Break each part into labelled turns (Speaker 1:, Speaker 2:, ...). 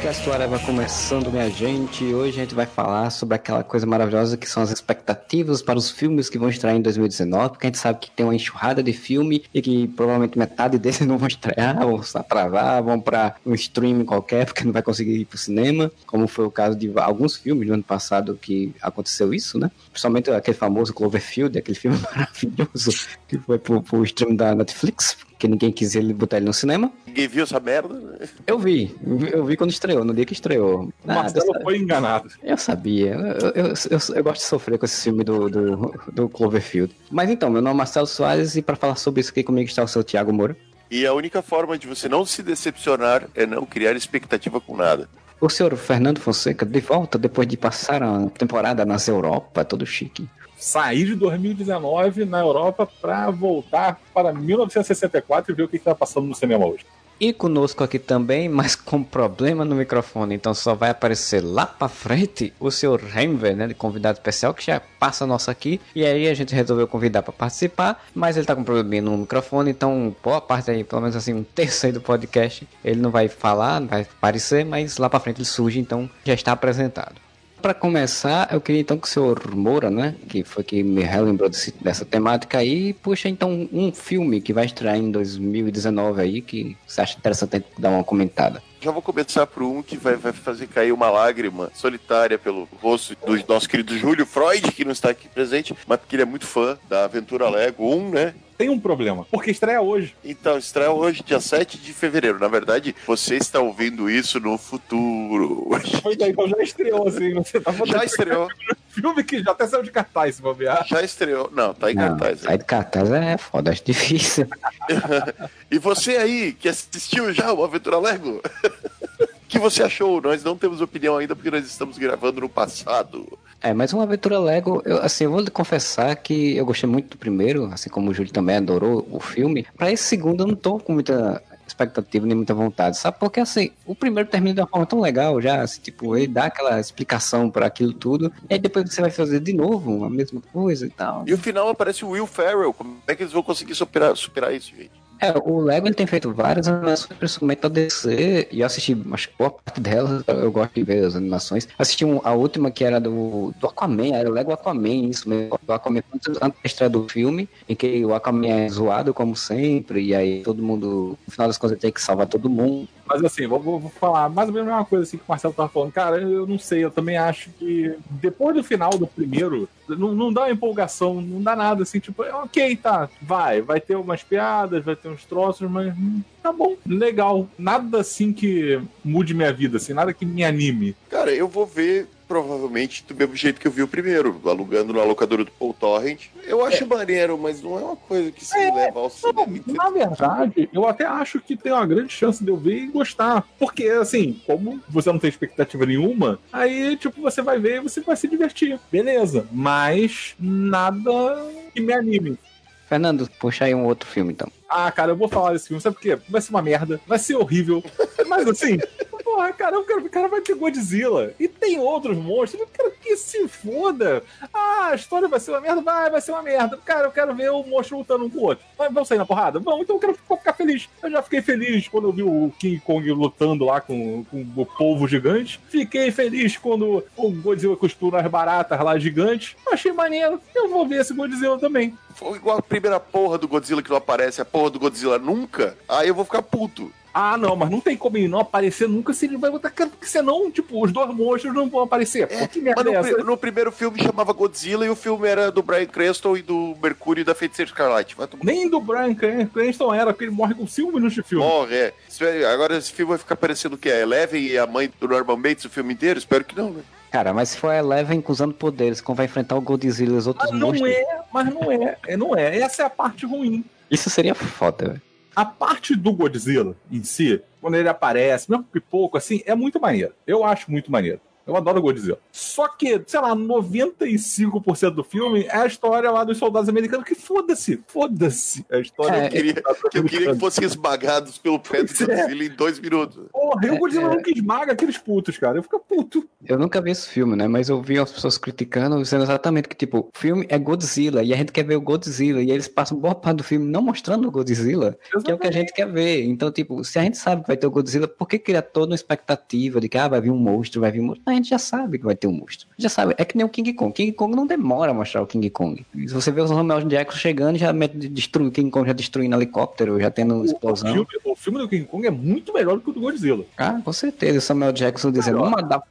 Speaker 1: Podcast Areva começando, minha gente. Hoje a gente vai falar sobre aquela coisa maravilhosa que são as expectativas para os filmes que vão estrear em 2019, porque a gente sabe que tem uma enxurrada de filme e que provavelmente metade deles não vão estrear, vão se atrasar, vão para um streaming qualquer, porque não vai conseguir ir para o cinema, como foi o caso de alguns filmes do ano passado que aconteceu isso, né? Principalmente aquele famoso Cloverfield, aquele filme maravilhoso que foi pro, pro stream da Netflix, que ninguém quis ele botar ele no cinema.
Speaker 2: Ninguém viu essa merda? Né?
Speaker 1: Eu vi, eu vi quando estreou, no dia que estreou.
Speaker 3: O Marcelo foi enganado.
Speaker 1: Eu sabia, eu, eu, eu, eu, gosto de sofrer com esse filme do, do, do Cloverfield. Mas então, meu nome é Marcelo Soares e para falar sobre isso aqui comigo está o seu Tiago Moura.
Speaker 2: E a única forma de você não se decepcionar é não criar expectativa com nada.
Speaker 1: O senhor Fernando Fonseca, de volta depois de passar a temporada nas Europa, todo chique
Speaker 3: sair de 2019 na Europa para voltar para 1964 e ver o que está passando no cinema hoje.
Speaker 1: E conosco aqui também, mas com problema no microfone, então só vai aparecer lá para frente o senhor Renver, né, de convidado especial, que já passa nosso aqui. E aí a gente resolveu convidar para participar, mas ele tá com problema no microfone, então boa parte aí, pelo menos assim, um terço aí do podcast, ele não vai falar, não vai aparecer, mas lá para frente ele surge, então já está apresentado. Para começar, eu queria então que o senhor Moura, né, que foi que me relembrou desse, dessa temática aí, puxa então um filme que vai estrear em 2019 aí, que você acha interessante dar uma comentada.
Speaker 2: Já vou começar por um que vai, vai fazer cair uma lágrima solitária pelo rosto do nosso querido Júlio Freud, que não está aqui presente, mas porque ele é muito fã da Aventura Lego 1, né?
Speaker 3: Tem um problema, porque estreia hoje.
Speaker 2: Então, estreia hoje, dia 7 de fevereiro. Na verdade, você está ouvindo isso no futuro.
Speaker 3: Então já estreou, assim. Você tá
Speaker 2: já estreou.
Speaker 3: Filme que já até saiu de cartaz, se bobear.
Speaker 2: Já estreou. Não, tá em Não, cartaz.
Speaker 1: Sai de cartaz é foda, acho difícil.
Speaker 2: e você aí, que assistiu já o Aventura Lego? O que você achou? Nós não temos opinião ainda porque nós estamos gravando no passado.
Speaker 1: É, mas uma aventura Lego, eu, assim, eu vou lhe confessar que eu gostei muito do primeiro, assim como o Júlio também adorou o filme. Para esse segundo eu não tô com muita expectativa nem muita vontade, sabe? Porque assim, o primeiro termina de uma forma tão legal já, assim, tipo, ele dá aquela explicação para aquilo tudo, e aí depois você vai fazer de novo a mesma coisa e tal.
Speaker 2: E o final aparece o Will Ferrell, como é que eles vão conseguir superar, superar isso, gente?
Speaker 1: É, o Lego ele tem feito várias animações, principalmente da DC, e eu assisti, acho boa parte delas, eu gosto de ver as animações. Assisti um, a última que era do, do Aquaman, era o Lego Aquaman, isso mesmo, do Aquaman antes da estreia do filme, em que o Aquaman é zoado como sempre, e aí todo mundo, no final das contas, tem que salvar todo mundo.
Speaker 3: Mas assim, vou, vou, falar mais ou menos a mesma coisa assim que o Marcelo tava falando. Cara, eu não sei, eu também acho que depois do final do primeiro, não, não dá empolgação, não dá nada assim, tipo, ok, tá, vai, vai ter umas piadas, vai ter uns troços, mas tá bom, legal. Nada assim que mude minha vida, assim, nada que me anime.
Speaker 2: Cara, eu vou ver provavelmente do mesmo jeito que eu vi o primeiro, alugando na locadora do Paul Torrent. Eu acho é. maneiro, mas não é uma coisa que se é, leva ao cinema.
Speaker 3: Não, na verdade, eu até acho que tem uma grande chance de eu ver e gostar. Porque, assim, como você não tem expectativa nenhuma, aí, tipo, você vai ver e você vai se divertir. Beleza. Mas nada que me anime.
Speaker 1: Fernando, puxa aí um outro filme, então.
Speaker 3: Ah, cara, eu vou falar desse filme, sabe por quê? Vai ser uma merda, vai ser horrível. Mas assim, Porra, cara, eu quero, o cara vai ter Godzilla. E tem outros monstros. Eu quero que se foda. Ah, a história vai ser uma merda? Vai, vai ser uma merda. Cara, eu quero ver o monstro lutando um com o outro. Vamos sair na porrada? Vamos, então eu quero ficar feliz. Eu já fiquei feliz quando eu vi o King Kong lutando lá com, com o povo gigante. Fiquei feliz quando o Godzilla costura as baratas lá gigantes. Achei maneiro. Eu vou ver esse Godzilla também.
Speaker 2: Foi igual a primeira porra do Godzilla que não aparece, a porra do Godzilla nunca. Aí eu vou ficar puto.
Speaker 3: Ah, não, mas não tem como ele não aparecer nunca se ele vai botar. Porque senão, tipo, os dois monstros não vão aparecer. É, que merda
Speaker 2: mas
Speaker 3: no,
Speaker 2: é no, primeiro filme chamava Godzilla e o filme era do Brian Cranston e do Mercúrio e da Feiticeira Escarlate.
Speaker 3: Nem do Brian Cranston era, porque ele morre com 5 minutos de filme.
Speaker 2: Morre, é. Agora esse filme vai ficar parecendo o que é? Eleven e a mãe do Norman Bates o filme inteiro? Espero que não, né?
Speaker 1: Cara, mas se for a Eleven usando poderes, como vai enfrentar o Godzilla e os outros
Speaker 3: mas
Speaker 1: monstros...
Speaker 3: Não é, mas não é, é, não é. Essa é a parte ruim.
Speaker 1: Isso seria foda, velho.
Speaker 3: A parte do Godzilla em si, quando ele aparece, mesmo pipoco, assim, é muito maneiro. Eu acho muito maneiro. Eu adoro Godzilla. Só que, sei lá, 95% do filme é a história lá dos soldados americanos que foda-se, foda-se. É a história
Speaker 2: é, eu, queria, que eu queria que fossem esmagados pelo pé do Godzilla é. em dois minutos.
Speaker 3: Porra, e o Godzilla é, nunca esmaga aqueles putos, cara. Eu fico puto.
Speaker 1: Eu nunca vi esse filme, né? Mas eu vi as pessoas criticando, dizendo exatamente que, tipo, o filme é Godzilla e a gente quer ver o Godzilla. E eles passam boa parte do filme não mostrando o Godzilla, exatamente. que é o que a gente quer ver. Então, tipo, se a gente sabe que vai ter o Godzilla, por que criar toda uma expectativa de que ah, vai vir um monstro, vai vir um monstro? A gente já sabe que vai ter um monstro. Já sabe. É que nem o King Kong. King Kong não demora a mostrar o King Kong. Se você vê os Romeo Jackson chegando, já destrui o King Kong, já destruindo helicóptero, já tendo explosão.
Speaker 3: O filme, o filme do King Kong é muito melhor do que o do Godzilla.
Speaker 1: Ah, com certeza. O Samuel Jackson dizendo, vamos mandar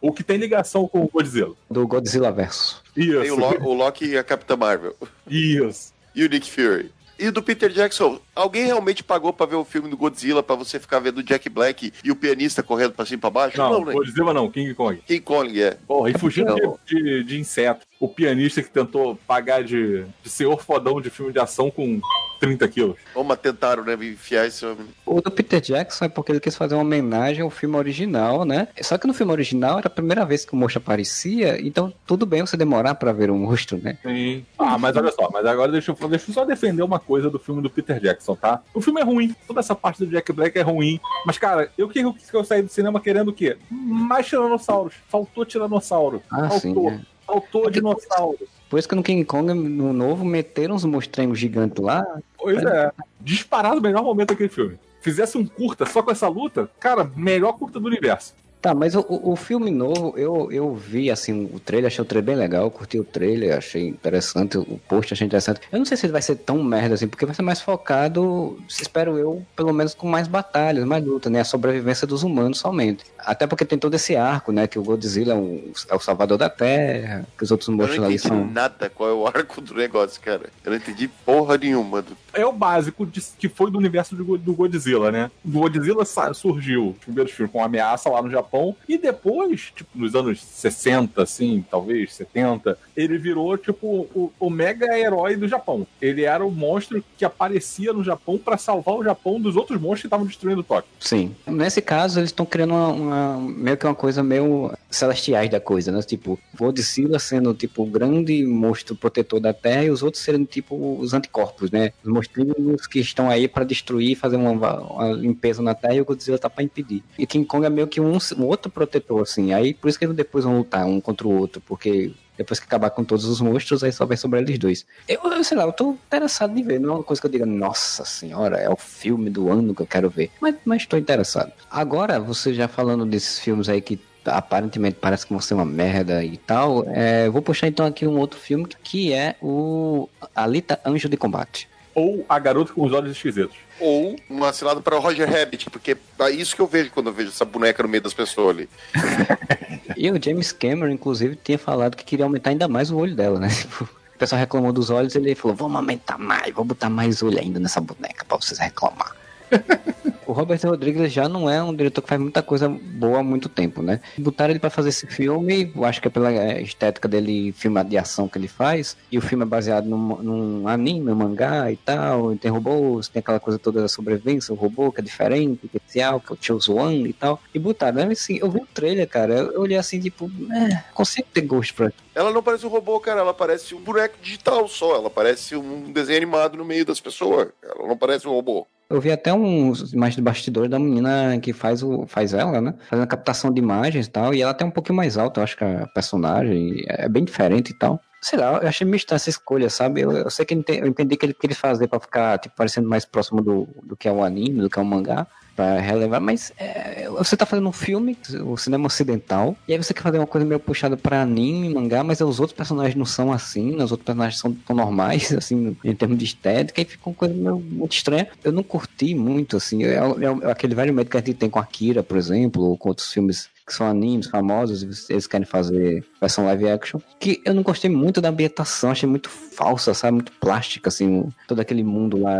Speaker 3: o que tem ligação com o Godzilla.
Speaker 1: Do Godzilla Verso.
Speaker 2: Isso. Tem o, Lo o Loki e a Capitã Marvel.
Speaker 3: Isso.
Speaker 2: E o Nick Fury. E do Peter Jackson, alguém realmente pagou pra ver o filme do Godzilla pra você ficar vendo o Jack Black e o pianista correndo pra cima e pra baixo?
Speaker 3: Não, não né? Godzilla não, King Kong.
Speaker 2: King Kong, é.
Speaker 3: Porra, e fugindo de, de, de inseto. O pianista que tentou pagar de, de senhor fodão de filme de ação com 30 quilos.
Speaker 2: Como tentaram, né, enfiar esse homem.
Speaker 1: O do Peter Jackson é porque ele quis fazer uma homenagem ao filme original, né? Só que no filme original era a primeira vez que o monstro aparecia, então tudo bem você demorar pra ver o monstro, né?
Speaker 3: Sim. Ah, mas olha só, mas agora deixa eu, deixa eu só defender uma coisa do filme do Peter Jackson, tá? O filme é ruim, toda essa parte do Jack Black é ruim, mas cara, eu que eu, eu saí do cinema querendo o quê? Mais tiranossauros. Faltou tiranossauro.
Speaker 1: Ah,
Speaker 3: Faltou.
Speaker 1: Sim, é.
Speaker 3: Faltou dinossauro.
Speaker 1: Por isso que no King Kong, no novo, meteram uns monstrenhos gigantes lá.
Speaker 3: Pois é. Disparado o melhor momento daquele filme. Fizesse um curta só com essa luta, cara, melhor curta do universo.
Speaker 1: Tá, mas o, o filme novo, eu, eu vi assim o trailer, achei o trailer bem legal, curti o trailer, achei interessante, o post achei interessante. Eu não sei se ele vai ser tão merda assim, porque vai ser mais focado, espero eu, pelo menos com mais batalhas, mais luta, né? A sobrevivência dos humanos somente. Até porque tem todo esse arco, né? Que o Godzilla é, um, é o salvador da Terra, que os outros monstros ali são.
Speaker 2: Eu não entendi nada qual é o arco do negócio, cara. Eu não entendi porra nenhuma. Do...
Speaker 3: É o básico de, que foi do universo do, do Godzilla, né? O Godzilla surgiu, primeiro filme, com uma ameaça lá no Japão. E depois, tipo, nos anos 60, assim, talvez, 70, ele virou, tipo, o, o mega herói do Japão. Ele era o monstro que aparecia no Japão para salvar o Japão dos outros monstros que estavam destruindo Tóquio.
Speaker 1: Sim. Nesse caso, eles estão criando uma, uma, meio que uma coisa meio celestiais da coisa, né? Tipo, Godzilla sendo, tipo, o grande monstro protetor da Terra e os outros sendo, tipo, os anticorpos, né? Os monstrinhos que estão aí para destruir, fazer uma, uma, limpeza na Terra e o Godzilla tá para impedir. E King Kong é meio que um, um outro protetor, assim. Aí por isso que eles depois vão lutar um contra o outro, porque depois que acabar com todos os monstros, aí só vai sobrar eles dois. Eu, eu sei lá, eu tô interessado em ver. Não é uma coisa que eu diga, nossa senhora, é o filme do ano que eu quero ver. Mas, mas tô interessado. Agora, você já falando desses filmes aí que aparentemente parece que vão ser uma merda e tal, é, vou puxar então aqui um outro filme que é o Alita Anjo de Combate
Speaker 3: ou A Garota com os Olhos Esquisitos.
Speaker 2: Ou um assinado para Roger Rabbit, porque é isso que eu vejo quando eu vejo essa boneca no meio das pessoas ali.
Speaker 1: e o James Cameron, inclusive, tinha falado que queria aumentar ainda mais o olho dela, né? Tipo, o pessoal reclamou dos olhos, ele falou: vamos aumentar mais, vou botar mais olho ainda nessa boneca para vocês reclamar. o Robert Rodrigues já não é um diretor que faz muita coisa boa há muito tempo, né? Botaram ele para fazer esse filme, eu acho que é pela estética dele, filme de ação que ele faz, e o filme é baseado num, num anime, um mangá e tal, tem robôs, tem aquela coisa toda da sobrevivência, o robô que é diferente, especial, que é o Choose One e tal. E botaram, né? Assim, eu vi o trailer, cara, eu olhei assim, tipo, é, consigo ter gosto pra
Speaker 2: ela não parece um robô, cara. Ela parece um boneco digital só. Ela parece um desenho animado no meio das pessoas. Ela não parece um robô.
Speaker 1: Eu vi até uns imagens de bastidor da menina que faz, o, faz ela, né? Fazendo a captação de imagens e tal. E ela tem um pouquinho mais alta, eu acho que a personagem é bem diferente e tal. Sei lá, eu achei meio estranha essa escolha, sabe? Eu, eu sei que eu entendi que ele queria fazer pra ficar, tipo, parecendo mais próximo do, do que é o anime, do que é o mangá para relevar, mas é, você tá fazendo um filme, o cinema ocidental, e aí você quer fazer uma coisa meio puxada para anime, mangá, mas os outros personagens não são assim, os outros personagens são tão normais, assim, em termos de estética, e fica uma coisa meio, muito estranha. Eu não curti muito, assim, é, é, é aquele velho medo que a gente tem com Akira, por exemplo, ou com outros filmes que são animes famosos, e eles querem fazer versão live action, que eu não gostei muito da ambientação, achei muito falsa, sabe? Muito plástica, assim, todo aquele mundo lá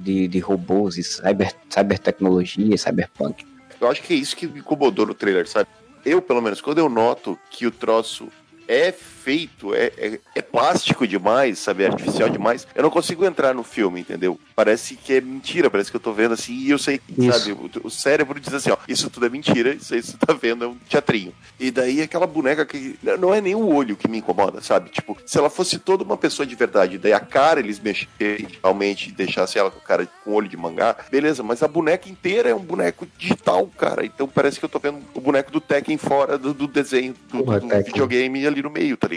Speaker 1: de, de robôs e cyber, cybertecnologia, cyberpunk.
Speaker 2: Eu acho que é isso que me incomodou no trailer, sabe? Eu, pelo menos, quando eu noto que o troço é feito, é, é, é plástico demais, sabe? É artificial demais. Eu não consigo entrar no filme, entendeu? Parece que é mentira, parece que eu tô vendo assim e eu sei,
Speaker 1: Isso.
Speaker 2: sabe? O, o cérebro diz assim, ó, isso tudo é mentira, isso aí você tá vendo é um teatrinho. E daí aquela boneca que não é nem o olho que me incomoda, sabe? Tipo, se ela fosse toda uma pessoa de verdade, daí a cara eles mexerem realmente e deixassem ela com cara com olho de mangá, beleza, mas a boneca inteira é um boneco digital, cara. Então parece que eu tô vendo o boneco do Tekken fora do, do desenho do,
Speaker 1: Porra,
Speaker 2: do
Speaker 1: Tekken.
Speaker 2: videogame ali no meio, tá ligado?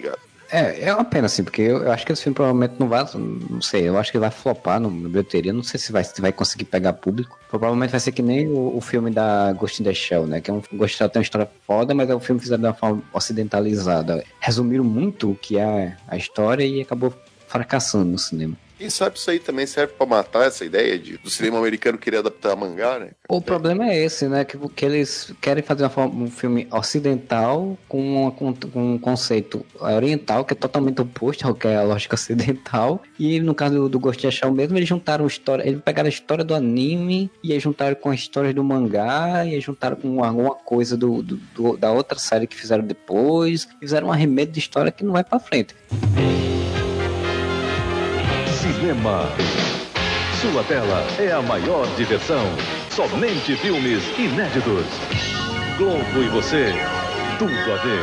Speaker 1: É, é uma pena, assim, porque eu, eu acho que esse filme provavelmente não vai. Não sei, eu acho que vai flopar no, no bilheteria. Não sei se vai, se vai conseguir pegar público. Provavelmente vai ser que nem o, o filme da Ghost in the Shell, né? Que é um Ghost in the Shell tem uma história foda, mas é um filme que fizeram de uma forma ocidentalizada. Resumiram muito o que é a história e acabou fracassando no cinema.
Speaker 2: Quem sabe isso aí também serve pra matar essa ideia de, do cinema americano querer adaptar mangá, né?
Speaker 1: O problema é esse, né? Que, que eles querem fazer uma forma- um filme ocidental com, uma- com- um conceito oriental que é totalmente oposto ao que é a lógica ocidental. E no caso do, do Ghost Shell mesmo, eles juntaram história, eles pegaram a história do anime e aí juntaram com a história do mangá e aí juntaram com alguma coisa do, do- do- da outra série que fizeram depois. Fizeram um arremedo de história que não vai pra frente.
Speaker 4: Cinema. Sua tela é a maior diversão. Somente filmes inéditos. Globo e você. Tudo a ver.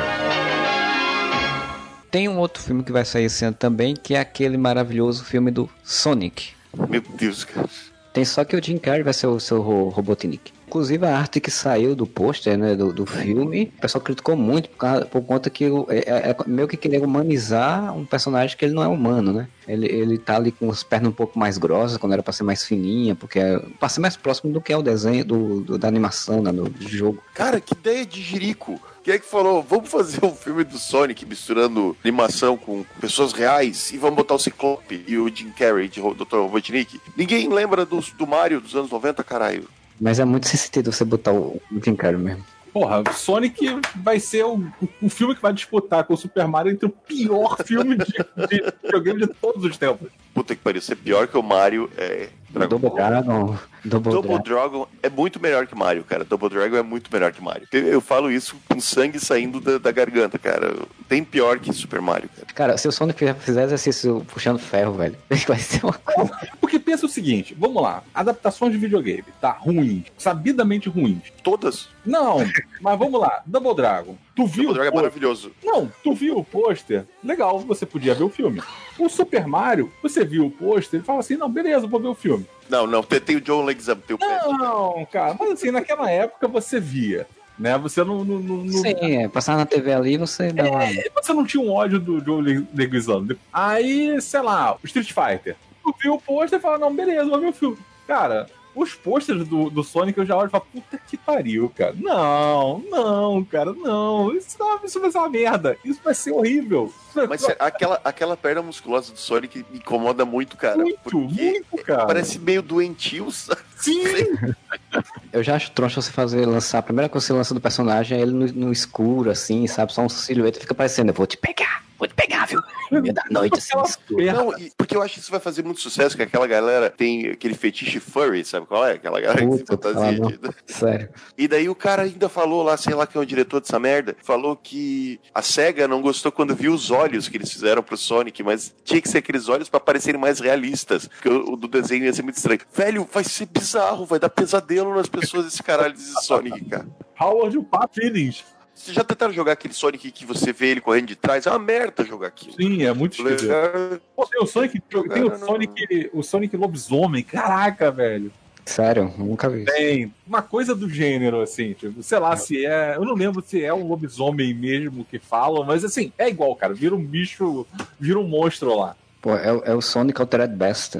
Speaker 1: Tem um outro filme que vai sair esse ano também, que é aquele maravilhoso filme do Sonic.
Speaker 2: Meu Deus, cara.
Speaker 1: Tem só que o Jim Carrey vai ser o seu ro- Robotnik. Inclusive a arte que saiu do pôster, né, do, do filme, o pessoal criticou muito por, causa- por conta que é, é- é meio que querer humanizar um personagem que ele não é humano, né? Ele, ele tá ali com as pernas um pouco mais grossas, quando era pra ser mais fininha, porque é pra ser mais próximo do que é o desenho do, do- da animação, né, do, do jogo.
Speaker 2: Cara, que ideia de jirico. Quem é que falou, vamos fazer um filme do Sonic misturando animação com pessoas reais e vamos botar o Ciclope e o Jim Carrey de Dr. Robotnik? Ninguém lembra do, do Mario dos anos 90, caralho.
Speaker 1: Mas é muito sem sentido você botar o, Jim Carrey mesmo.
Speaker 3: Porra, Sonic vai ser o, o filme que vai disputar com o Super Mario entre o pior filme de, de de todos os tempos.
Speaker 2: Puta que pariu, ser pior que o Mario é. Dragon
Speaker 1: Double
Speaker 2: Ball.
Speaker 1: Dragon, Double,
Speaker 2: Double
Speaker 1: Dragon.
Speaker 2: Dragon é muito melhor que Mario, cara. Double Dragon é muito melhor que Mario. Eu, eu falo isso com sangue saindo da, da garganta, cara. Tem pior que Super Mario, cara.
Speaker 1: Cara, se o Sonic fizer exercício puxando ferro, velho, vai ser uma coisa.
Speaker 3: Porque pensa o seguinte, vamos lá, adaptações de videogame, tá? Ruins, sabidamente ruins.
Speaker 2: Todas.
Speaker 3: Não, mas vamos lá, Double Dragon. Tu viu?
Speaker 2: Double Dragon é maravilhoso.
Speaker 3: Não, tu viu o pôster? Legal, você podia ver o filme. O Super Mario, você viu o pôster e fala assim: não, beleza, vou ver o filme.
Speaker 2: Não, não, tem, tem o John Leguizamo, tem o Pet.
Speaker 3: Não, cara, mas assim, naquela época você via, né? Você não. não, não- não-
Speaker 1: Sim, é, passar na TV ali você dá uma.
Speaker 3: você não tinha um ódio do Le- Leguizamo. Aí, sei lá, o Street Fighter. Tu viu o pôster e fala, não, beleza, vou ver o filme. Cara, os pôsteres do, do Sonic eu já olho e falo, puta que pariu, cara. Não, não, cara, não. Isso, não, isso vai ser uma merda. Isso vai ser horrível.
Speaker 2: Mas sério, aquela, aquela perna musculosa do Sonic me incomoda muito, cara.
Speaker 3: muito, muito, cara.
Speaker 2: parece meio doentio, sabe?
Speaker 3: Sim!
Speaker 1: Eu já acho troncho você fazer lançar. A primeira coisa que você lança do personagem é ele no, no escuro, assim, sabe? Só um silhueta fica parecendo, eu vou te pegar, vou te pegar, viu? No meio da noite, assim, no escuro.
Speaker 2: Não, e- porque eu acho que isso vai fazer muito sucesso, que aquela galera tem aquele fetiche furry, sabe qual é? Aquela galera que se
Speaker 1: Puta,
Speaker 2: fantasia.
Speaker 1: fala,
Speaker 2: de-
Speaker 1: Sério.
Speaker 2: E daí o cara ainda falou lá, sei lá quem é o diretor dessa merda, falou que a SEGA não gostou quando viu os olhos que eles fizeram pro Sonic, mas tinha que ser aqueles olhos pra parecerem mais realistas, porque o, do desenho ia ser muito estranho. Velho, vai ser bizarro, vai dar pesadelo nas pessoas esse caralho desse Sonic, cara.
Speaker 3: Howard, o Pat Feelings.
Speaker 2: Vocês já tentaram jogar aquele Sonic que você vê ele correndo de trás? É uma merda jogar aquilo.
Speaker 3: Sim, é muito esquisito. Pô, tem o Sonic, tem o Sonic, o Sonic lobisomem. Caraca, velho.
Speaker 1: Sério, nunca vi.
Speaker 3: Tem uma coisa do gênero, assim, tipo, sei lá se é. Eu não lembro se é um lobisomem mesmo que falam, mas assim, é igual, cara. Vira um bicho, vira um monstro lá.
Speaker 1: Pô, é, o- é o Sonic Altered Beast.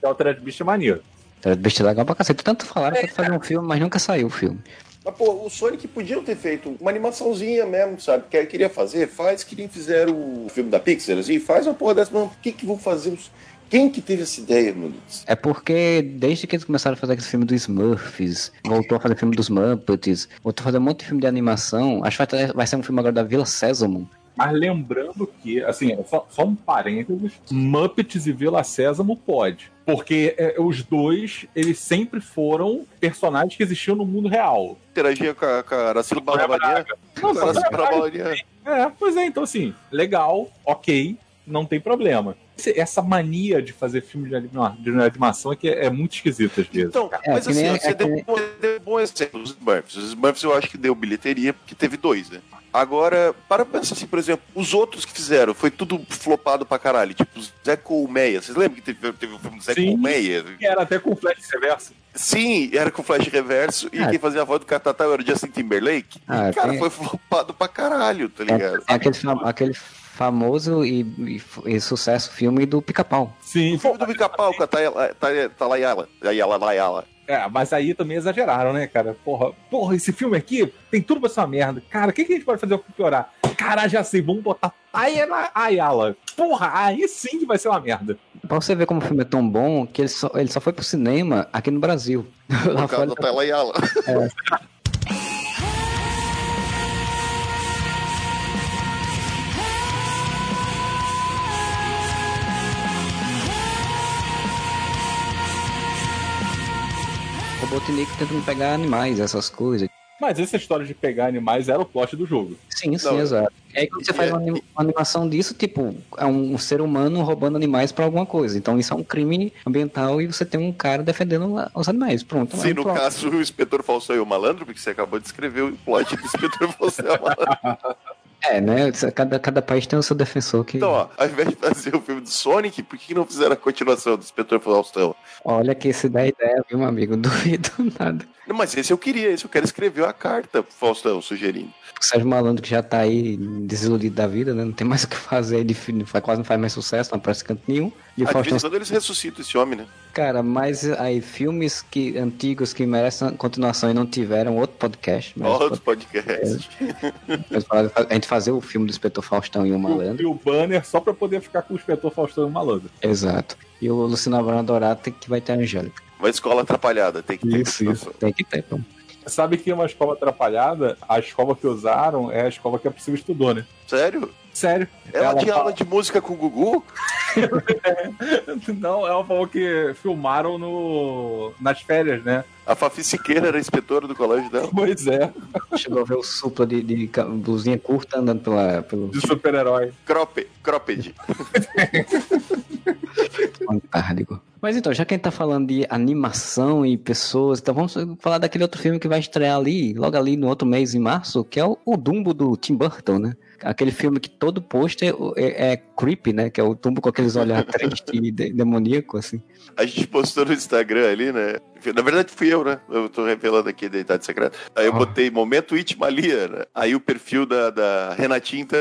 Speaker 3: É o Thread Bicho é maneiro.
Speaker 1: Altered Beast é legal pra cacete. Tanto falaram pra fazer um filme, mas nunca saiu o filme.
Speaker 2: Mas, pô, o Sonic podiam ter feito uma animaçãozinha mesmo, sabe? Que queria fazer, faz que nem fizeram o filme da Pixar, assim, faz uma porra dessa. Não, por que que vão fazer os... Quem que teve essa ideia, Deus?
Speaker 1: É porque desde que eles começaram a fazer aquele filme dos Smurfs, voltou a fazer filme dos Muppets, voltou a fazer um monte de filme de animação, acho que vai, ser um filme agora da Vila Sésamo.
Speaker 3: Mas lembrando que, assim, só, só um parênteses, Muppets e Vila Sésamo pode. Porque é, os dois, eles sempre foram personagens que existiam no mundo real.
Speaker 2: Interagia com a, com a Araceli Balavaria?
Speaker 3: Não,
Speaker 2: Com a
Speaker 3: só
Speaker 2: Araceli
Speaker 3: Braga.
Speaker 2: Balavaria.
Speaker 3: É, pois é, então assim, legal, ok, não tem problema. Essa mania de fazer filme de, anima- de animação é que é, é muito esquisita às vezes.
Speaker 2: Então,
Speaker 1: É,
Speaker 2: mas
Speaker 1: que
Speaker 2: assim,
Speaker 1: nem- é
Speaker 2: você
Speaker 1: que
Speaker 2: deu,
Speaker 1: nem-
Speaker 2: um- deu um bom exemplo, os Smurfs. Os Smurfs eu acho que deu bilheteria, porque teve dois, né? Agora, para pensar assim, por exemplo, os outros que fizeram, foi tudo flopado pra caralho. Tipo, Zé Colmeia. Vocês lembram que teve, teve o filme do Zé
Speaker 3: Sim.
Speaker 2: Colmeia?
Speaker 3: Era até com flash reverso.
Speaker 2: Sim, era com flash reverso e
Speaker 1: Ah.
Speaker 2: quem fazia a voz do Catatal era o Justin Timberlake.
Speaker 1: Ah,
Speaker 2: e, cara,
Speaker 1: tem-
Speaker 2: foi flopado pra caralho, tá
Speaker 1: É,
Speaker 2: ligado?
Speaker 1: é aquele, aquele famoso e, e- e sucesso filme do Pica-Pau.
Speaker 3: Sim,
Speaker 2: O filme do Pica-Pau com a Talayala. Ayala, Layala.
Speaker 3: É, mas aí também exageraram, né, cara? Porra, porra, esse filme aqui tem tudo pra ser uma merda. Cara, o que, que a gente pode fazer pra piorar? Cara, já sei, vamos botar Tayana Ayala. Porra, aí sim que vai ser uma merda.
Speaker 1: Pra você ver como o filme é tão bom que ele só, ele só foi pro cinema aqui no Brasil. Lá
Speaker 2: Por causa da Talayala.
Speaker 1: o Robotnik tentando pegar animais, essas coisas.
Speaker 3: Mas essa história de pegar animais era o plot do jogo.
Speaker 1: Sim, sim,
Speaker 2: Não,
Speaker 1: exato. E aí quando você faz
Speaker 2: é-
Speaker 1: uma, anim- uma animação disso, tipo, é um, ser humano roubando animais pra alguma coisa. Então isso é um crime ambiental e você tem um cara defendendo os animais. Pronto. é
Speaker 2: Sim,
Speaker 1: um
Speaker 2: no
Speaker 1: plot.
Speaker 2: caso, o Inspetor Faustão e o Malandro, porque você acabou de escrever o plot do Inspetor Faustão e o Malandro.
Speaker 1: É, né? Cada, cada país tem o seu defensor que.
Speaker 2: Então, ó, ao invés de fazer o filme do Sonic, por que não fizeram a continuação do Inspetor Faustão?
Speaker 1: Olha que esse dá ideia, viu, meu amigo? Duvido nada.
Speaker 2: Não, mas esse eu queria, esse eu quero escrever a carta pro Faustão, sugerindo.
Speaker 1: O Sérgio Malandro que já tá aí desiludido da vida, né? Não tem mais o que fazer, ele quase não faz mais sucesso, não aparece canto nenhum. E
Speaker 2: Ah,
Speaker 1: Faustão
Speaker 2: quando eles ressuscitam esse homem, né?
Speaker 1: Cara, mas aí filmes que antigos que merecem continuação e não tiveram outro podcast.
Speaker 2: Outro podcast.
Speaker 1: pode- A gente fazer o filme do Inspetor Faustão e o Malandro.
Speaker 3: E o banner só pra poder ficar com o inspetor Faustão e o malandro.
Speaker 1: Exato. E o Luciano Abrão Dourado tem que vai ter a Angélica.
Speaker 2: Uma escola atrapalhada, tem que ter continuação.
Speaker 1: Tem que ter, pô.
Speaker 3: Sabe que uma escola atrapalhada, a escola que usaram é a escola que a Priscila estudou, né?
Speaker 2: Sério?
Speaker 3: Sério.
Speaker 2: Ela, tinha
Speaker 3: fala-
Speaker 2: aula de música com o Gugu?
Speaker 3: Não, ela falou que filmaram no... nas férias, né?
Speaker 2: A Fafi Siqueira era inspetora do colégio dela.
Speaker 3: Pois é,
Speaker 1: Chegou a ver o supla de, de blusinha curta andando pela, pelo
Speaker 3: de super-herói.
Speaker 2: Crope, cropped.
Speaker 1: Fantástico. Mas então, já que a gente tá falando de animação e pessoas, então vamos falar daquele outro filme que vai estrear ali, logo ali no outro mês, em março, que é o, o Dumbo do Tim Burton, né? Aquele filme que todo pôster é, é creepy, né? Que é o Dumbo com aqueles olhos tristes e de, demoníaco, assim.
Speaker 2: A gente postou no Instagram ali, né? Na verdade fui eu, né? Eu tô revelando aqui a identidade secreta. Aí eu
Speaker 1: Ah.
Speaker 2: botei momento Itmalia, né? Aí o perfil da, da Renatinha tá,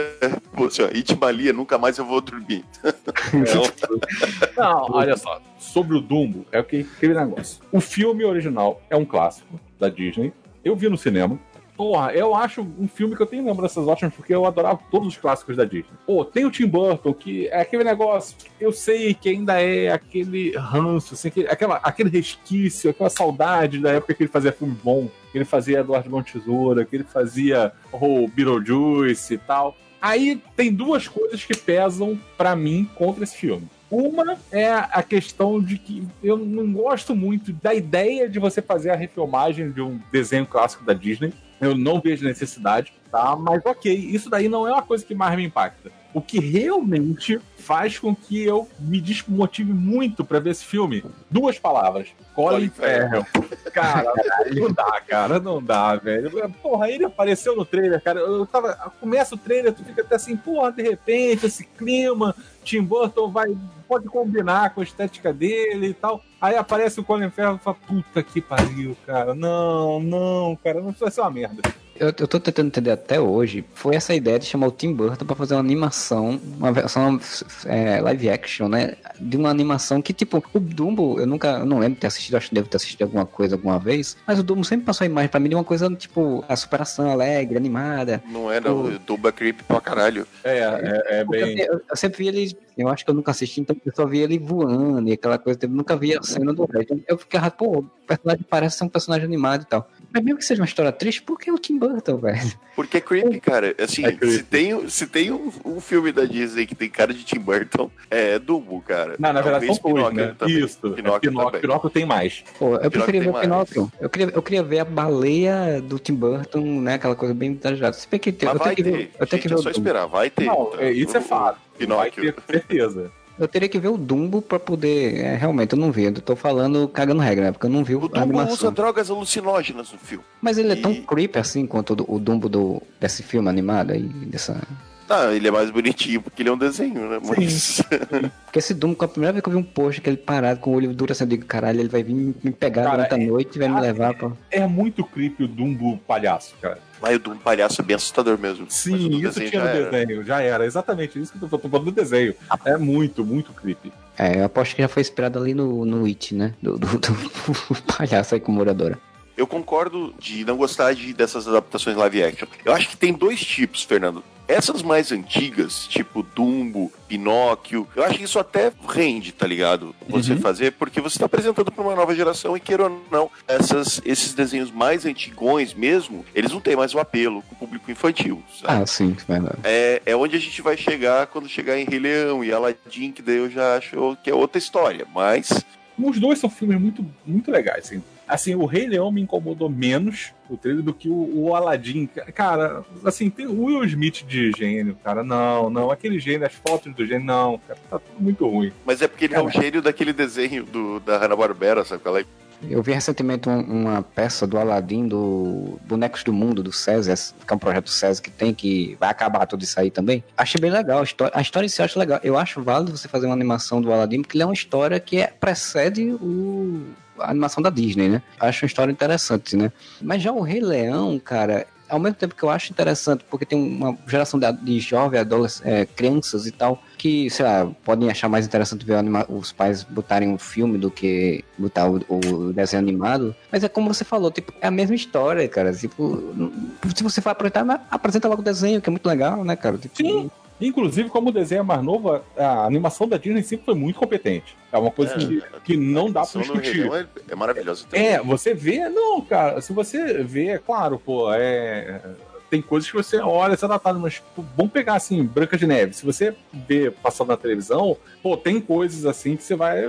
Speaker 2: pô, assim, ó, Itmalia, nunca mais eu vou dormir.
Speaker 3: Não, olha só. Sobre o Dumbo, é o que aquele negócio. O filme original é um clássico da Disney. Eu vi no cinema. Porra, eu acho um filme que eu tenho lembranças ótimas porque eu adorava todos os clássicos da Disney. Pô, tem o Tim Burton, que é aquele negócio. Eu sei que ainda é aquele ranço, assim, aquele, aquela, aquele resquício, aquela saudade da época que ele fazia filme bom. Que ele fazia Eduardo Mão Tesoura, que ele fazia o Beetlejuice e tal. Aí tem duas coisas que pesam pra mim contra esse filme. Uma é a questão de que eu não gosto muito da ideia de você fazer a refilmagem de um desenho clássico da Disney. Eu não vejo necessidade, tá? Mas ok, isso daí não é uma coisa que mais me impacta. O que realmente faz com que eu me desmotive muito pra ver esse filme. Duas palavras. Colin
Speaker 2: Farrell.
Speaker 3: Cara, não dá, cara, não dá, velho. Porra, ele apareceu no trailer, cara. Eu tava. Começa o trailer, tu fica até assim, porra, de repente, esse clima, Tim Burton vai. Pode combinar com a estética dele e tal. Aí aparece o Colin Farrell e fala, puta que pariu, cara. Não, não, cara, não vai ser uma merda.
Speaker 1: Eu, eu tô tentando entender até hoje. Foi essa ideia de chamar o Tim Burton pra fazer uma animação, uma versão é, live action, né? De uma animação que, tipo, o Dumbo, eu nunca, eu não lembro de ter assistido, acho que devo ter assistido alguma coisa alguma vez, mas o Dumbo sempre passou a imagem pra mim de uma coisa, tipo, a superação alegre, animada.
Speaker 2: Não era o Tuba Creep pra caralho.
Speaker 3: É, é, é bem.
Speaker 1: Eu, eu sempre vi ele, eu acho que eu nunca assisti, então eu só vi ele voando e aquela coisa, eu nunca vi a cena do resto. Eu ficava, pô, o personagem parece ser um personagem animado e tal. Mas mesmo que seja uma história triste, por que o Tim Burton, velho?
Speaker 2: Porque é creepy, cara. Assim,
Speaker 3: É creepy.
Speaker 2: se tem, se tem um, um filme da Disney que tem cara de Tim Burton, é Dumbo, cara.
Speaker 3: Não, na verdade são dois,
Speaker 2: Pinóquio
Speaker 3: né?
Speaker 2: também.
Speaker 3: Isso.
Speaker 2: Pinóquio
Speaker 3: Pinóquio, Pinóquio. Pinóquio tem mais.
Speaker 1: Pô, eu preferia ver o. Pinóquio. Eu queria, eu queria ver a baleia do Tim Burton, né? Aquela coisa bem exagerada. Se bem que tem,
Speaker 2: Mas
Speaker 1: eu tenho
Speaker 2: vai
Speaker 1: que
Speaker 2: ter.
Speaker 1: ver, eu tenho que ver
Speaker 2: é só esperar, vai ter.
Speaker 3: Não,
Speaker 2: Então,
Speaker 3: é, isso é fato. Vai
Speaker 2: Pinóquio.
Speaker 3: ter certeza.
Speaker 1: Eu teria que ver o Dumbo pra poder. É, realmente, eu não vi. Eu tô falando cagando regra, né? Porque eu não vi
Speaker 2: O Dumbo
Speaker 1: animação.
Speaker 2: usa drogas alucinógenas no filme.
Speaker 1: Mas ele é tão
Speaker 2: E-
Speaker 1: creepy assim quanto o o Dumbo do, desse filme animado aí, dessa.
Speaker 2: Ah, ele é mais bonitinho porque ele é um desenho, né? Mas.
Speaker 1: Porque esse Dumbo, com a primeira vez que eu vi um post que ele parado com o olho duro assim, eu digo, caralho, ele vai vir me pegar
Speaker 3: Cara,
Speaker 1: durante a
Speaker 3: é-
Speaker 1: noite e vai me levar pra.
Speaker 3: É muito creepy o Dumbo palhaço, cara.
Speaker 2: Mas o Dumbo palhaço é bem assustador mesmo.
Speaker 3: Sim, isso tinha no
Speaker 2: era.
Speaker 3: desenho, já era. Exatamente isso que eu tô, tô falando do desenho. É muito, muito creepy.
Speaker 1: É, eu aposto que já foi inspirado ali no, no It, né? Do, do, do palhaço aí com moradora.
Speaker 2: Eu concordo de não gostar de, dessas adaptações live action. Eu acho que tem dois tipos, Fernando. Essas mais antigas, tipo Dumbo, Pinóquio, eu acho que isso até rende, tá ligado? Você
Speaker 3: Uhum.
Speaker 2: fazer, porque você está apresentando para uma nova geração e queira ou não, essas, esses desenhos mais antigões mesmo, eles não têm mais o apelo com o público infantil. sabe?
Speaker 1: Ah, sim, verdade.
Speaker 2: É, é onde a gente vai chegar quando chegar em Rei Leão e Aladdin, que daí eu já acho que é outra história. Mas
Speaker 3: Os dois são filmes muito, muito legais, assim. Assim, o Rei Leão me incomodou menos o trailer do que o, o Aladdin. Cara, assim, tem o Will Smith de gênio, cara. Não, não. Aquele gênio, as fotos do gênio, não, cara. Tá tudo muito ruim.
Speaker 2: Mas é porque ele é o gênio daquele desenho do, da Hanna-Barbera, sabe qual é?
Speaker 1: Eu vi recentemente um- uma peça do Aladdin, do Bonecos do Mundo, do César, que é um projeto do César que tem, que vai acabar tudo isso aí também. Achei bem legal, a história, a história em si eu acho legal. Eu acho válido você fazer uma animação do Aladdin, porque ele é uma história que é- precede o, a animação da Disney, né? Acho uma história interessante, né? Mas já o Rei Leão, cara, ao mesmo tempo que eu acho interessante, porque tem uma geração de, de jovens, adolescentes, crianças e tal, que, sei lá, podem achar mais interessante ver os pais botarem um filme do que botar o, o desenho animado. Mas é como você falou, tipo, é a mesma história, cara. Tipo, se você for apresentar, apresenta logo o desenho, que é muito legal, né, cara? Tipo,
Speaker 3: Sim. Inclusive, como o desenho é mais novo, a- a animação da Disney sempre foi muito competente. É uma coisa que, que não dá pra
Speaker 2: A
Speaker 3: discutir.
Speaker 2: É, é maravilhosa.
Speaker 3: É, você vê, não, cara, se você vê, é claro, pô, é. Tem coisas que você olha, você tá mas tipo, vamos pegar assim, Branca de Neve. Se você vê passando na televisão, pô, tem coisas assim que você vai.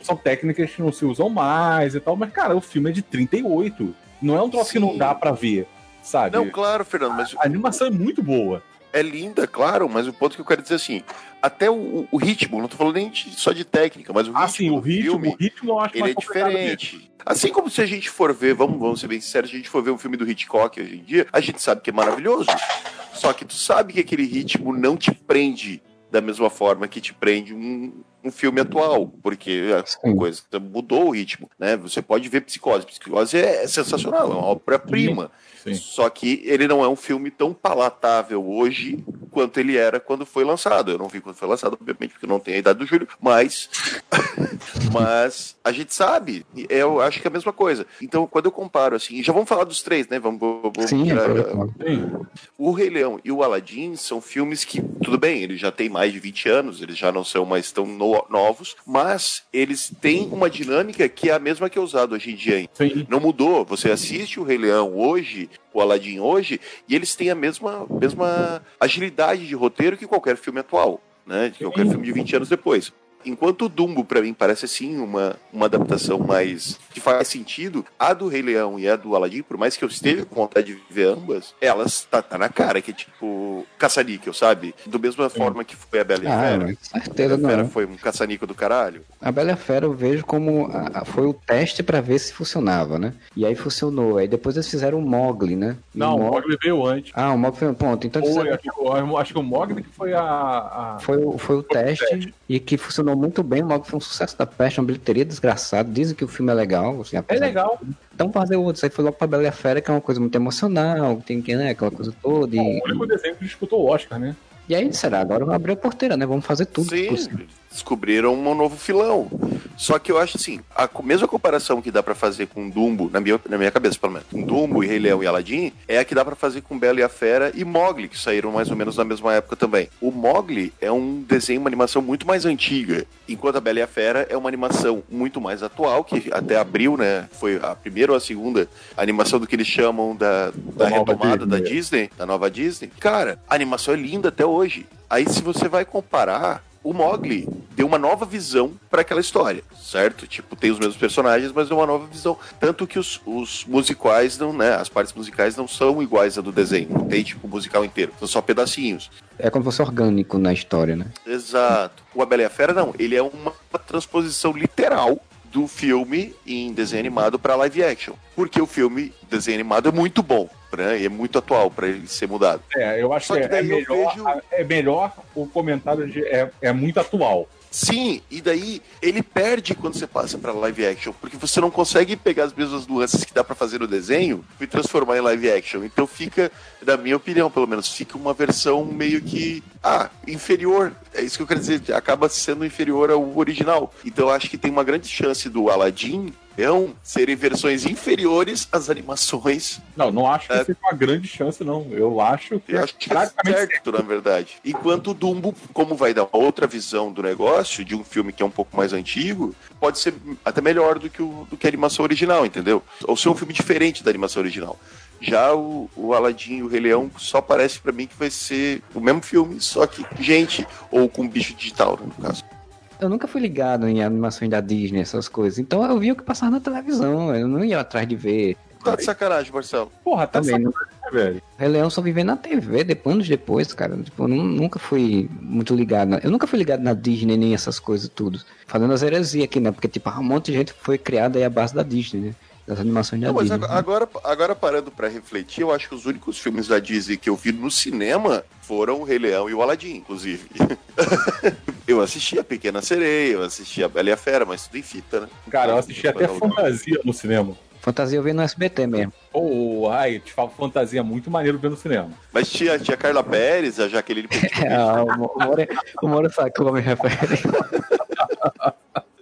Speaker 3: São técnicas que não se usam mais e tal, mas, cara, o filme é de 38. Não é um troço que não
Speaker 2: Sim.
Speaker 3: dá pra ver, sabe?
Speaker 2: Não, claro, Fernando, mas
Speaker 3: A animação é muito boa.
Speaker 2: É linda, claro, mas o ponto que eu quero dizer é assim, até o, o ritmo, não tô falando nem de- só de técnica, mas o ritmo
Speaker 3: Ah, sim, o ritmo,
Speaker 2: filme,
Speaker 3: o ritmo eu acho
Speaker 2: ele
Speaker 3: mais
Speaker 2: é
Speaker 3: mesmo.
Speaker 2: diferente. Assim como se a gente for ver, vamos, vamos ser bem sinceros, se a gente for ver um filme do Hitchcock hoje em dia, a gente sabe que é maravilhoso. Só que tu sabe que aquele ritmo não te prende da mesma forma que te prende um, um filme atual, porque a
Speaker 1: Sim.
Speaker 2: coisa mudou o ritmo, né? Você pode ver Psicose, Psicose é sensacional, é uma obra-prima.
Speaker 3: Sim.
Speaker 2: Só que ele não é um filme tão palatável hoje quanto ele era quando foi lançado. Eu não vi quando foi lançado, obviamente, porque eu não tenho a idade do Júlio, mas. mas a gente sabe. Eu acho que é a mesma coisa. Então, quando eu comparo assim, já vamos falar dos três, né? Vamos, vamos
Speaker 1: sim,
Speaker 2: tirar-
Speaker 1: é,
Speaker 2: o Rei Leão e o Aladdin são filmes que, tudo bem, eles já têm mais de 20 anos, eles já não são mais tão no- novos, mas eles têm uma dinâmica que é a mesma que é usada hoje em dia.
Speaker 3: Sim.
Speaker 2: Não mudou. Você assiste o Rei Leão hoje, o Aladdin hoje, e eles têm a mesma, mesma agilidade de roteiro que qualquer filme atual, né? Que qualquer filme de 20 anos depois. Enquanto o Dumbo, pra mim, parece assim uma, uma adaptação mais. que faz sentido, a do Rei Leão e a do Aladdin, por mais que eu esteja com vontade de ver ambas, elas tá, tá na cara, que é tipo caça-níquel, sabe? Do mesma forma que foi a Bela e a
Speaker 1: Ah,
Speaker 2: Fera. A
Speaker 1: certeza
Speaker 2: Bela e Fera foi um caça-níquel do caralho.
Speaker 1: A Bela e a Fera eu vejo como a- a- foi o teste pra ver se funcionava, né? E aí funcionou. Aí depois eles fizeram o Mogli, né? E
Speaker 3: Não,
Speaker 1: o
Speaker 3: o
Speaker 1: Mogli...
Speaker 3: Veio antes.
Speaker 1: Ah, o Mogli foi um ponto. Então
Speaker 3: Foi,
Speaker 1: fizeram-
Speaker 3: acho, que- acho que o Mogli que foi a. a-
Speaker 1: foi, o- foi o teste e que funcionou muito bem. O Mogli foi um sucesso da peste, uma bilheteria desgraçada. Dizem que o filme é legal. Assim,
Speaker 3: É legal.
Speaker 1: Então fazer outro. Isso aí foi logo pra Bela e a Fera, que é uma coisa muito emocional, tem que, né, aquela coisa toda.
Speaker 3: O
Speaker 1: E,
Speaker 3: único desenho que disputou o Oscar, né?
Speaker 1: e aí, será? Agora abriu a porteira, né? Vamos fazer tudo
Speaker 2: Sim,
Speaker 1: possível.
Speaker 2: Descobriram um novo filão. Só que eu acho assim, a mesma comparação que dá pra fazer com Dumbo, na minha, na minha cabeça pelo menos, com Dumbo e Rei Leão e Aladdin, é a que dá pra fazer com Bela e a Fera e Mogli, que saíram mais ou menos na mesma época também. O Mogli é um desenho, uma animação muito mais antiga, enquanto a Bela e a Fera é uma animação muito mais atual, que até abril, né, foi a primeira ou a segunda animação do que eles chamam da, da
Speaker 3: Da
Speaker 2: retomada da
Speaker 3: Disney.
Speaker 2: Disney, da nova Disney. Cara, a animação é linda até hoje. Aí se você vai comparar, o Mogli deu uma nova visão para aquela história, certo? Tipo, tem os mesmos personagens, mas deu uma nova visão. Tanto que os, os musicais não, né? As partes musicais não são iguais a do desenho. Não tem, tipo, o musical inteiro. São só pedacinhos.
Speaker 1: É como se fosse orgânico na história, né?
Speaker 2: Exato. O A Bela e a Fera, não. Ele é uma transposição literal do filme em desenho animado para live action. Porque o filme desenho animado é muito bom, né? E é muito atual para ele ser mudado.
Speaker 3: É, eu acho que,
Speaker 2: que
Speaker 3: é, melhor,
Speaker 2: vejo-
Speaker 3: é melhor o comentário de. É, é muito atual.
Speaker 2: Sim, e daí ele perde quando você passa pra live action, porque você não consegue pegar as mesmas nuances que dá pra fazer no desenho e transformar em live action. Então fica, na minha opinião, pelo menos, fica uma versão meio que ah, inferior. É isso que eu quero dizer, acaba sendo inferior ao original. Então eu acho que tem uma grande chance do Aladdin não serem versões inferiores às animações.
Speaker 3: Não, não acho que
Speaker 2: É.
Speaker 3: seja uma grande chance, não. Eu acho que
Speaker 2: Eu
Speaker 3: é
Speaker 2: acho que é
Speaker 3: praticamente
Speaker 2: certo, na verdade. Enquanto o Dumbo, como vai dar uma outra visão do negócio, de um filme que é um pouco mais antigo, pode ser até melhor do que, o, do que a animação original, entendeu? Ou ser um filme diferente da animação original. Já o, o Aladdin e o Rei Leão só parece pra mim que vai ser o mesmo filme, só que gente, ou com bicho digital, né, no caso.
Speaker 1: Eu nunca fui ligado em animações da Disney, essas coisas. Então eu via o que passava na televisão. Eu não ia atrás de ver.
Speaker 2: Tá de sacanagem, Marcelo.
Speaker 3: Porra, tá
Speaker 1: Também,
Speaker 3: sacanagem, velho.
Speaker 1: Rei Leão só vivia na TV, depois, anos depois, cara. Tipo, eu nu- nunca fui muito ligado. na- Eu nunca fui ligado na Disney, nem essas coisas tudo. Fazendo as heresias aqui, né? Porque, tipo, um monte de gente foi criada aí à base da Disney, né? Das animações da
Speaker 2: Não, mas
Speaker 1: Disney.
Speaker 2: ag- agora, agora parando pra refletir, eu acho que os únicos filmes da Disney que eu vi no cinema foram o Rei Leão e o Aladdin, inclusive. eu assisti a Pequena Sereia, eu assisti a Bela e a Fera, mas tudo em fita, né?
Speaker 3: Cara, eu assisti até fantasia no cinema.
Speaker 1: Fantasia eu vi no SBT mesmo.
Speaker 3: Pô, ai, te falo fantasia muito maneiro ver no cinema.
Speaker 2: Mas tinha, tinha Carla Pérez, a Jaqueline.
Speaker 1: É, Moro, o Moro sabe como me refere.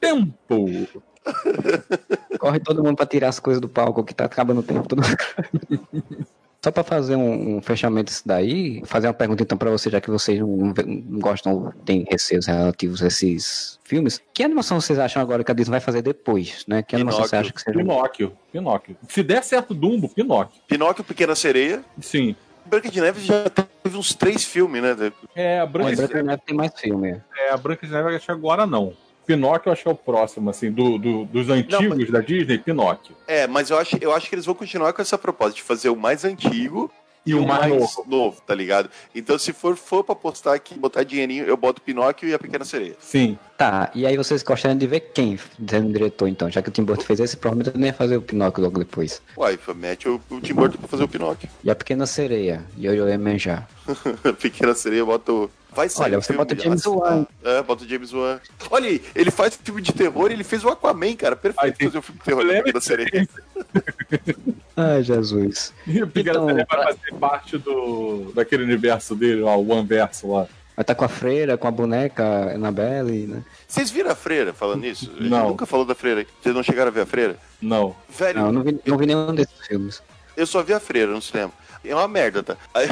Speaker 3: Tempo!
Speaker 1: Corre todo mundo pra tirar as coisas do palco que tá acabando o tempo. Todo... mundo. Só pra fazer um, um fechamento disso daí, fazer uma pergunta então pra vocês, já que vocês não, não gostam, têm receios relativos a esses filmes. Que animação vocês acham agora que a Disney vai fazer depois, né? Que animação você
Speaker 2: Pinóquio.
Speaker 1: acha que seja?
Speaker 3: Pinóquio, Pinóquio. Se der certo Dumbo, Pinóquio.
Speaker 2: Pinóquio, Pequena Sereia.
Speaker 3: Sim.
Speaker 2: Branca de Neve já teve uns três filmes, né?
Speaker 3: É, a Branca,
Speaker 1: Branca de Neve tem mais filme.
Speaker 3: é, a Branca de Neve acho que agora não. Pinóquio eu acho que é o próximo, assim, do, do- dos antigos da Disney, Pinóquio.
Speaker 2: É, mas eu acho, eu acho que eles vão continuar com essa proposta de fazer o mais antigo
Speaker 3: E o mais novo.
Speaker 2: novo, tá ligado? Então, se for, for pra postar aqui, botar dinheirinho, eu boto Pinóquio e a Pequena Sereia.
Speaker 3: Sim.
Speaker 1: Tá, e aí vocês gostariam de ver quem sendo diretor então? Já que o Tim Burton fez esse, provavelmente eu nem ia fazer o Pinóquio logo depois.
Speaker 2: Uai, mete o, o Tim Burton pra fazer o Pinóquio.
Speaker 1: E a Pequena Sereia, Yo-Yo Emanjá.
Speaker 2: Pequena Sereia, eu boto. Vai sair
Speaker 1: Olha, você
Speaker 2: filme,
Speaker 1: bota James Wan.
Speaker 2: É, bota o James Wan. Olha aí, ele faz filme de terror e ele fez o Aquaman, cara. Perfeito
Speaker 3: tem-
Speaker 2: fazer um filme de terror da Sereia.
Speaker 1: Ai, Jesus.
Speaker 3: E o Pequena
Speaker 1: Então,
Speaker 3: vai
Speaker 1: pra-
Speaker 3: fazer parte do, daquele universo dele, ó, o One Verso lá.
Speaker 1: Vai estar com a freira, com a boneca Annabelle, né?
Speaker 2: Vocês viram a freira falando gente
Speaker 3: Não.
Speaker 2: nunca falou da freira. Vocês não chegaram a ver a freira?
Speaker 3: Não.
Speaker 2: Velho,
Speaker 1: Não, eu não vi, não vi nenhum desses filmes.
Speaker 2: Eu só vi a freira no cinema. É uma merda, tá? Aí,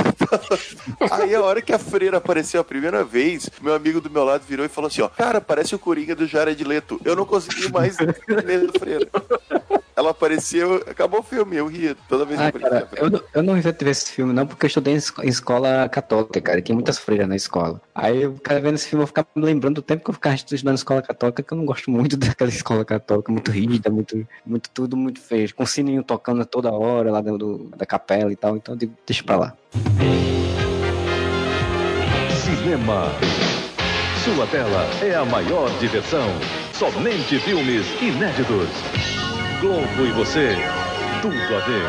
Speaker 2: aí a hora que a freira apareceu a primeira vez, meu amigo do meu lado virou e falou assim, ó, cara, parece o Coringa do Jared Leto. Eu não consegui mais ler a freira. Ela apareceu, acabou o filme, eu ria toda vez que
Speaker 1: Ah, cara, eu, não- eu não ver esse filme não, porque eu estudei em esco- em escola católica, cara. e Tinha muitas freiras na escola. Aí eu cara vendo esse filme, eu ficava me lembrando do tempo que eu ficava estudando em escola católica, que eu não gosto muito daquela escola católica, muito rígida, muito, muito tudo muito feio. Com o sininho tocando toda hora lá dentro do- da capela e tal. Então eu digo, deixa pra lá.
Speaker 4: Cinema. Sua tela é a maior diversão. Somente filmes inéditos. Globo e você, tudo a ver.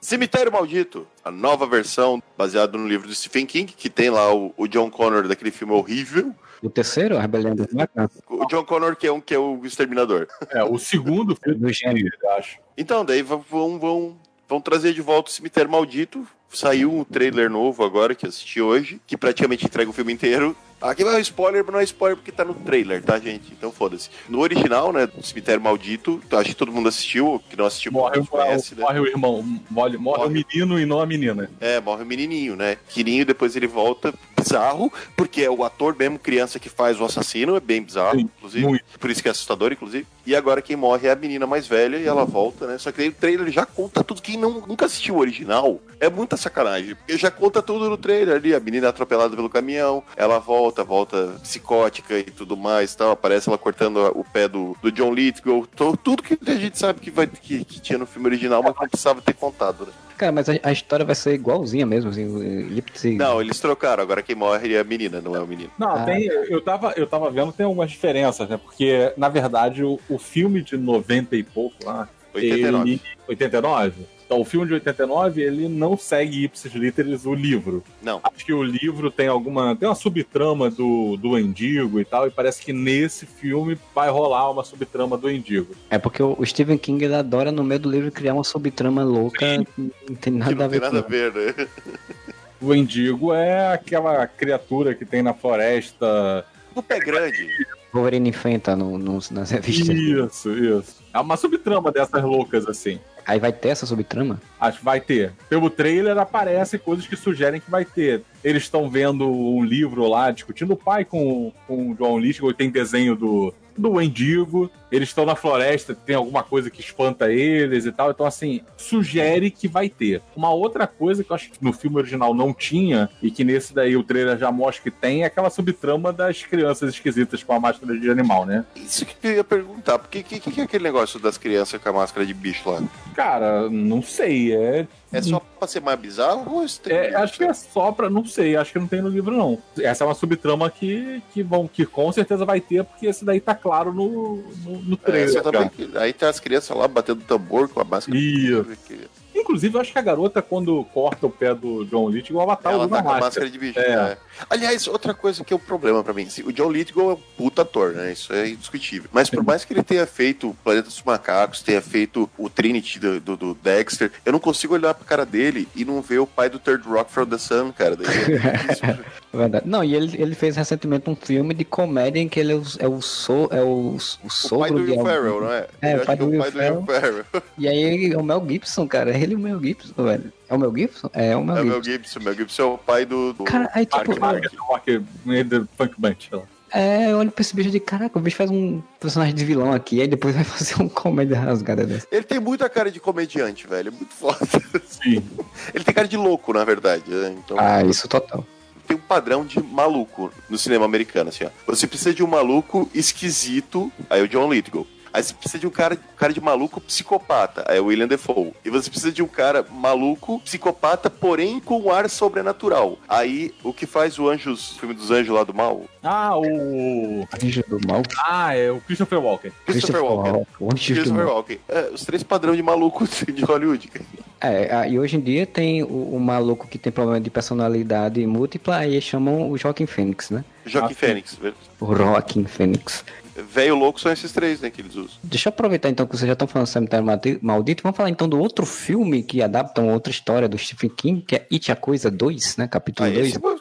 Speaker 2: Cemitério Maldito, a nova versão baseada no livro do Stephen King, que tem lá o, o John Connor daquele filme horrível.
Speaker 1: O terceiro, a Rebelião dos Macancos,
Speaker 2: O John Connor que é, um, que é o exterminador.
Speaker 3: É, o segundo filme
Speaker 1: do gênero.
Speaker 3: eu acho.
Speaker 2: Então, daí vão, vão, vão, vão trazer de volta o Cemitério Maldito. Saiu um trailer novo agora que eu assisti hoje, que praticamente entrega o filme inteiro. Aqui vai um spoiler, mas não é spoiler porque tá no trailer, tá, gente? Então foda-se. No original, né, do Cemitério Maldito, acho que todo mundo assistiu, que não assistiu,
Speaker 3: Morre, o-
Speaker 2: conhece, né?
Speaker 3: morre o irmão, morre, morre o
Speaker 2: Morre.
Speaker 3: menino e não a menina.
Speaker 2: É, morre o menininho, né? Quirinho, depois ele volta bizarro, porque é o ator mesmo, criança que faz o assassino, é bem bizarro,
Speaker 3: Sim,
Speaker 2: inclusive.
Speaker 3: muito.
Speaker 2: Por isso que é assustador, inclusive. E agora quem morre é a menina mais velha e ela volta, né? Só que aí o trailer já conta tudo. Quem não, nunca assistiu o original é muita sacanagem. Porque já conta tudo no trailer ali. A menina é atropelada pelo caminhão, ela volta, volta psicótica e tudo mais tal. Aparece ela cortando o pé do, do John Lithgow. Tudo que a gente sabe que, vai, que, que tinha no filme original, mas não precisava ter contado, né?
Speaker 1: Cara, mas a, a história vai ser igualzinha mesmo, assim.
Speaker 2: Não, eles trocaram. Agora quem morre é a menina, não é o menino.
Speaker 3: Não,
Speaker 1: Ah.
Speaker 3: tem, eu, tava, eu tava vendo, tem algumas diferenças, né? Porque, na verdade, o, o filme de 90 e pouco lá.
Speaker 2: 89.
Speaker 3: Ele, 89? Então, o filme de 89, ele não segue ipsis literis o livro.
Speaker 2: Não.
Speaker 3: Acho que o livro tem alguma. Tem uma subtrama do, do Endigo e tal, e parece que nesse filme vai rolar uma subtrama do Endigo.
Speaker 1: É porque o Stephen King ele adora no meio do livro criar uma subtrama louca que não tem
Speaker 2: Que
Speaker 1: nada a
Speaker 2: não tem
Speaker 1: ver
Speaker 2: nada a ver, né?
Speaker 3: O Endigo é aquela criatura que tem na floresta.
Speaker 2: O pé grande.
Speaker 1: Wolverine enfrenta no, no- nas revistas.
Speaker 3: Isso, isso. É uma subtrama dessas loucas, assim.
Speaker 1: Aí vai ter essa subtrama?
Speaker 3: Acho que vai ter. Pelo trailer aparecem coisas que sugerem que vai ter. Eles estão vendo um livro lá, discutindo o pai com, com o John Lithgow, e tem desenho do, do Wendigo. Eles estão na floresta, tem alguma coisa que espanta eles e tal. Então, assim, sugere que vai ter. Uma outra coisa que eu acho que no filme original não tinha, e que nesse daí o trailer já mostra que tem, é aquela subtrama das crianças esquisitas com a máscara de animal, né?
Speaker 2: Isso que eu ia perguntar. Por que, que, que é aquele negócio das crianças com a máscara de bicho lá?
Speaker 3: Cara, não sei. É
Speaker 2: É só pra ser mais bizarro ou
Speaker 3: É, acho que é só pra. Não sei, acho que não tem no livro, não. Essa é uma subtrama que, que, vão, que com certeza vai ter, porque esse daí tá claro no, no, no
Speaker 2: É,
Speaker 3: trailer.
Speaker 2: também que- aí tem as crianças lá batendo tambor com a máscara.
Speaker 3: Isso.
Speaker 2: Que-
Speaker 3: Inclusive, eu acho que a garota, quando corta o pé do John Lithgow, ela tá
Speaker 2: Ela tá com a
Speaker 3: máscara.
Speaker 2: máscara de bicho.
Speaker 3: É.
Speaker 2: é. Aliás, outra coisa que é um problema pra mim. assim, O John Lithgow é um puta ator, né? Isso é indiscutível. Mas por mais que ele tenha feito o Planeta dos Macacos, tenha feito o Trinity do, do- do Dexter, eu não consigo olhar pra cara dele e não ver o pai do Third Rock from the Sun, cara. Daí é.
Speaker 1: É verdade. Não, e ele, ele fez recentemente um filme de comédia em que ele é o, é o, so, é o, o
Speaker 2: o
Speaker 1: sogro
Speaker 2: pai do
Speaker 1: de
Speaker 2: Will. Ferrell, não é?
Speaker 1: É,
Speaker 2: Eu
Speaker 1: o
Speaker 2: acho
Speaker 1: pai
Speaker 2: que é
Speaker 1: do
Speaker 2: o
Speaker 1: Will
Speaker 2: pai do Will Ferrell.
Speaker 1: E aí ele é o Mel Gibson, cara. Ele é o Mel Gibson, velho. É o Mel Gibson? É, é o Mel
Speaker 2: É o Mel
Speaker 1: Gibson.
Speaker 2: Gibson. Mel Gibson é o pai do. do...
Speaker 1: Cara, aí tipo,
Speaker 3: do Funk Bunch. sei lá.
Speaker 1: é, eu olho pra esse bicho de caraca, o bicho faz um personagem de vilão aqui, aí depois vai fazer um comédia rasgada dessa.
Speaker 2: Ele tem muita cara de comediante, velho. É muito foda.
Speaker 3: Sim.
Speaker 2: Ele tem cara de louco, na verdade. né? Então,
Speaker 1: Ah, isso total.
Speaker 2: Tem um padrão de maluco no cinema americano, assim, ó. Você precisa de um maluco esquisito, aí é o John Lithgow. Aí você precisa de um cara, um cara de maluco psicopata, aí é o William Defoe. E você precisa de um cara maluco, psicopata, porém com um ar sobrenatural. Aí, o que faz o Anjos, o filme dos Anjos lá do mal?
Speaker 3: Ah, o.
Speaker 1: Anjo do mal.
Speaker 3: Ah, é o Christopher Walken.
Speaker 2: Christopher.
Speaker 1: O Anjo do
Speaker 2: Christopher
Speaker 1: mal.
Speaker 2: Walken. É, os três padrões de maluco de Hollywood.
Speaker 1: É, ah, e hoje em dia tem o, o maluco que tem problema de personalidade múltipla, aí chamam o Joaquim Fênix, né?
Speaker 2: Joaquim
Speaker 3: Ah.
Speaker 2: Fênix.
Speaker 1: O Joaquim Fênix.
Speaker 2: Velho louco são esses três, né, que eles usam.
Speaker 1: Deixa eu aproveitar então que vocês já estão falando do Cemitério Maldi- Maldito. Vamos falar então do outro filme que adapta uma outra história do Stephen King, que é It a Coisa 2, né? Capítulo
Speaker 2: Ah,
Speaker 1: 2.
Speaker 2: esse eu vou-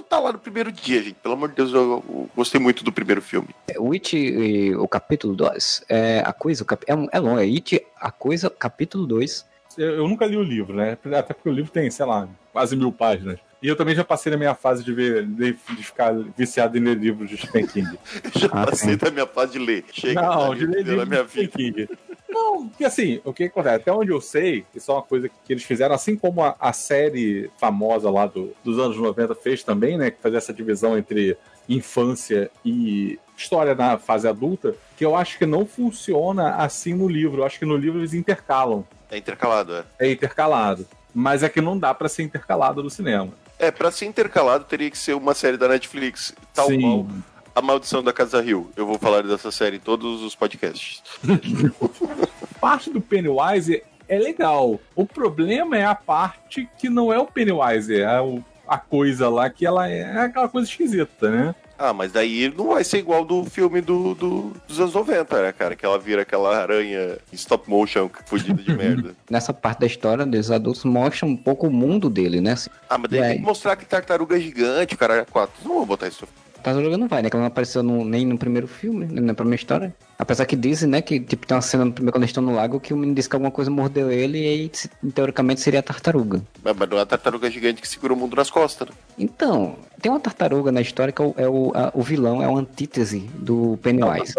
Speaker 2: estar lá no primeiro dia, gente. Pelo amor de Deus, eu, eu gostei muito do primeiro filme.
Speaker 1: O It, e o capítulo 2, é a coisa, o cap- é, é longo, é It, a coisa, capítulo 2.
Speaker 3: Eu, eu nunca li o livro, né? Até porque o livro tem, sei lá, quase mil páginas. E eu também já passei na minha fase de ver, de, de ficar viciado em ler livros de Stephen King.
Speaker 2: Já
Speaker 1: Ah,
Speaker 2: passei
Speaker 1: sim.
Speaker 2: da minha fase de ler. Chega
Speaker 3: Não, de ler livros
Speaker 2: minha
Speaker 3: de Stephen
Speaker 2: vida.
Speaker 3: King. Não, porque assim, o que acontece? Até onde eu sei, isso é uma coisa que eles fizeram, assim como a, a série famosa lá do- dos anos 90 fez também, né? Que fazia essa divisão entre infância e história na fase adulta, que eu acho que não funciona assim no livro. Eu acho que no livro eles intercalam.
Speaker 2: É intercalado, é.
Speaker 3: É intercalado. Mas é que não dá pra ser intercalado no cinema.
Speaker 2: É, pra ser intercalado teria que ser uma série da Netflix, tal
Speaker 3: Sim.
Speaker 2: qual A Maldição da Casa Rio. Eu vou falar dessa série em todos os podcasts.
Speaker 3: parte do Pennywise é legal. O problema é a parte que não é o Pennywise, é o- a coisa lá que ela é aquela coisa esquisita, né?
Speaker 2: Ah, mas daí não vai ser igual do filme do, do- dos anos 90, né, cara? Que ela vira aquela aranha em stop motion fudida de merda.
Speaker 1: Nessa parte da história dos adultos mostra um pouco o mundo dele, né? Assim,
Speaker 2: Ah, mas daí
Speaker 1: E
Speaker 2: tem que mostrar que tartaruga é gigante, cara é quatro. Não vou botar isso.
Speaker 1: Tartaruga não vai, né? Que ela não apareceu no- nem no primeiro filme, nem na primeira história. Apesar que dizem, né, que tipo, tem uma cena no primeiro quando eles estão no lago que o menino disse que alguma coisa mordeu ele e aí, teoricamente, seria a tartaruga.
Speaker 2: Mas não é a tartaruga gigante que segura o mundo nas costas, né?
Speaker 1: Então, tem uma tartaruga na história que é o, é o, a- o vilão, é uma antítese do Pennywise.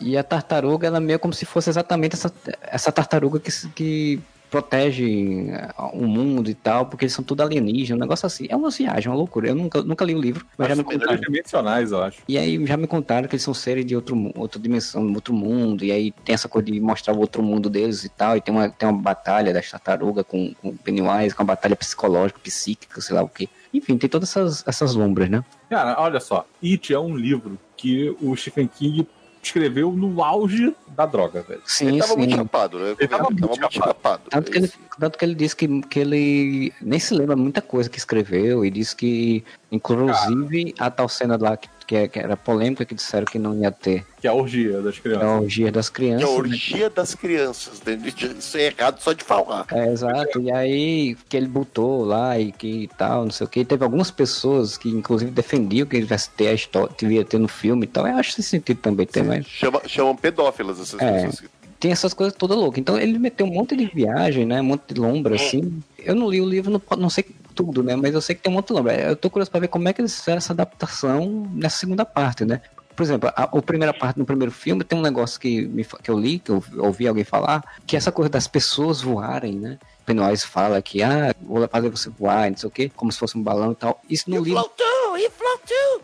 Speaker 1: E a tartaruga, ela é meio como se fosse exatamente essa, essa tartaruga que, que protege eh, o mundo e tal, porque eles são tudo alienígenas, um negócio assim. É uma viagem, uma loucura. Eu nunca, nunca li o livro, mas já me contaram.
Speaker 3: dimensionais, eu acho.
Speaker 1: E aí já me contaram que eles são seres de outro, outra dimensão, outro mundo, e aí tem essa coisa de mostrar o outro mundo deles e tal, e tem uma, tem uma batalha das tartarugas com, com o Pennywise, com uma batalha psicológica, psíquica, sei lá o quê. Enfim, tem todas essas, essas lombras, né?
Speaker 3: Cara, olha só. It é um livro que o Stephen King escreveu no auge da droga, velho.
Speaker 1: Sim,
Speaker 2: Ele tava
Speaker 1: sim.
Speaker 2: muito chapado, né?
Speaker 3: Ele tava muito
Speaker 2: chapado.
Speaker 1: Tanto que, ele, tanto que ele disse que, que ele nem se lembra muita coisa que escreveu e disse que, inclusive, a tal cena lá que, que, é- que era polêmica, que disseram que não ia ter
Speaker 3: Que é a orgia das
Speaker 1: é
Speaker 3: crianças.
Speaker 1: a orgia das
Speaker 2: Que é
Speaker 1: crianças.
Speaker 2: a
Speaker 1: né?
Speaker 2: orgia das crianças. né? Isso é errado só de falar.
Speaker 1: É, exato. E aí que ele botou lá e que tal, não sei o que. Teve algumas pessoas que, inclusive, defendiam que ele tivesse ter a história, devia ter no filme e tal. Eu acho esse sentido também tem, mas
Speaker 2: Chama, chamam pedófilas essas
Speaker 1: É.
Speaker 2: pessoas.
Speaker 1: tem essas coisas todas loucas. Então ele meteu um monte de viagem, né? Um monte de lombra, assim. Eu não li o livro, não, não sei tudo, né? Mas eu sei que tem um de lombra. Eu tô curioso pra ver como é que eles fizeram essa adaptação nessa segunda parte, né? Por exemplo, a, a primeira parte no primeiro filme tem um negócio que, me que eu li, que eu ouvi alguém falar, que é essa coisa das pessoas voarem, né? Pennywise fala que, ah, vou fazer você voar, não sei o quê, como se fosse um balão e tal. Isso no livro.
Speaker 2: Flotou, e flotou.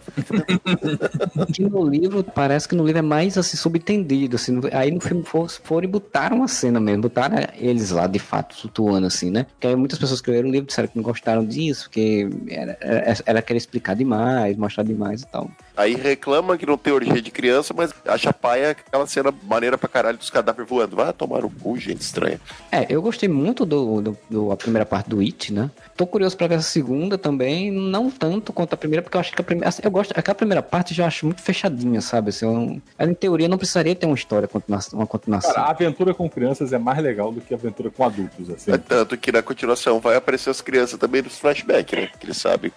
Speaker 1: que no livro, parece que no livro é mais assim, subentendido, assim, aí no filme for- foram e botaram uma cena mesmo, botaram eles lá de fato flutuando assim, né? Que aí muitas pessoas que leram o livro disseram que não gostaram disso, que era, era, era querer explicar demais, mostrar demais e tal.
Speaker 2: Aí reclama que não tem orgia de criança, mas acha paia aquela cena maneira pra caralho dos cadáveres voando. Vai tomar no cu, gente estranha.
Speaker 1: É, eu gostei muito do, do, do- a primeira parte do It, né? Tô curioso pra ver essa segunda também, não tanto quanto a primeira, porque eu acho que a primeira, assim, eu gosto, aquela primeira parte eu já acho muito fechadinha, sabe? Assim, eu- ela em teoria não precisaria ter uma história, uma continuação.
Speaker 3: Cara, a aventura com crianças é mais legal do que a aventura com adultos, assim.
Speaker 2: É tanto que na continuação vai aparecer as crianças também nos flashbacks, né? Que eles sabem.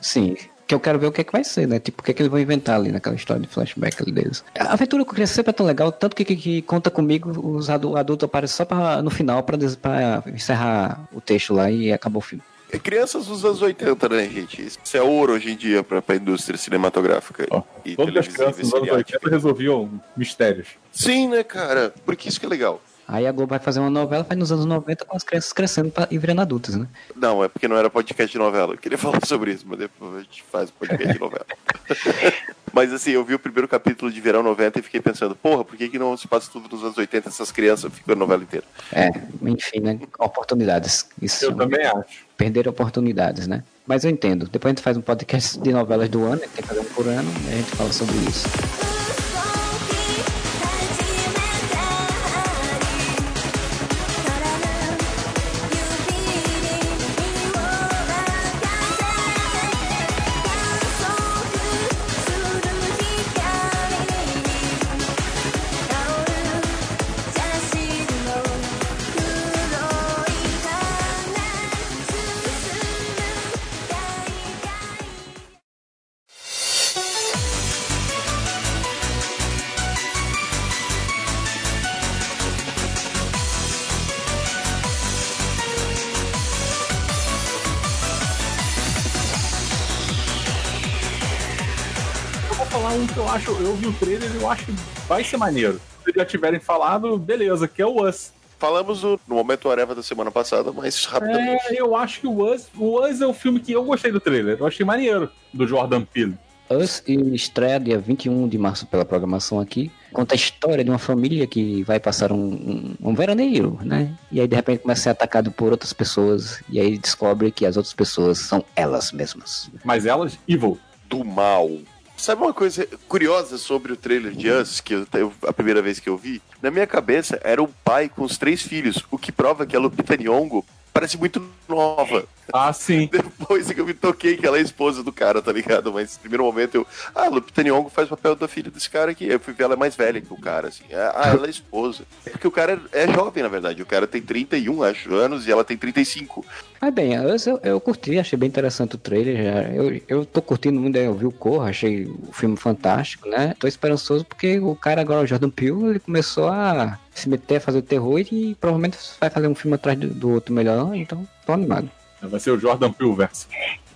Speaker 1: Sim. Que eu quero ver o que é que vai ser, né? Tipo, o que é que eles vão inventar ali naquela história de flashback ali deles. A aventura com criança sempre é tão legal, tanto que, que, que conta comigo, os adu- adultos aparecem só pra, no final pra, des- pra encerrar o texto lá e acabou o filme.
Speaker 2: É crianças dos anos 80, né, gente? Isso é ouro hoje em dia pra, pra indústria cinematográfica
Speaker 3: Ó,
Speaker 2: e
Speaker 3: Todas as crianças dos anos
Speaker 2: seriática.
Speaker 3: 80 resolviam mistérios.
Speaker 2: Sim, né, cara? Porque isso que é legal.
Speaker 1: Aí a Globo vai fazer uma novela, faz nos anos 90 com as crianças crescendo pra, e virando adultas, né?
Speaker 2: Não, é porque não era podcast de novela. Eu queria falar sobre isso, mas depois a gente faz podcast de novela. mas assim, eu vi o primeiro capítulo de Verão 90 e fiquei pensando, porra, por que, que não se passa tudo nos anos 80 essas crianças ficam a novela inteira?
Speaker 1: É, enfim, né? Oportunidades. Isso.
Speaker 3: Eu também acho.
Speaker 1: Perder oportunidades, né? Mas eu entendo. Depois a gente faz um podcast de novelas do ano, tem que fazer um por ano, e a gente fala sobre isso.
Speaker 3: Acho, eu vi o trailer e eu acho que vai ser maneiro. Se já tiverem falado, beleza, que é o Us.
Speaker 2: Falamos no, no momento Areva da semana passada, mas rapidamente.
Speaker 3: É, eu acho que o Us, o Us é o filme que eu gostei do trailer. Eu achei maneiro, do Jordan Peele.
Speaker 1: Us estreia dia 21 de março pela programação aqui. Conta a história de uma família que vai passar um, um, um veraneio, né? E aí de repente começa a ser atacado por outras pessoas. E aí descobre que as outras pessoas são elas mesmas.
Speaker 3: Mas elas, evil.
Speaker 2: do mal. Sabe uma coisa curiosa sobre o trailer de Us, que eu, eu- a primeira vez que eu vi? Na minha cabeça era um pai com os três filhos, o que prova que a Lupita Nyong'o parece muito nova.
Speaker 3: Ah, sim.
Speaker 2: Depois que eu me toquei que ela é esposa do cara, tá ligado? Mas no primeiro momento eu. Ah, Lupita Nyong'o faz o papel da filha desse cara aqui. Eu fui ver ela é mais velha que o cara, assim. Ah, ela é esposa. É porque o cara é jovem, na verdade. O cara tem 31, acho, anos e ela tem 35.
Speaker 1: Mas bem, eu, eu, eu curti, achei bem interessante o trailer. Já. Eu, eu tô curtindo muito, eu vi o Corra, achei o filme fantástico, né? Tô esperançoso porque o cara agora, o Jordan Peele, ele começou a se meter a fazer terror e provavelmente vai fazer um filme atrás do, do outro melhor, então tô animado.
Speaker 3: Vai ser o Jordan Peele verso.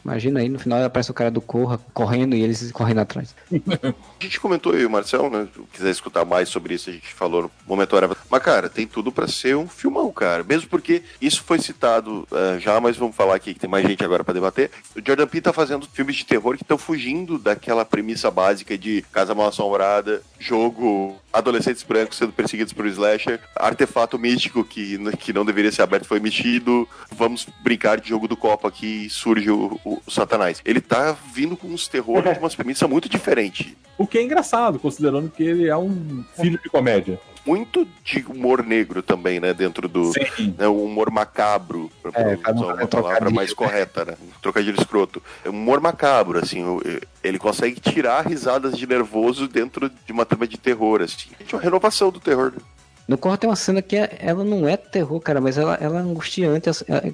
Speaker 1: Imagina aí, no final aparece o cara do Corra correndo e eles correndo atrás.
Speaker 2: A gente comentou e o Marcel, né? Se quiser escutar mais sobre isso, a gente falou no momento hora. Mas, cara, tem tudo para ser um filmão, cara. Mesmo porque isso foi citado uh, já, mas vamos falar aqui que tem mais gente agora para debater. O Jordan Peele tá fazendo filmes de terror que estão fugindo daquela premissa básica de Casa Mal Assombrada, jogo adolescentes brancos sendo perseguidos por slasher, artefato místico que, que não deveria ser aberto foi emitido, vamos brincar de jogo do copo aqui e surge o, o, o, Satanás. Ele tá vindo com uns terrores de umas premissas muito diferentes.
Speaker 3: O que é engraçado, considerando que ele é um filho de comédia
Speaker 2: muito de humor negro também, né? Dentro do né, o humor macabro, pra, é, pra usar uma palavra mais correta, né? Trocadilho escroto. É humor macabro, assim, ele consegue tirar risadas de nervoso dentro de uma trama de terror, assim. É uma renovação do terror. Né?
Speaker 1: No Corra tem uma cena que é, ela não é terror, cara, mas ela, ela é angustiante.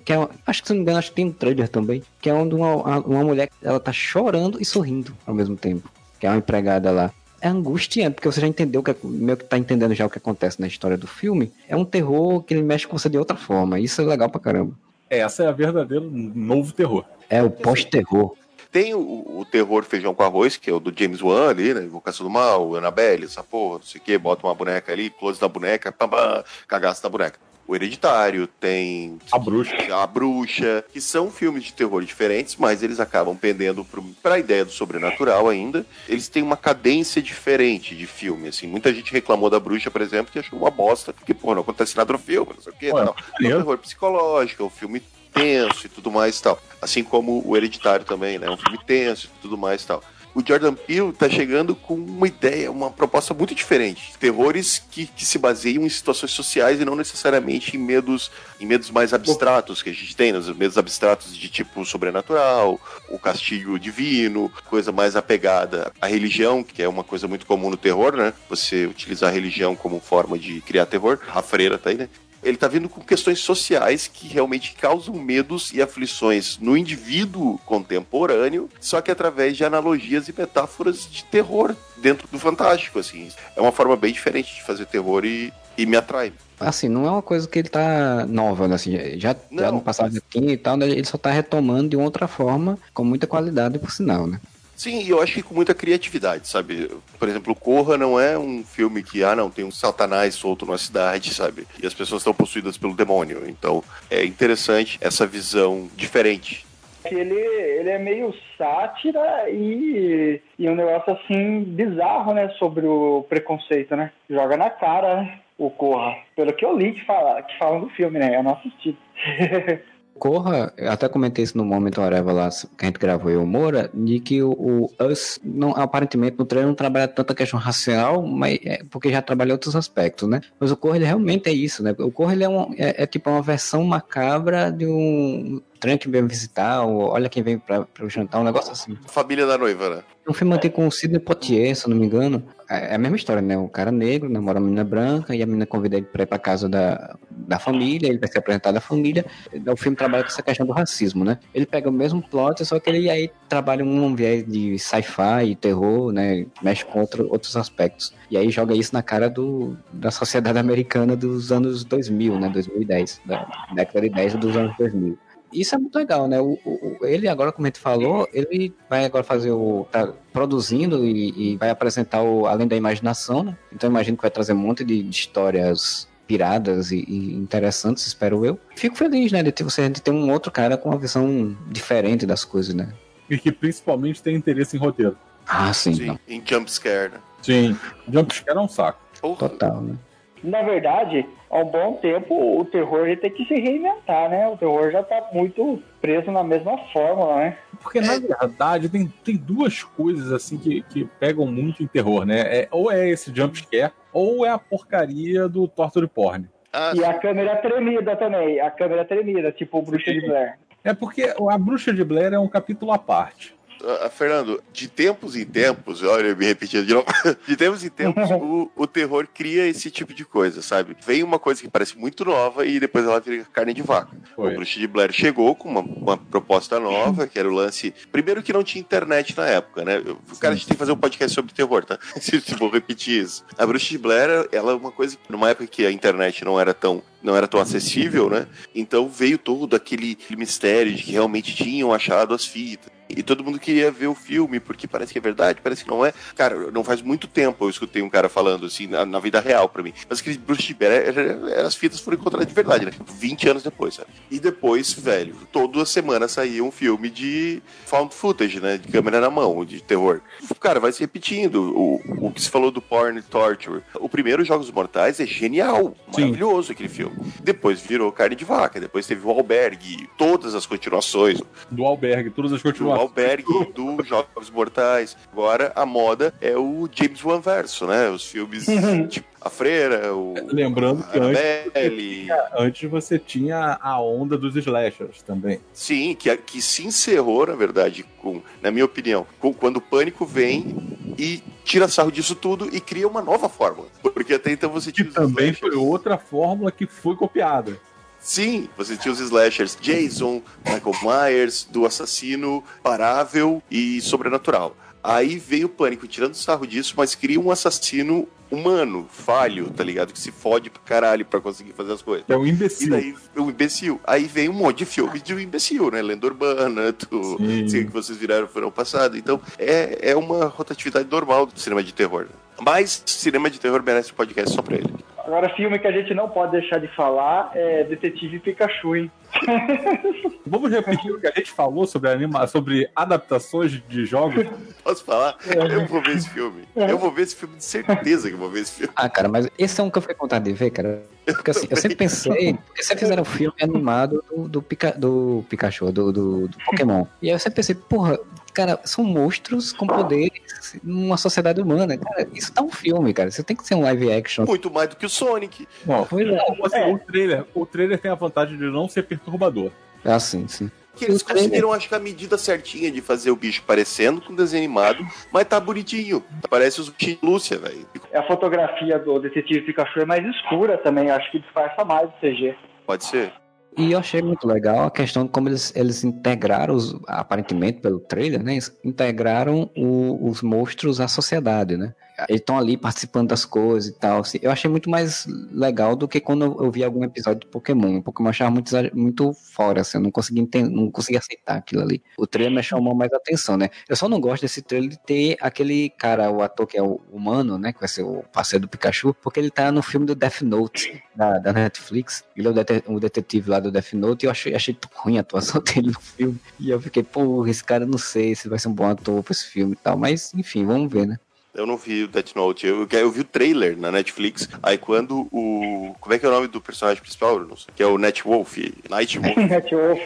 Speaker 1: Que é, acho que se não me engano, acho que tem um trailer também. Que é onde uma, uma mulher ela tá chorando e sorrindo ao mesmo tempo. Que é uma empregada lá é angustiante, porque você já entendeu, que, meio que tá entendendo já o que acontece na história do filme. É um terror que ele mexe com você de outra forma. Isso é legal pra caramba.
Speaker 3: Essa é a verdadeiro novo terror.
Speaker 1: É o pós-terror.
Speaker 2: Tem o, o, terror feijão com arroz, que é o do James Wan ali, né? Invocação do Mal, Annabelle, essa porra, não sei o quê, bota uma boneca ali, close da boneca, pam, pam, cagaço da boneca o Hereditário, tem
Speaker 3: A Bruxa.
Speaker 2: A Bruxa, que são filmes de terror diferentes, mas eles acabam pendendo para a ideia do sobrenatural ainda. Eles têm uma cadência diferente de filme, assim. Muita gente reclamou da Bruxa, por exemplo, que achou uma bosta, porque, pô, não acontece nada no filme, não sei o quê, Ué, não. É um terror psicológico, é um filme tenso e tudo mais e tal. Assim como o Hereditário também, né? É um filme tenso e tudo mais e tal o Jordan Peele tá chegando com uma ideia, uma proposta muito diferente. Terrores que, que se baseiam em situações sociais e não necessariamente em medos, em medos mais abstratos que a gente tem, nos medos abstratos de tipo sobrenatural, o castigo divino, coisa mais apegada à religião, que é uma coisa muito comum no terror, né? Você utilizar a religião como forma de criar terror. A freira tá aí, né? Ele está vindo com questões sociais que realmente causam medos e aflições no indivíduo contemporâneo, só que através de analogias e metáforas de terror dentro do fantástico, assim. É uma forma bem diferente de fazer terror e, e me atrai.
Speaker 1: Assim, não é uma coisa que ele tá nova, né? Assim, já, não, já no passado mas... tinha e tal, né? ele só tá retomando de outra forma, com muita qualidade, por sinal, né?
Speaker 2: Sim, e eu acho que com muita criatividade, sabe? Por exemplo, Corra não é um filme que, ah, não, tem um satanás solto na cidade, sabe? E as pessoas estão possuídas pelo demônio. Então, é interessante essa visão diferente.
Speaker 5: Ele, ele é meio sátira e, e um negócio assim bizarro, né? Sobre o preconceito, né? Joga na cara, né? O Corra. Pelo que eu li que, fala, que falam do filme, né? Eu não assisti.
Speaker 1: Corra, até comentei isso no momento Areva lá, que a gente gravou eu, Moura, de que o, o Us, não, aparentemente, no trailer não trabalha tanto a questão racial, mas é porque já trabalha outros aspectos, né? Mas o Corra, ele realmente é isso, né? O Corra, ele é, um, é, é tipo uma versão macabra de um trem que vem visitar, ou olha quem vem pra, pra jantar, um negócio assim.
Speaker 2: Família da noiva, né?
Speaker 1: Um filme antigo com o Sidney Poitier, se eu não me engano. É, é a mesma história, né? O cara negro namora uma menina branca e a menina convida ele pra ir pra casa da, da família, ele vai se apresentar da família. O filme trabalha com essa questão do racismo, né? Ele pega o mesmo plot, só que ele aí trabalha um viés de sci-fi e terror, né? Mexe com outro, outros aspectos. E aí joga isso na cara do, da sociedade americana dos anos 2000, né? 2010, da década de 10 dos anos 2000 isso é muito legal, né? O, o, ele agora, como a gente falou, ele vai agora fazer o. tá produzindo e, e vai apresentar o Além da Imaginação, né? Então imagino que vai trazer um monte de, de histórias piradas e, e, interessantes, espero eu. Fico feliz, né, de ter, você, de ter um outro cara com uma visão diferente das coisas, né?
Speaker 3: E que principalmente tem interesse em roteiro.
Speaker 1: Ah, sim. sim
Speaker 2: então. Em jumpscare, né?
Speaker 3: Sim, jumpscare é um saco.
Speaker 1: Total, né?
Speaker 5: Na verdade, há um bom tempo o terror ele tem que se reinventar, né? O terror já tá muito preso na mesma fórmula, né?
Speaker 3: Porque na verdade tem, tem duas coisas assim que, que pegam muito em terror, né? É, ou é esse jumpscare, ou é a porcaria do torture porn.
Speaker 2: Ah,
Speaker 5: E a câmera tremida também. A câmera tremida, tipo o Bruxa de Blair.
Speaker 3: É porque a Bruxa de Blair é um capítulo à parte.
Speaker 2: Ah, Fernando, de tempos em tempos, olha, eu me repetindo de novo, de tempos em tempos, o, o terror cria esse tipo de coisa, sabe? Vem uma coisa que parece muito nova e depois ela vira carne de vaca.
Speaker 3: Foi.
Speaker 2: O Bruxa de Blair chegou com uma, uma proposta nova, que era o lance. Primeiro que não tinha internet na época, né? Eu- Cara, a gente tem que fazer um podcast sobre terror, tá? Se se vou repetir isso. A Bruxa de Blair, ela é uma coisa que, numa época que a internet não era tão. Não era tão acessível, né? Então veio todo aquele mistério de que realmente tinham achado as fitas. E todo mundo queria ver o filme, porque parece que é verdade, parece que não é. Cara, não faz muito tempo eu escutei um cara falando assim, na, na vida real pra mim. Mas aquele Bruce era- as fitas foram encontradas de verdade, né? 20 anos depois, sabe? E depois, velho, toda semana saía um filme de found footage, né? De câmera na mão, de terror. Cara, vai se repetindo. O, o que se falou do porn torture. O primeiro Jogos Mortais é genial,
Speaker 3: Sim.
Speaker 2: maravilhoso aquele filme. Depois virou carne de vaca, depois teve o Albergue, todas as continuações,
Speaker 3: Do albergue, todas as
Speaker 2: do
Speaker 3: continuações.
Speaker 2: Albergue, dos Jogos Mortais. Agora a moda é o James Wan verso, né? Os filmes tipo A Freira, o
Speaker 3: Lembrando que antes,
Speaker 2: Annabelle.
Speaker 3: antes você tinha a onda dos slashers também.
Speaker 2: Sim, que, que se encerrou, na verdade, com, na minha opinião, com, quando o pânico vem e tira sarro disso tudo e cria uma nova fórmula. Porque até então você
Speaker 3: Que
Speaker 2: tinha os
Speaker 3: também
Speaker 2: slashers-
Speaker 3: foi outra fórmula que foi copiada.
Speaker 2: Sim, você tinha os slashers Jason, Michael Myers, do assassino parável e sobrenatural. Aí veio o pânico tirando sarro disso, mas cria um assassino humano, falho, tá ligado? Que se fode pra caralho pra conseguir fazer as coisas.
Speaker 3: É um
Speaker 2: E
Speaker 3: imbecil.
Speaker 2: daí, o imbecil. Aí vem um monte de filmes de um imbecil, né? Lenda Urbana, do
Speaker 3: Sim.
Speaker 2: sei que vocês viraram no ano passado. Então, é, é uma rotatividade normal do cinema de terror. Mas cinema de terror merece um podcast só pra ele.
Speaker 5: Agora, filme que a gente não pode deixar de falar é Detetive Pikachu, hein?
Speaker 3: Vamos repetir o que a gente falou sobre, anima... sobre adaptações de jogos?
Speaker 2: Posso falar? Eu vou ver esse filme. Eu vou ver esse filme, de certeza que eu vou ver esse filme.
Speaker 1: Ah, cara, mas esse é um que eu fiquei com vontade de ver, cara. Porque assim, eu sempre pensei, porque sempre fizeram um filme animado do, do, Pica, do Pikachu, do, do, do Pokémon. E aí eu sempre pensei, porra, cara, são monstros com poderes numa sociedade humana. Cara, isso tá um filme, cara. Isso tem que ser um live action.
Speaker 2: Muito mais do que o Sonic.
Speaker 3: Bom,
Speaker 1: Pois é.
Speaker 3: não, assim, o, trailer, o trailer tem a vantagem de não ser perturbador.
Speaker 1: É assim, sim.
Speaker 2: Que eles conseguiram, acho que a medida certinha de fazer o bicho parecendo com desenho animado, mas tá bonitinho. Parece os bichinhos de Lúcia, velho.
Speaker 5: A fotografia do Detetive Pikachu é mais escura também, acho que disfarça mais o CG.
Speaker 2: Pode ser.
Speaker 1: E eu achei muito legal a questão de como eles, eles integraram, os, aparentemente pelo trailer, né? eles integraram o- os monstros à sociedade, né? Estão ali participando das coisas e tal. assim. Eu achei muito mais legal do que quando eu, vi algum episódio de Pokémon. Pokémon eu achava muito, muito fora, assim, eu não conseguia entender, não conseguia aceitar aquilo ali. O trailer me chamou mais atenção, né? Eu só não gosto desse trailer de ter aquele cara, o ator que é o humano, né? Que vai ser o parceiro do Pikachu, porque ele tá no filme do Death Note da, da Netflix. Ele é o, dete- o detetive lá do Death Note e eu achei, achei tão ruim a atuação dele no filme. E eu fiquei, pô, esse cara não sei se vai ser um bom ator pra esse filme e tal. Mas, enfim, vamos ver, né?
Speaker 2: Eu não vi o Death Note. Eu, eu vi o trailer na Netflix. Aí quando o. Como é que é o nome do personagem principal, Bruno? Que é o Net Wolf. Night Wolf.
Speaker 5: Netwolf.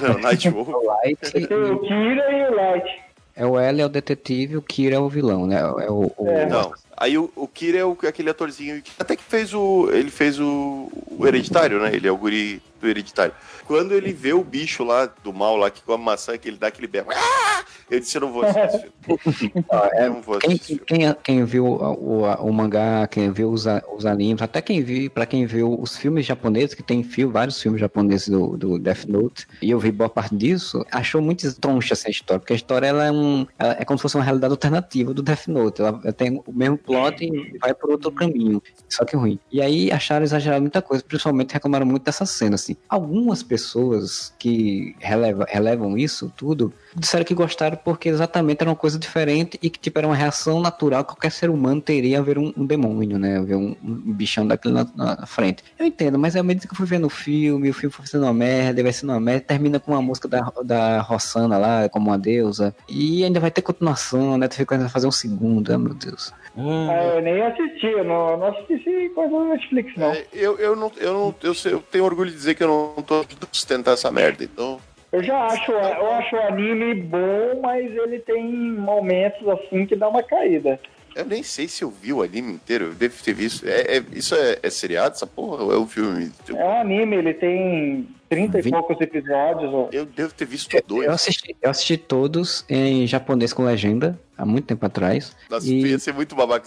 Speaker 2: não, Night Wolf.
Speaker 1: O Light
Speaker 5: Tem o Kira e o Light.
Speaker 1: é o L é o detetive, o Kira é o vilão, né? É o, o-
Speaker 5: É.
Speaker 2: Não. Aí o, o Kira é o- aquele atorzinho que até que fez o. Ele fez o, o hereditário, né? Ele é o guri do hereditário. Quando ele vê o bicho lá do mal lá que come maçã, que ele dá aquele berro. "Ah!" Eu disse, eu não vou assistir esse filme.
Speaker 1: Ó, é,
Speaker 2: não vou
Speaker 1: quem,
Speaker 2: assistir
Speaker 1: quem, quem, quem viu o, o, o mangá, quem viu os, os animes, até quem viu, pra quem viu os filmes japoneses, que tem fio, vários filmes japoneses do, do Death Note, e eu vi boa parte disso, achou muito troncha essa história, porque a história ela é, um, ela é como se fosse uma realidade alternativa do Death Note. Ela tem o mesmo plot e vai por outro caminho, só que ruim. E aí acharam exagerado muita coisa, principalmente reclamaram muito dessa cena, assim. Algumas pessoas que releva, relevam isso tudo, disseram que gostaram porque exatamente era uma coisa diferente e que tipo era uma reação natural que qualquer ser humano teria a ver um, um demônio, né? A ver um, um bichão daquele na, na frente. Eu entendo, mas à medida que eu fui vendo o filme, o filme foi sendo uma merda, vai sendo uma merda, termina com uma música da, da Rossana lá, como uma deusa, e ainda vai ter continuação, né? Tu fica fazer um segundo, ah, meu Deus.
Speaker 5: Ah, eu nem assisti, eu não, não assisti coisa da Netflix, não.
Speaker 2: É, Eu, eu não, eu não, eu, eu tenho orgulho de dizer que eu não tô sustentar essa merda. Então,
Speaker 5: Eu já acho, eu acho o anime bom, mas ele tem momentos assim que dá uma caída.
Speaker 2: Eu nem sei se eu vi o anime inteiro, eu devo ter visto. É, é- isso é, é seriado, essa porra? Ou é um filme?
Speaker 5: É um anime, ele tem 30 e
Speaker 1: Vinte-
Speaker 5: poucos episódios. ó.
Speaker 2: eu devo ter visto
Speaker 1: Eu
Speaker 2: dois.
Speaker 1: assisti, eu assisti todos em japonês com legenda, há muito tempo atrás.
Speaker 2: Nossa,
Speaker 1: E-
Speaker 2: ia ser muito babaca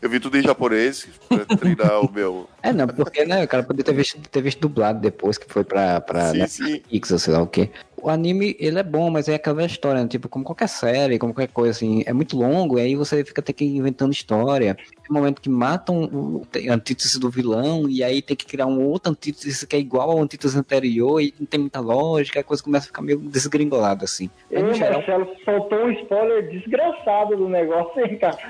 Speaker 2: Eu vi tudo em japonês pra treinar o meu.
Speaker 1: É, não, porque, né, o cara poderia ter visto, ter visto dublado depois que foi pra, pra
Speaker 2: Sim,
Speaker 1: Netflix,
Speaker 2: sim.
Speaker 1: ou sei lá o quê. O anime, ele é bom, mas é aquela história, né? tipo, como qualquer série, como qualquer coisa, assim, é muito longo, e aí você fica ter que ir inventando história. Um momento que matam o a antítese do vilão, e aí tem que criar um outro antítese que é igual ao antítese anterior, e não tem muita lógica, a coisa começa a ficar meio desgringolada, assim. Mas,
Speaker 5: Eu
Speaker 1: no
Speaker 5: e
Speaker 1: geral,
Speaker 5: Marcelo soltou um spoiler desgraçado do negócio, hein, cara?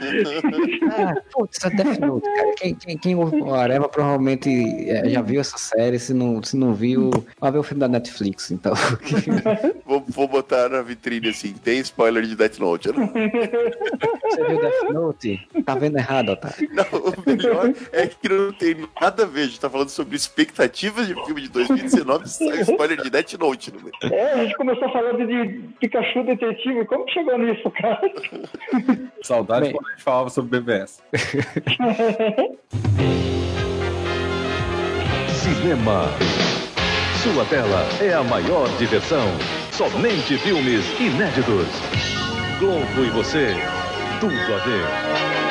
Speaker 1: Ah, putz, é Death Note, cara. Quem, quem, quem ouve o Areva provavelmente é, já viu essa série. Se não, se não viu, vai ver o filme da Netflix, então.
Speaker 2: Vou, vou botar na vitrine assim, tem spoiler de Death Note. Não-
Speaker 1: Você viu Death Note? Tá vendo errado, Otário.
Speaker 2: Não, o melhor é que não tem nada a ver. A gente tá falando sobre expectativas de filme de 2019 e sai spoiler de Death Note no meio.
Speaker 5: É, a gente começou falando de Pikachu Detetive. Como que chegou nisso, cara?
Speaker 3: Saudade
Speaker 1: Bem.
Speaker 3: quando a gente falava sobre BBS.
Speaker 4: Cinema. Sua tela é a maior diversão. Somente filmes inéditos. Globo e você. Tudo a ver.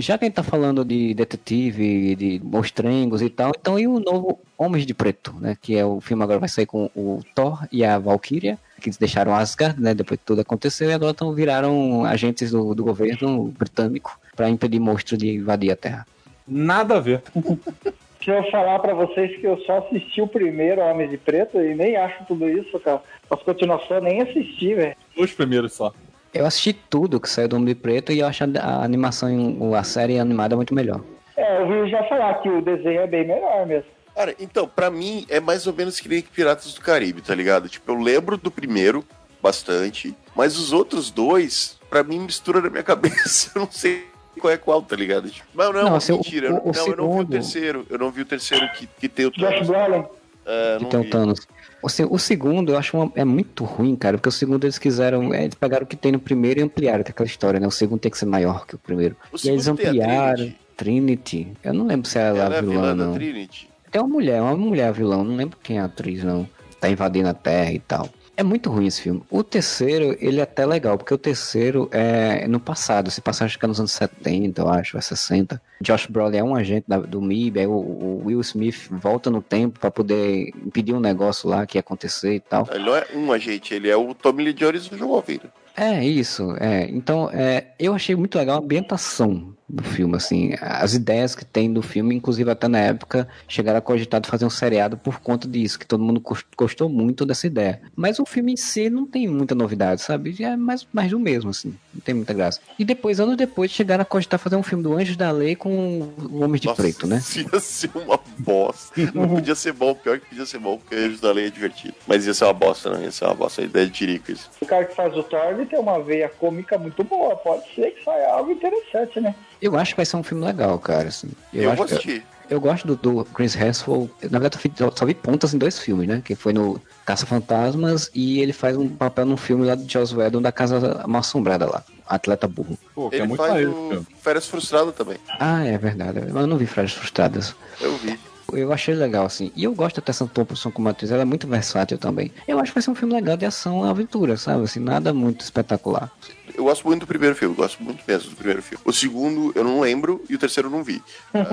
Speaker 1: Já que a gente tá falando de detetive, de monstrengos e tal, então e o novo Homens de Preto, né? Que é o filme agora vai sair com o Thor e a Valkyria, que eles deixaram Asgard, né? Depois que tudo aconteceu, e agora tão, viraram agentes do, do governo britânico para impedir monstros de invadir a Terra.
Speaker 3: Nada a ver.
Speaker 5: Se eu falar pra vocês que eu só assisti o primeiro Homem de Preto e nem acho tudo isso, cara. As continuações eu nem assisti, velho.
Speaker 3: Os primeiros só.
Speaker 1: Eu assisti tudo que saiu do Homem de Preto e eu acho a animação, a série animada muito melhor.
Speaker 5: É, eu ouvi já falar que o desenho é bem melhor mesmo.
Speaker 2: Cara, então, pra mim é mais ou menos que nem Piratas do Caribe, tá ligado? Tipo, eu lembro do primeiro bastante, mas os outros dois, pra mim, mistura na minha cabeça. Eu não sei qual é qual, tá ligado? Tipo, mas não,
Speaker 1: Não, assim, o-
Speaker 2: mentira.
Speaker 1: o-
Speaker 2: não,
Speaker 1: o
Speaker 2: eu não vi o terceiro. Eu não vi o terceiro que, que tem o
Speaker 5: Josh
Speaker 2: Thanos.
Speaker 5: Brolin.
Speaker 2: É,
Speaker 1: que tem o
Speaker 2: vi.
Speaker 1: Thanos. O, se- o segundo eu acho uma- é muito ruim, cara, porque o segundo eles quiseram. é, Eles pegaram o que tem no primeiro e ampliaram, é aquela história, né? O segundo tem que ser maior que o primeiro.
Speaker 2: O
Speaker 1: e eles ampliaram.
Speaker 2: Trinity.
Speaker 1: Trinity. Eu não lembro se ela,
Speaker 2: Ela
Speaker 1: é
Speaker 2: é
Speaker 1: a vilã,
Speaker 2: vilã da
Speaker 1: não.
Speaker 2: Trinity.
Speaker 1: Tem uma mulher, uma mulher vilão, não lembro quem é a atriz, não. Tá invadindo a Terra e tal. É muito ruim esse filme. O terceiro, ele é até legal, porque o terceiro é no passado. Se passar, acho que é nos anos 70, eu acho, é 60. Josh Brolin é um agente da- do MIB, aí o, o Will Smith volta no tempo pra poder impedir um negócio lá que ia acontecer e tal.
Speaker 2: Ele não é um agente, ele é o Tommy Lee Jones jovem. né?
Speaker 1: É, isso, é. Então, é, eu achei muito legal a ambientação do filme, assim, as ideias que tem do filme, inclusive até na época chegaram a cogitar de fazer um seriado por conta disso, que todo mundo gos- gostou muito dessa ideia. Mas o filme em si não tem muita novidade, sabe? É mais, mais do mesmo, assim, não tem muita graça. E depois, anos depois, chegaram a cogitar fazer um filme do Anjos da Lei com o Homem de
Speaker 2: Nossa,
Speaker 1: Preto, né?
Speaker 2: Ia ser uma bosta. Não podia ser bom, pior que podia ser bom, porque Anjos da Lei é divertido. Mas ia ser uma bosta, não? Ia ser uma bosta. A ideia de tirico isso.
Speaker 5: O cara que faz o Thor, ele tem uma veia cômica muito boa. Pode ser que saia algo interessante, né?
Speaker 1: Eu acho que vai ser um filme legal, cara, assim.
Speaker 2: Eu,
Speaker 1: acho,
Speaker 2: vou assistir.
Speaker 1: Eu gosto do, do Chris Hemsworth. Na verdade, eu só vi pontas em dois filmes, né? Que foi no Caça Fantasmas e ele faz um papel num filme lá do Joss Whedon da Casa Mal Assombrada lá. Atleta Burro.
Speaker 3: Pô, que é
Speaker 2: Ele
Speaker 3: muito
Speaker 2: faz o. Férias Frustradas também.
Speaker 1: Ah, é verdade. Eu não vi Frases Frustradas.
Speaker 2: Eu vi.
Speaker 1: Eu achei legal, assim. E eu gosto da Tessa Thompson como atriz. Ela é muito versátil também. Eu acho que vai ser um filme legal de ação e aventura, sabe? Assim, nada muito espetacular.
Speaker 2: Eu gosto muito do primeiro filme, gosto muito mesmo do primeiro filme. O segundo eu não lembro e o terceiro eu não vi. Ah,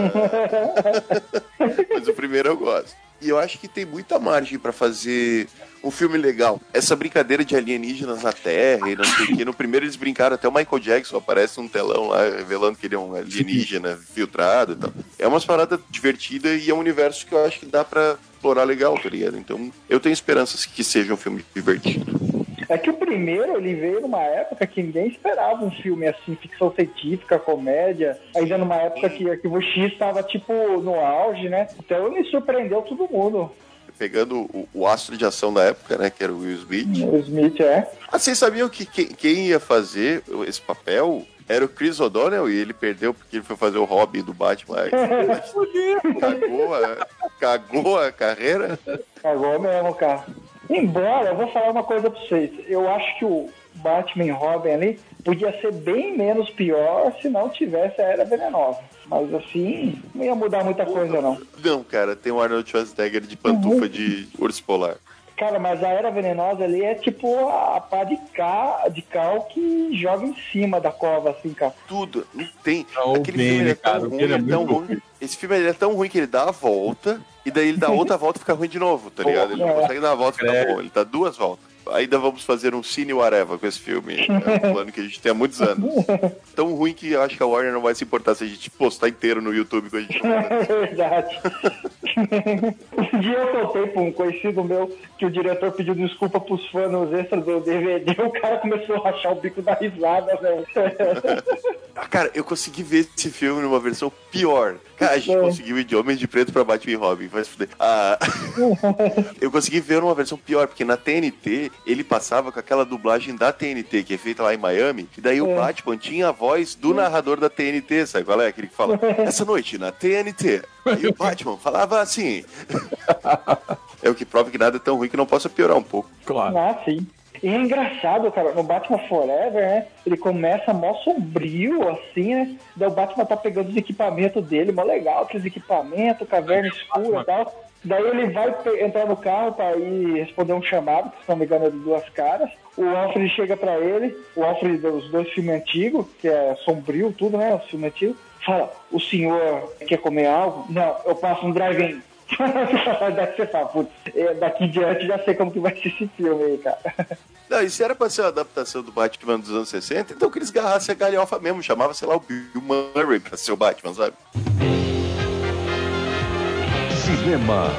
Speaker 2: Mas o primeiro eu gosto. E eu acho que tem muita margem pra fazer um filme legal. Essa brincadeira de alienígenas na Terra e não sei o que. No primeiro eles brincaram, até o Michael Jackson aparece num telão lá, revelando que ele é um alienígena filtrado e tal. É umas paradas divertidas e é um universo que eu acho que dá pra explorar legal, tá ligado? Então eu tenho esperanças que seja um filme divertido.
Speaker 5: É que o primeiro, ele veio numa época que ninguém esperava um filme assim, ficção científica, comédia. Ainda numa época que, que o X estava, tipo, no auge, né? Então ele surpreendeu todo mundo.
Speaker 2: Pegando o, o astro de ação da época, né, que era o Will Smith.
Speaker 5: O Smith é.
Speaker 2: Ah, vocês sabiam que quem, quem ia fazer esse papel era o Chris O'Donnell e ele perdeu porque ele foi fazer o hobby do Batman. cagou, a, cagou a carreira.
Speaker 5: Cagou mesmo, cara. Embora, eu vou falar uma coisa pra vocês. Eu acho que o Batman Robin ali podia ser bem menos pior se não tivesse a Era Venenosa. Mas assim, não ia mudar muita coisa não.
Speaker 2: Não, cara, tem o Arnold Schwarzenegger de pantufa de urso polar.
Speaker 5: Cara, mas a Era Venenosa ali é tipo a pá de, ca... de cal que joga em cima da cova, assim, cara.
Speaker 2: Tudo, não tem.
Speaker 3: Não,
Speaker 2: Aquele
Speaker 3: bem,
Speaker 2: filme ele é
Speaker 3: cara,
Speaker 2: tão ruim,
Speaker 3: ele é
Speaker 2: é tão ruim. Esse filme ele é tão ruim que ele dá a volta e daí ele dá outra volta e fica ruim de novo, tá ligado? Ele não
Speaker 5: É.
Speaker 2: consegue dar a volta e fica
Speaker 3: É.
Speaker 2: bom, ele dá duas voltas. Ainda vamos fazer um Cine Whatever com esse filme. É um plano que a gente tem há muitos anos. Tão ruim que eu acho que a Warner não vai se importar se a gente postar inteiro no YouTube quando a gente
Speaker 5: É verdade. um dia eu contei pra um conhecido meu que o diretor pediu desculpa pros fãs nos extras do DVD, o cara começou a rachar o bico da risada, velho.
Speaker 2: Cara, eu consegui ver esse filme numa versão pior. Cara, a gente
Speaker 5: É.
Speaker 2: conseguiu ir de Homem de Preto pra Batman e Robin, vai se fuder. Ah, eu consegui ver numa versão pior, porque na TNT ele passava com aquela dublagem da TNT, que é feita lá em Miami, e daí o
Speaker 5: É.
Speaker 2: Batman tinha a voz do narrador da TNT, sabe qual é? Aquele que fala, essa noite na TNT. Aí o Batman falava assim. é o que prova que nada é tão ruim que não possa piorar um pouco.
Speaker 3: Claro.
Speaker 5: Ah, sim. E é engraçado, cara, no Batman Forever, né? Ele começa mó sombrio, assim, né? Daí o Batman tá pegando os equipamentos dele, mó legal, aqueles equipamentos, caverna escura e tal. Daí ele vai entrar no carro pra ir responder um chamado, que se não me engano é de duas caras. O Alfred chega pra ele, o Alfred dos dois filmes antigos, que é sombrio tudo, né? O filme antigo. Fala, o senhor quer comer algo? Não, eu passo um drive-in. Daqui você fala, putz, daqui em diante já sei como que vai ser esse filme aí, cara.
Speaker 2: Não, e se era pra ser uma adaptação do Batman dos anos 60, então que eles garrassem a galhofa mesmo, chamava, sei lá, o Bill Murray pra ser o Batman, sabe?
Speaker 4: Cinema.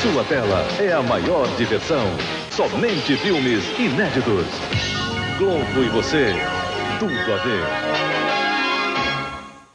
Speaker 4: Sua tela é a maior diversão. Somente filmes inéditos. Globo e você. Tudo a ver.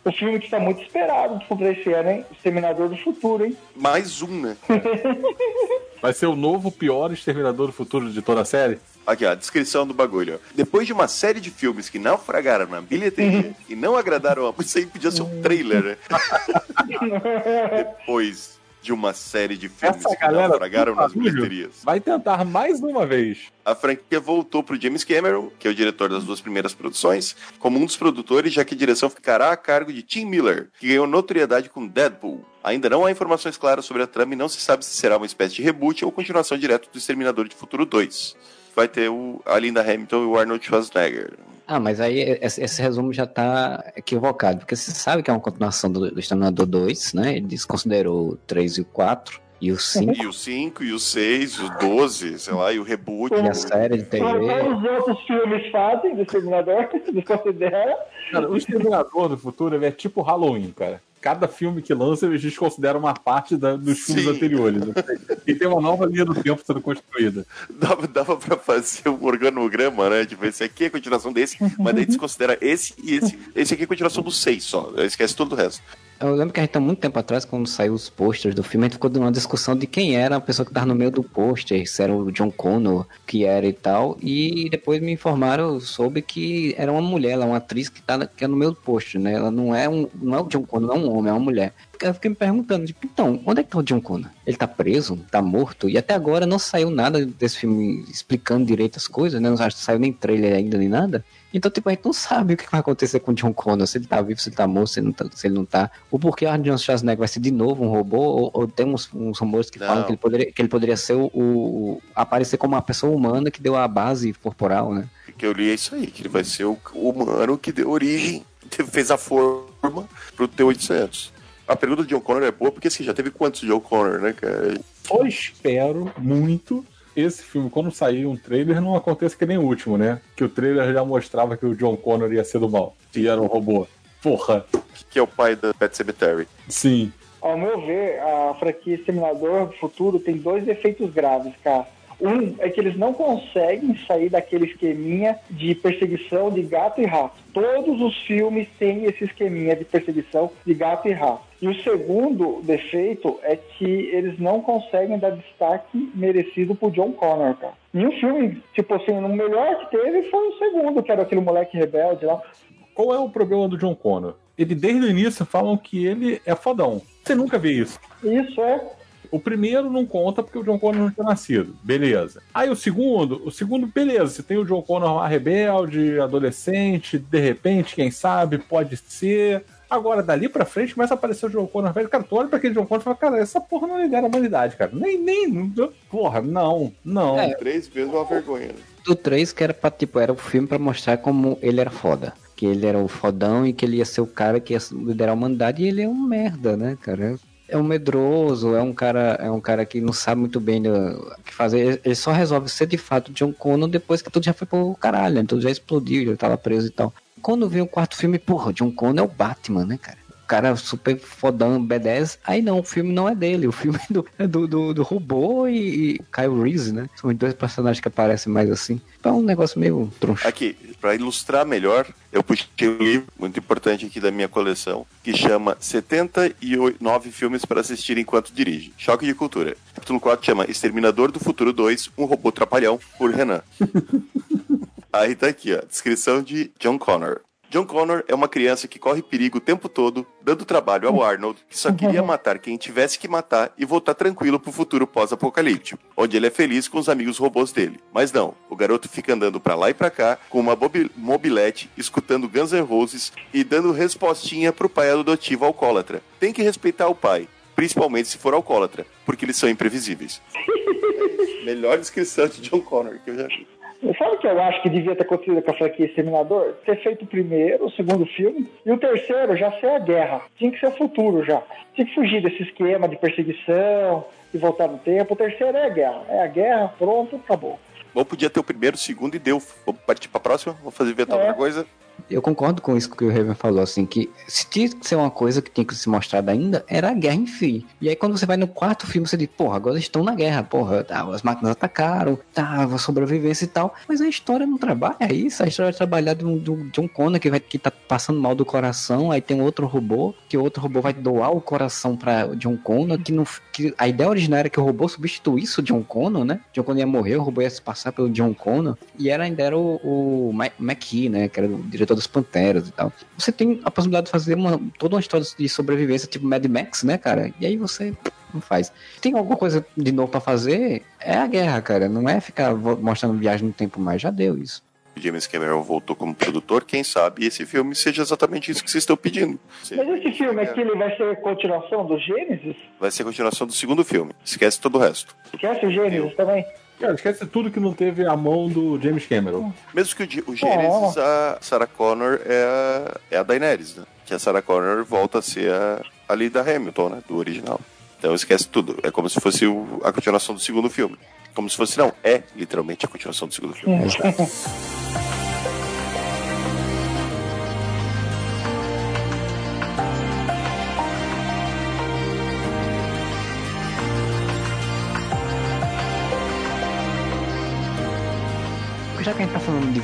Speaker 5: O filme que tá muito esperado pra esse ano, hein? Exterminador do Futuro, hein?
Speaker 2: Mais um, né?
Speaker 3: Vai ser o novo pior exterminador do futuro de toda a série?
Speaker 2: Aqui, ó, a descrição do bagulho. ó. Depois de uma série de filmes que naufragaram na bilheteria e não agradaram a... Isso aí podia ser um trailer, né? Depois de uma série de filmes
Speaker 3: Essa
Speaker 2: que naufragaram nas bilheterias.
Speaker 3: vai tentar mais uma vez.
Speaker 2: A franquia voltou pro James Cameron, que é o diretor das duas primeiras produções, como um dos produtores, já que a direção ficará a cargo de Tim Miller, que ganhou notoriedade com Deadpool. Ainda não há informações claras sobre a trama e não se sabe se será uma espécie de reboot ou continuação direta do Exterminador de Futuro 2. Vai ter o, a Linda Hamilton e o Arnold Schwarzenegger.
Speaker 1: Ah, mas aí esse, esse resumo já tá equivocado, porque você sabe que é uma continuação do, do Exterminador 2, né? Ele desconsiderou o 3 e o 4 e o 5
Speaker 2: E o 5, e o 6, e o 12, sei lá, e o reboot.
Speaker 1: e a série de TV.
Speaker 5: Como os outros filmes fazem do Exterminador, desconsidera.
Speaker 3: Cara, o Exterminador do Futuro ele é tipo Halloween, cara. Cada filme que lança, eles desconsideram uma parte da- dos filmes
Speaker 2: Sim.
Speaker 3: anteriores. E tem uma nova linha do tempo sendo construída.
Speaker 2: Dava, dava pra fazer um organograma, né? Tipo, esse aqui é a continuação desse, mas daí desconsidera esse e esse. Esse aqui é a continuação do 6 só. Esquece todo o resto.
Speaker 1: Eu lembro que a gente há muito tempo atrás, quando saiu os posters do filme, a gente ficou numa discussão de quem era a pessoa que tava no meio do pôster, se era o John Connor, que era e tal. E depois me informaram, soube que era uma mulher, ela é uma atriz que tá que é no meio do pôster, né? Ela não é um. Não é o John Connor, não é um homem, é uma mulher. Eu fiquei me perguntando, tipo, então, onde é que tá o John Connor? Ele tá preso? Tá morto? E até agora não saiu nada desse filme explicando direito as coisas, né? Não saiu nem trailer ainda, nem nada. Então, tipo, a gente não sabe o que vai acontecer com o John Connor, se ele tá vivo, se ele tá morto, se ele não tá. Se ele não tá. O porquê o Arnold Schwarzenegger vai ser de novo um robô, ou, ou tem uns, uns rumores que
Speaker 2: Não.
Speaker 1: falam que ele poderia, que ele poderia ser o, o- aparecer como uma pessoa humana que deu a base corporal, né?
Speaker 2: O que eu li é isso aí, que ele vai ser o humano que deu origem, fez a forma pro T-800. A pergunta do John Connor é boa, porque assim, já teve quantos John Connor, né, cara?
Speaker 3: Só espero muito esse filme, quando sair um trailer, não aconteça que nem o último, né? Que o trailer já mostrava que o John Connor ia ser do mal. E era um robô. Porra,
Speaker 2: Que é o pai da Pet Cemetery.
Speaker 3: sim.
Speaker 5: Ao meu ver, a franquia Exterminador do Futuro tem dois defeitos graves, cara. Um é que eles não conseguem sair daquele esqueminha de perseguição de gato e rato. Todos os filmes têm esse esqueminha de perseguição de gato e rato. E o segundo defeito é que eles não conseguem dar destaque merecido pro John Connor, cara. E o filme, tipo assim, o melhor que teve foi o segundo, que era aquele moleque rebelde lá.
Speaker 3: Qual é o problema do John Connor? Ele, desde o início, falam que ele é fodão. Você nunca vê isso.
Speaker 5: Isso é.
Speaker 3: O primeiro não conta porque o John Connor não tinha nascido. Beleza. Aí o segundo, o segundo, beleza. Você tem o John Connor lá rebelde, adolescente, de repente, quem sabe, pode ser. Agora, dali pra frente, começa a aparecer o John Connor velho. Cara, tu olha pra aquele John Connor e fala, cara, essa porra não lidera a humanidade, cara. Nem, nem. Porra, não, não.
Speaker 1: É.
Speaker 2: Três vezes uma vergonha. Né?
Speaker 1: Do 3 que era pra, tipo, era o filme pra mostrar como ele era foda. Que ele era o fodão e que ele ia ser o cara que ia liderar a humanidade e ele é um merda, né, cara? É um medroso, é um cara, é um cara que não sabe muito bem o que fazer. Ele só resolve ser de fato John Connor depois que tudo já foi pro caralho, né? tudo já explodiu, já tava preso e tal. Quando vem o quarto filme, porra, John Connor é o Batman, né, cara? O cara super fodão, B10. Aí não, o filme não é dele, o filme é do, é do, do, do robô e, e Kyle Reese, né? São os dois personagens que aparecem mais assim. Então é um negócio meio troncho.
Speaker 2: Aqui, para ilustrar melhor, eu puxei um livro muito importante aqui da minha coleção, que chama 79 filmes para assistir enquanto dirige. Choque de cultura. Capítulo 4 chama Exterminador do Futuro 2, um robô trapalhão, por Renan. Aí tá aqui, ó, descrição de John Connor. John Connor é uma criança que corre perigo o tempo todo, dando trabalho ao Arnold, que só queria matar quem tivesse que matar e voltar tranquilo pro futuro pós-apocalíptico, onde ele é feliz com os amigos robôs dele. Mas não, o garoto fica andando pra lá e pra cá com uma mobilete, escutando Guns N' Roses e dando respostinha pro pai adotivo alcoólatra. Tem que respeitar o pai, principalmente se for alcoólatra, porque eles são imprevisíveis. Melhor descrição de John Connor que eu já vi.
Speaker 5: Sabe o que eu acho que devia ter acontecido com a franquia Exterminador? Ter feito o primeiro, o segundo filme, e o terceiro já ser a guerra. Tinha que ser o futuro já. Tinha que fugir desse esquema de perseguição e voltar no tempo. O terceiro é a guerra. É a guerra, pronto, acabou.
Speaker 2: Ou podia ter o primeiro, o segundo e deu. Vamos partir pra próxima? Vamos fazer inventar é. outra coisa?
Speaker 1: Eu concordo com isso que o Raven falou, assim, que se tinha que ser uma coisa que tinha que ser mostrada ainda, era a guerra em. E aí quando você vai no quarto filme, você diz, porra, agora estão na guerra, porra, tá, as máquinas atacaram, tá, a sobrevivência e tal. Mas a história não trabalha isso, a história é trabalhada do, do John Connor, que, vai, que tá passando mal do coração, aí tem outro robô, que o outro robô vai doar o coração pra John Connor, que, que a ideia original era que o robô substituísse o John Connor, né? John Connor ia morrer, o robô ia se passar pelo John Connor, e era ainda era o, o McKee, né, que era o diretor dos Panteras e tal. Você tem a possibilidade de fazer uma, toda uma história de sobrevivência, tipo Mad Max, né, cara? E aí você não faz. Tem alguma coisa de novo para fazer? É a guerra, cara. Não é ficar mostrando viagem no tempo mais. Já deu isso.
Speaker 2: James Cameron voltou como produtor, quem sabe esse filme seja exatamente isso que vocês estão pedindo.
Speaker 5: Mas esse filme aqui ele vai ser continuação do Gênesis?
Speaker 2: Vai ser continuação do segundo filme. Esquece todo o resto.
Speaker 5: Esquece o Gênesis também?
Speaker 3: Cara, esquece tudo que não teve a mão do James Cameron.
Speaker 2: Mesmo que o, o Gênesis, a Sarah Connor é a, é a Daenerys, né? Que a Sarah Connor volta a ser a, a Lida Hamilton, né? Do original. Então esquece tudo. É como se fosse o, a continuação do segundo filme. Como se fosse, não, é literalmente a continuação do segundo filme.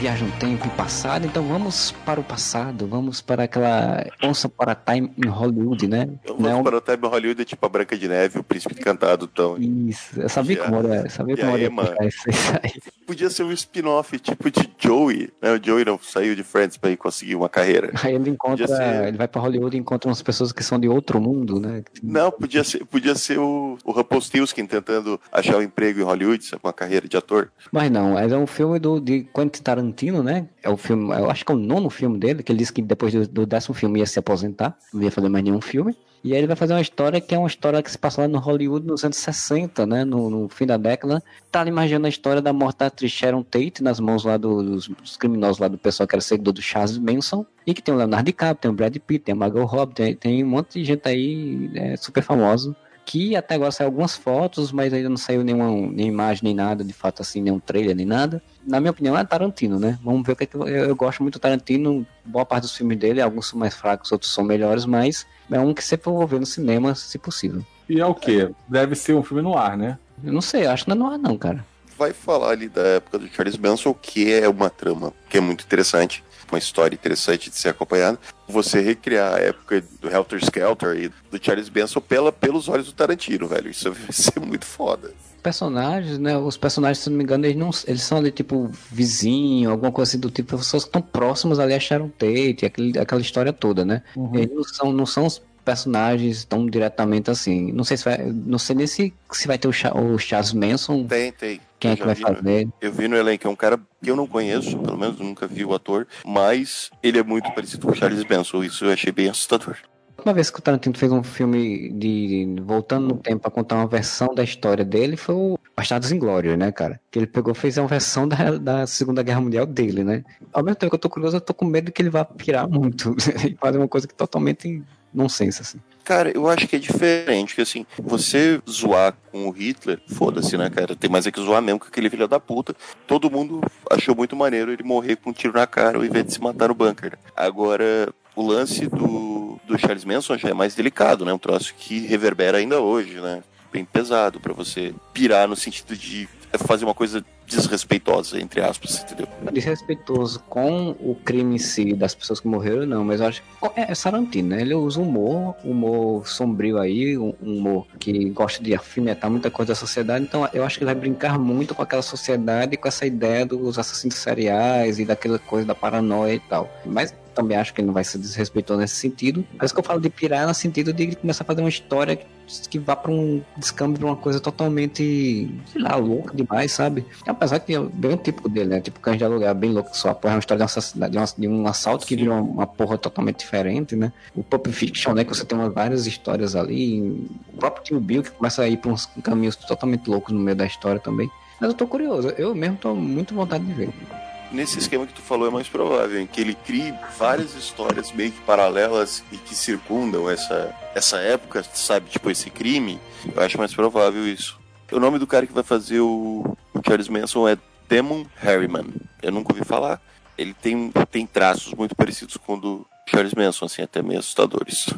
Speaker 1: viagem no tempo e passado, então vamos para o passado, vamos para aquela Once Upon a Time em Hollywood, né?
Speaker 2: Once Não... Upon a Time em Hollywood é tipo a Branca de Neve, o Príncipe Encantado, então.
Speaker 1: Isso, eu sabia como era, sabia como era.
Speaker 2: Podia ser um spin-off tipo de Joey, né? O Joey não saiu de Friends para ir conseguir uma carreira.
Speaker 1: Aí ele encontra, ser... ele vai para Hollywood e encontra umas pessoas que são de outro mundo, né?
Speaker 2: Não, podia ser, podia ser o, o Rumpelstiltskin tentando achar um emprego em Hollywood, com uma carreira de ator.
Speaker 1: Mas não, é um filme do, de Quentin Tarantino, né? É o filme, eu acho que é o nono filme dele, que ele disse que depois do, do décimo filme ia se aposentar, não ia fazer mais nenhum filme. E aí ele vai fazer uma história que é uma história que se passa lá no Hollywood nos anos 60, né? No, no fim da década. Tá imaginando a história da morte da atriz Sharon Tate nas mãos lá do, dos, dos, criminosos lá do pessoal que era seguidor do Charles Manson. E que tem o Leonardo DiCaprio, tem o Brad Pitt, tem o Margot Robbie, tem, tem um monte de gente aí é, super famosa que até agora saiu algumas fotos, mas ainda não saiu nenhuma, nem imagem, nem nada, de fato, assim, nenhum trailer, nem nada. Na minha opinião, é Tarantino, né? Vamos ver o que, é que eu, eu, gosto muito do Tarantino, boa parte dos filmes dele, alguns são mais fracos, outros são melhores, mas é um que sempre vou ver no cinema, se possível.
Speaker 3: E é o quê? Deve ser um filme no ar, né?
Speaker 1: Eu não sei, acho que não é no ar, não, cara.
Speaker 2: Vai falar ali da época do Charles Manson, que é uma trama que é muito interessante uma história interessante de ser acompanhada. Você recriar a época do Helter Skelter e do Charles Benson pela, pelos olhos do Tarantino, velho. Isso vai ser muito foda
Speaker 1: personagens, né? Os personagens, se não me engano, eles, não, eles são ali, tipo, vizinho, alguma coisa assim do tipo, pessoas que estão próximas ali a Sharon Tate, aquele, aquela história toda, né? Uhum. Eles não são, não são personagens tão diretamente assim. Não sei se vai, não sei nem se, se vai ter o, Cha- o Charles Manson.
Speaker 2: Tem, tem.
Speaker 1: Quem é que vai
Speaker 2: vi no-
Speaker 1: fazer?
Speaker 2: Eu vi no elenco, é um cara que eu não conheço, pelo menos nunca vi o ator, mas ele é muito parecido com o Charles Benson, isso eu achei bem assustador.
Speaker 1: Última vez que o Tarantino fez um filme de voltando no tempo pra contar uma versão da história dele foi o Bastardos Inglórios, né, cara? Que ele pegou fez uma versão da, da Segunda Guerra Mundial dele, né? Ao mesmo tempo que eu tô curioso, eu tô com medo que ele vá pirar muito e fazer uma coisa que totalmente nonsense, assim.
Speaker 2: Cara, eu acho que é diferente, que assim, você zoar com o Hitler, foda-se, né, cara? Tem mais é que zoar mesmo com aquele filho da puta. Todo mundo achou muito maneiro ele morrer com um tiro na cara ao invés de se matar no bunker. né? Agora, o lance do, do Charles Manson já é mais delicado, né? Um troço que reverbera ainda hoje, né? Bem pesado pra você pirar no sentido de fazer uma coisa desrespeitosa, entre aspas, entendeu?
Speaker 1: Desrespeitoso com o crime em si das pessoas que morreram, não, mas eu acho que é, é Sarantino, né? Ele usa humor, humor sombrio aí, um um humor que gosta de afinetar muita coisa da sociedade, então eu acho que ele vai brincar muito com aquela sociedade com essa ideia dos assassinos seriais e daquela coisa da paranoia e tal. Mas também acho que ele não vai ser desrespeitoso nesse sentido. Mas que eu falo de pirar é no sentido de ele começar a fazer uma história que, vá pra um descambio de uma coisa totalmente, sei lá, louca demais, sabe? Apesar que é bem o típico dele, né? Tipo, Cães de Aluguel é bem louco só porra, é uma história de um, assassinato, de um, assalto que virou uma, uma porra totalmente diferente, né? O Pulp Fiction, né? Que você tem umas, várias histórias ali. O próprio Tim Bill que começa a ir pra uns caminhos totalmente loucos no meio da história também. Mas eu tô curioso, eu mesmo tô muito vontade de ver.
Speaker 2: Nesse esquema que tu falou é mais provável, em que ele crie várias histórias meio que paralelas e que circundam essa, essa época, sabe? Tipo, esse crime. Eu acho mais provável isso. O nome do cara que vai fazer o, Charles Manson é Demon Harriman. Eu nunca ouvi falar. Ele tem, tem traços muito parecidos com o do Charles Manson, assim, até meio assustadores.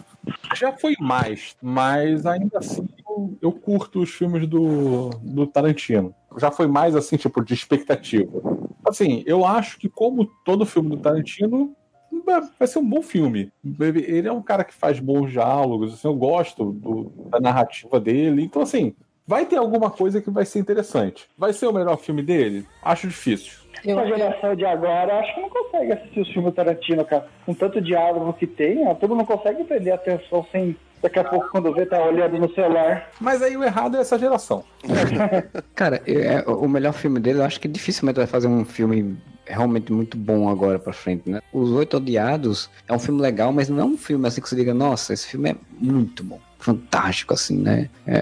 Speaker 3: Já foi mais, mas ainda assim eu, eu curto os filmes do, do Tarantino. Já foi mais assim, tipo, de expectativa. Assim, eu acho que como todo filme do Tarantino, vai ser um bom filme. Ele ele é um cara que faz bons diálogos, assim, eu gosto do- da narrativa dele. Então, assim, vai ter alguma coisa que vai ser interessante. Vai ser o melhor filme dele? Acho difícil.
Speaker 5: Essa geração de agora, acho que não consegue assistir os filmes do Tarantino, cara. Com tanto diálogo que tem, ó, todo mundo consegue prender a atenção sem. Daqui a pouco, quando vê, tá olhando no celular.
Speaker 3: Mas aí o errado é essa geração.
Speaker 1: Cara, é, o melhor filme dele, eu acho que dificilmente vai fazer um filme realmente muito bom agora pra frente, né? Os Oito Odiados é um filme legal, mas não é um filme assim que você diga, nossa, esse filme é muito bom. Fantástico, assim, né? É, é,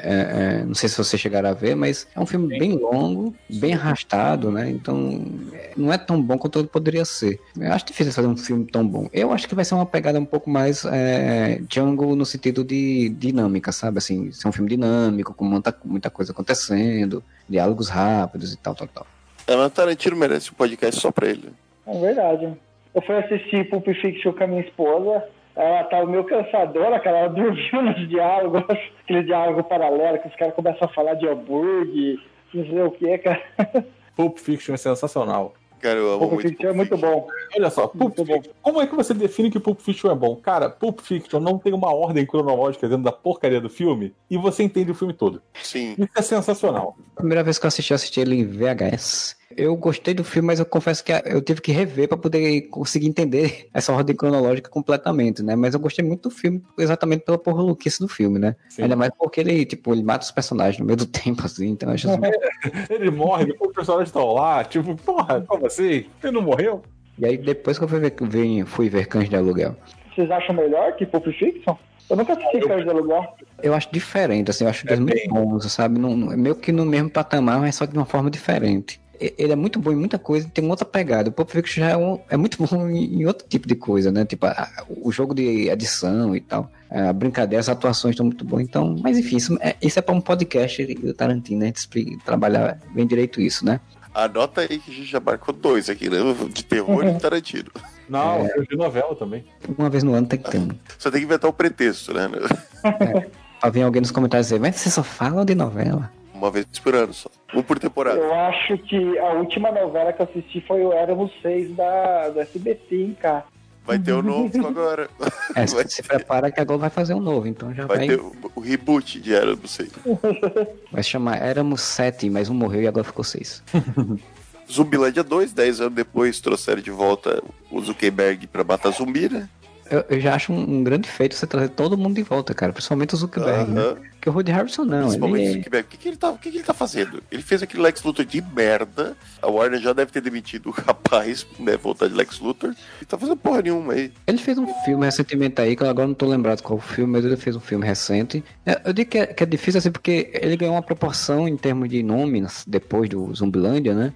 Speaker 1: é, não sei se você chegará a ver, mas é um filme bem longo, bem arrastado, né? Então, é, não é tão bom quanto ele poderia ser. Eu acho difícil fazer um filme tão bom. Eu acho que vai ser uma pegada um pouco mais é, Django no sentido de dinâmica, sabe? Assim, ser um filme dinâmico, com muita, muita coisa acontecendo, diálogos rápidos e tal, tal, tal.
Speaker 2: É, mas Tarantino merece um podcast só pra ele.
Speaker 5: É verdade. Eu fui assistir Pulp Fiction com a minha esposa. Ela tava meio cansadora, cara. Ela dormiu nos diálogos, aquele diálogo paralelo que os caras começam a falar de hambúrguer, não sei o que, cara.
Speaker 3: Pulp Fiction é sensacional.
Speaker 2: Cara, eu amo
Speaker 5: Pulp
Speaker 2: muito.
Speaker 5: Fiction é muito bom.
Speaker 3: Olha só, Pulp
Speaker 5: Muito bom.
Speaker 3: Fiction. Como é que você define que Pulp Fiction é bom? Cara, Pulp Fiction não tem uma ordem cronológica dentro da porcaria do filme e você entende o filme todo.
Speaker 2: Sim.
Speaker 3: Isso é sensacional.
Speaker 1: Primeira vez que eu assisti, eu assisti ele em VHS. Eu gostei do filme, mas eu confesso que eu tive que rever para poder conseguir entender essa ordem cronológica completamente, né? Mas eu gostei muito do filme, exatamente pela porra louquice do filme, né?
Speaker 3: Sim.
Speaker 1: Ainda mais porque ele, tipo, ele mata os personagens no meio do tempo, assim, então eu acho assim,
Speaker 3: Ele morre, depois os personagens estão lá, tipo, porra, como assim? Ele não morreu?
Speaker 1: E aí depois que eu fui ver, fui ver Cães de Aluguel,
Speaker 5: Vocês acham melhor que Pulp Fiction? Eu nunca assisti Cães de Aluguel.
Speaker 1: eu acho diferente, assim, eu acho
Speaker 3: É
Speaker 1: eles muito
Speaker 3: bem.
Speaker 1: bons, sabe? Não, não- é meio que no mesmo patamar, mas só de uma forma diferente. Ele é muito bom em muita coisa, tem outra pegada. O Pulp Fiction já é, um- é muito bom em, em outro tipo de coisa, né? Tipo, a- o jogo de adição e tal. A brincadeira, as atuações estão muito boas. Então, mas enfim, isso é, isso é para um podcast do Tarantino, né? A gente explica- trabalhar bem direito isso, né?
Speaker 2: Anota aí que a gente já marcou dois aqui, né? De terror e Tarantino.
Speaker 3: Não, eu de novela também.
Speaker 1: Uma vez no ano tem que ter um.
Speaker 2: Só tem que inventar o pretexto, né?
Speaker 1: Pra vir alguém nos comentários dizer, mas vocês só falam de novela.
Speaker 2: Uma vez por ano só. Um por temporada.
Speaker 5: Eu acho que a última novela que eu assisti foi o Éramos Seis da, do SBT, hein, cara.
Speaker 2: Vai ter o novo agora.
Speaker 1: É,
Speaker 2: Vai
Speaker 1: se
Speaker 2: ter-
Speaker 1: prepara que a Globo vai fazer um novo, então já
Speaker 2: Vai
Speaker 1: vai,
Speaker 2: ter o, o reboot de Era, não sei.
Speaker 1: vai chamar Éramos sete, mas um morreu e agora ficou seis.
Speaker 2: Zumbilândia 2, 10 anos depois trouxeram de volta o Zuckerberg pra matar zumbi, né?
Speaker 1: Eu, eu já acho um, um grande feito você trazer todo mundo de volta, cara. Principalmente o Zuckerberg, né?
Speaker 2: Aham.
Speaker 1: Porque o Woody Harrison não.
Speaker 2: Principalmente o
Speaker 1: Ele,
Speaker 2: Zuckerberg. O que, que, ele tá, o que, que ele tá fazendo? Ele fez aquele Lex Luthor de merda. A Warner já deve ter demitido o rapaz, né? Voltar de Lex Luthor. E tá fazendo porra nenhuma aí.
Speaker 1: ele fez um filme recentemente aí, que eu agora não tô lembrado qual filme, mas ele fez um filme recente. É, Eu digo que é, que é difícil assim, porque ele ganhou uma proporção em termos de nomes depois do Zumbilândia, né?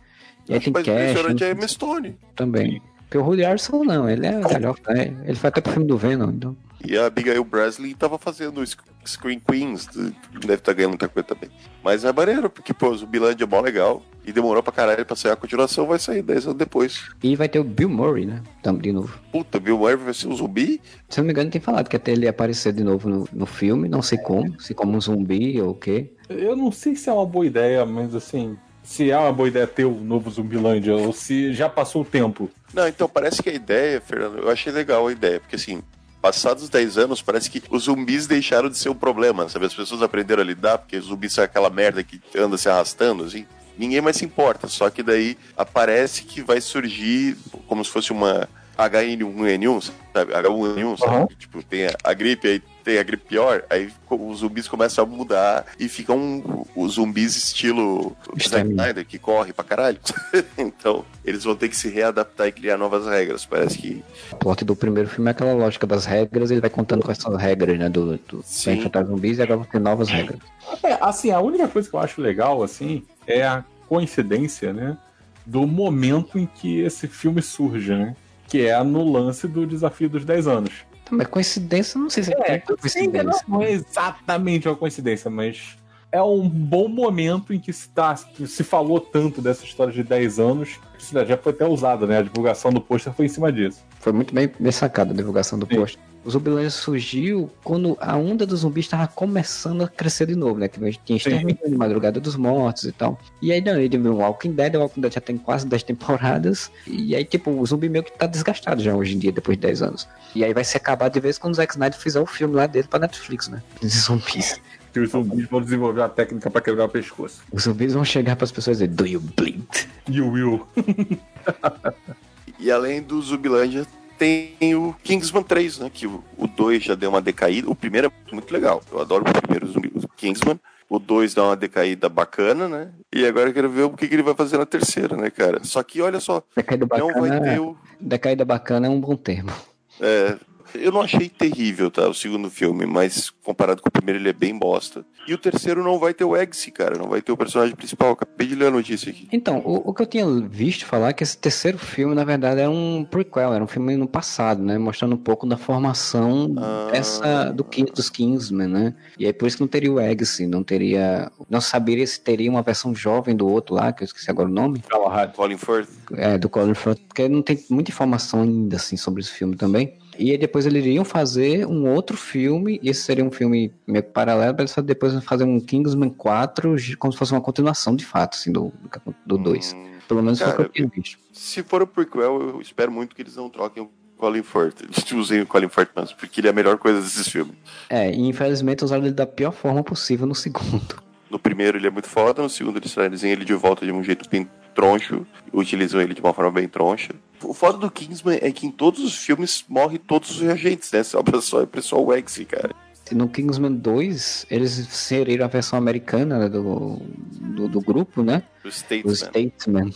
Speaker 1: E aí tem cash
Speaker 2: impressionante é a Emma Stone.
Speaker 1: também. Porque o Woody não, ele é galhofa, né? Ele foi até pro filme do Venom, então.
Speaker 2: E a Abigail Breslin tava fazendo Sc- Screen Queens. Deve estar ganhando muita coisa também. Mas é maneiro, porque, pô, o Zumbilândia é mó legal. E demorou pra caralho pra sair a continuação. Vai sair 10 anos depois.
Speaker 1: E vai ter o Bill Murray, né? Tam- De novo.
Speaker 2: Puta, Bill Murray vai ser um zumbi?
Speaker 1: Se eu não me engano, tem falado que até ele aparecer de novo no, no filme, não sei como, se como um zumbi ou o quê.
Speaker 3: Eu não sei se é uma boa ideia, mas assim, se é uma boa ideia ter o novo Zumbilândia ou se já passou o tempo.
Speaker 2: Não, então parece que a ideia, Fernando, eu achei legal a ideia, porque assim, passados 10 anos, parece que os zumbis deixaram de ser um problema, sabe? As pessoas aprenderam a lidar, porque zumbis são aquela merda que anda se arrastando, assim. Ninguém mais se importa, só que daí aparece que vai surgir como se fosse uma H1N1, sabe? H1N1, sabe?
Speaker 3: Aham.
Speaker 2: Tipo, tem a, a gripe, aí tem a gripe pior, aí os zumbis começam a mudar e ficam um, os zumbis estilo Zack. Snyder, que corre pra caralho. então, eles vão ter que se readaptar e criar novas regras. Parece que
Speaker 1: O plot do primeiro filme é aquela lógica das regras, ele vai contando com essas regras, né? Do, do pra enfrentar zumbis e agora vão ter novas regras.
Speaker 3: É, assim, a única coisa que eu acho legal, assim, é a coincidência, né? Do momento em que esse filme surge, né? Que é no lance do desafio dos 10 anos.
Speaker 1: Mas coincidência, não sei se é,
Speaker 3: É, sim,
Speaker 1: coincidência.
Speaker 3: não é exatamente uma coincidência, mas é um bom momento em que se, tá, que se falou tanto dessa história de 10 anos. Isso já foi até usado, né? A divulgação do pôster foi em cima disso.
Speaker 1: Foi muito bem, bem sacada a divulgação do
Speaker 3: Sim.
Speaker 1: O Zumbilândia surgiu quando a onda dos zumbis estava começando a crescer de novo, né? Que a gente tinha de Madrugada dos Mortos e tal. E aí, não, ele viu o Walking Dead, o Walking Dead já tem quase 10 temporadas. E aí, tipo, o zumbi meio que tá desgastado já hoje em dia, depois de 10 anos. E aí vai se acabar de vez quando o Zack Snyder fizer o filme lá dele pra Netflix, né? De zumbis.
Speaker 3: Que os zumbis vão desenvolver uma técnica pra quebrar o pescoço.
Speaker 1: Os zumbis vão chegar pras pessoas e dizer, do you bleed?
Speaker 3: E o Will.
Speaker 2: E além do Zumbilândia, tem o Kingsman 3, né? Que o 2 já deu uma decaída. O primeiro é muito legal. Eu adoro o primeiro Zumbi, o Kingsman. O 2 dá uma decaída bacana, né? E agora eu quero ver o que, que ele vai fazer na terceira, né, cara? Só que olha só,
Speaker 1: Decaída
Speaker 2: não vai
Speaker 1: bacana,
Speaker 2: ter o.
Speaker 1: decaída bacana é um bom termo.
Speaker 2: é, eu não achei terrível, tá? O segundo filme, mas comparado com o primeiro, ele é bem bosta. E o terceiro não vai ter o Eggsy, cara. Não vai ter o personagem principal. Acabei de ler a notícia aqui.
Speaker 1: Então, o, o que eu tinha visto falar é que esse terceiro filme, na verdade, era um prequel, era um filme no passado, né? Mostrando um pouco da formação
Speaker 2: Ah.
Speaker 1: dessa, do, King- dos Kingsmen, né? E aí por isso que não teria o Eggsy, não teria. Não saberia se teria uma versão jovem do outro lá, que eu esqueci agora o nome,
Speaker 3: Galahad.
Speaker 2: Colin Firth.
Speaker 1: é, do Colin Firth, porque não tem muita informação ainda, assim, sobre esse filme também. E aí depois eles iriam fazer um outro filme, e esse seria um filme meio que paralelo, para eles depois fazer um Kingsman 4, como se fosse uma continuação de fato, assim, do 2. Do dois.
Speaker 2: Hum,
Speaker 1: Pelo menos foi o que
Speaker 2: Cara,
Speaker 1: eu tinha visto.
Speaker 2: Se for o prequel, eu espero muito que eles não troquem o Colin Firth. Eles usem o Colin Firth mesmo, porque ele é a melhor coisa desses filmes.
Speaker 1: É, e infelizmente usaram ele da pior forma possível no segundo.
Speaker 2: No primeiro ele é muito foda, no segundo eles trazem ele de volta de um jeito bem troncho, utilizam ele de uma forma bem troncha. O foda do Kingsman é que em todos os filmes morre todos os reagentes, né? Sobra só o pessoal Wexy, cara.
Speaker 1: No Kingsman 2, eles inseriram a versão americana né, do, do, do grupo, né?
Speaker 2: O
Speaker 1: O
Speaker 2: Statesman.
Speaker 1: Statesman.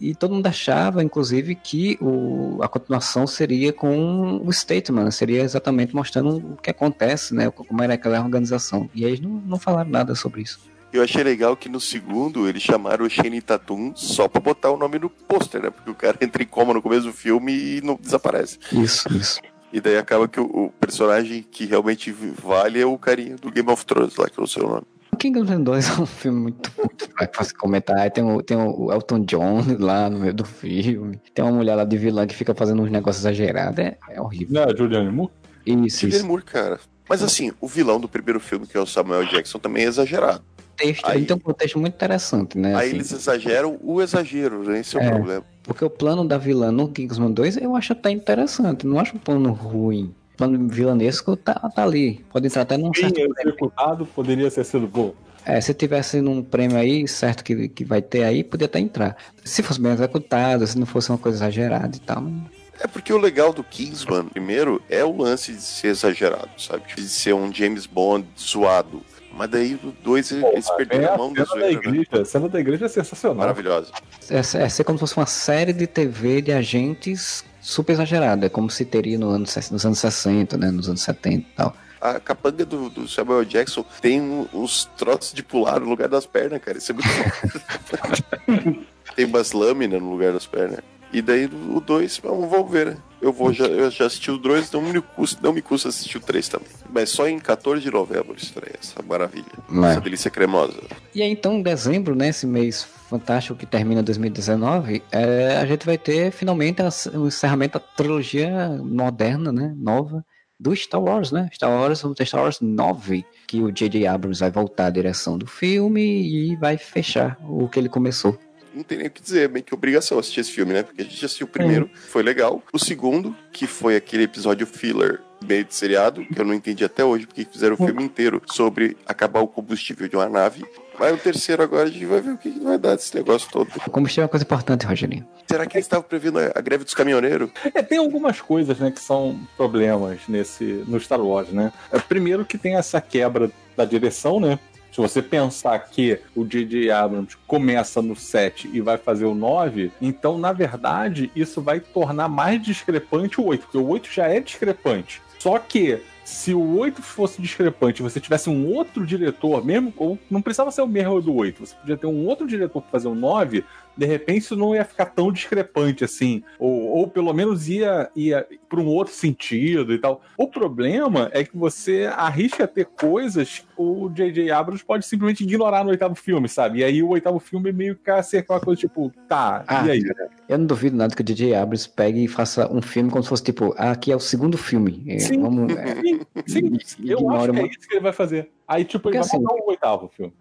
Speaker 1: E todo mundo achava, inclusive, que o, a continuação seria com o Statesman, seria exatamente mostrando o que acontece, né? Como era aquela organização. E eles não, não falaram nada sobre isso.
Speaker 2: Eu achei legal que no segundo eles chamaram o Shane Tatum só pra botar o nome no pôster, né? Porque o cara entra em coma no começo do filme e não desaparece.
Speaker 1: Isso, isso.
Speaker 2: E daí acaba que o, o personagem que realmente vale é o carinha do Game of Thrones lá, que sei o nome.
Speaker 1: O Kingsman 2 é um filme muito, muito fraco pra se comentar. Tem o, tem o Elton John lá no meio do filme. Tem uma mulher lá de vilã que fica fazendo uns negócios exagerados. É, é horrível.
Speaker 3: Não é a Julianne Moore?
Speaker 1: Isso,
Speaker 2: Julianne
Speaker 1: isso.
Speaker 2: Moore, cara. Mas assim, o vilão do primeiro filme, que é o Samuel Jackson, também é exagerado.
Speaker 1: Texto,
Speaker 2: Aí-
Speaker 1: tem um contexto muito interessante, né?
Speaker 2: Aí
Speaker 1: assim.
Speaker 2: eles exageram o exagero, né? Esse é o
Speaker 1: É.
Speaker 2: problema.
Speaker 1: Porque o plano da vilã no Kingsman 2 eu acho até interessante. Não acho um plano ruim. O plano vilanesco tá, tá ali. Pode entrar até num certo
Speaker 3: Bem
Speaker 1: prêmio.
Speaker 3: executado, poderia ter sido bom.
Speaker 1: É, se tivesse num prêmio aí, certo que, que vai ter aí, podia até entrar. Se fosse bem executado, se não fosse uma coisa exagerada e tal.
Speaker 2: É porque o legal do Kingsman, primeiro, é o lance de ser exagerado, sabe? De ser um James Bond zoado. Mas daí o 2 eles perderam
Speaker 3: É
Speaker 2: a
Speaker 3: a
Speaker 2: mão da
Speaker 3: cena da
Speaker 2: zoeira, né?
Speaker 3: igreja. A cena da igreja é sensacional.
Speaker 2: Maravilhosa.
Speaker 1: É, é ser como se fosse uma série de TV de agentes super exagerada, como se teria no ano, nos anos 60, né? Nos anos 70 e tal.
Speaker 2: A capanga do, do Samuel Jackson tem um- uns troços de pular no lugar das pernas, cara. Isso é muito bom. tem umas lâminas no lugar das pernas. E daí o 2, vamos ver, né? Eu, vou, já, eu já assisti o 2, não me custa, não me custa assistir o 3 também. Mas só em 14 de novembro estreia essa maravilha.
Speaker 1: Mas-
Speaker 2: Essa delícia cremosa.
Speaker 1: E aí, então, em dezembro, né, esse mês fantástico que termina 2019, é, a gente vai ter finalmente a- o encerramento da trilogia moderna, né, nova, do Star Wars, né? Star Wars, vamos ter Star Wars 9, que o J.J. Abrams vai voltar à direção do filme e vai fechar o que ele começou.
Speaker 2: Não tem nem o que dizer, é meio que obrigação assistir esse filme, né? Porque a gente assistiu o primeiro, foi legal. O segundo, que foi aquele episódio filler meio de seriado, que eu não entendi até hoje porque fizeram o filme inteiro sobre acabar o combustível de uma nave. Mas o terceiro agora a gente vai ver o que vai dar desse negócio todo.
Speaker 1: O combustível é uma coisa importante, Rogerinho.
Speaker 2: Será que eles estavam prevendo a, a greve dos caminhoneiros?
Speaker 3: É, tem algumas coisas, né, que são problemas nesse no Star Wars, né? É, primeiro que tem essa quebra da direção, né? Se você pensar que o J.J. Abrams começa no 7 e vai fazer o 9, então, na verdade, isso vai tornar mais discrepante o 8, porque o 8 já é discrepante. Só que se o 8 fosse discrepante você tivesse um outro diretor, mesmo, não precisava ser o mesmo do 8, você podia ter um outro diretor para fazer o 9, de repente isso não ia ficar tão discrepante assim. Ou, ou pelo menos ia, ia para um outro sentido e tal. O problema é que você arrisca ter coisas que o J.J. Abrams pode simplesmente ignorar no oitavo filme, sabe? E aí o oitavo filme meio que ser aquela coisa tipo, tá,
Speaker 1: Ah,
Speaker 3: e aí?
Speaker 1: Eu não duvido nada que o J.J. Abrams pegue e faça um filme como se fosse tipo, ah, aqui é o segundo filme. É,
Speaker 3: Sim.
Speaker 1: vamos, é,
Speaker 3: Sim, sim, eu acho que é
Speaker 1: uma-
Speaker 3: isso que ele vai fazer. Aí, tipo,
Speaker 1: Porque
Speaker 3: ele vai
Speaker 1: assim-
Speaker 3: o oitavo filme.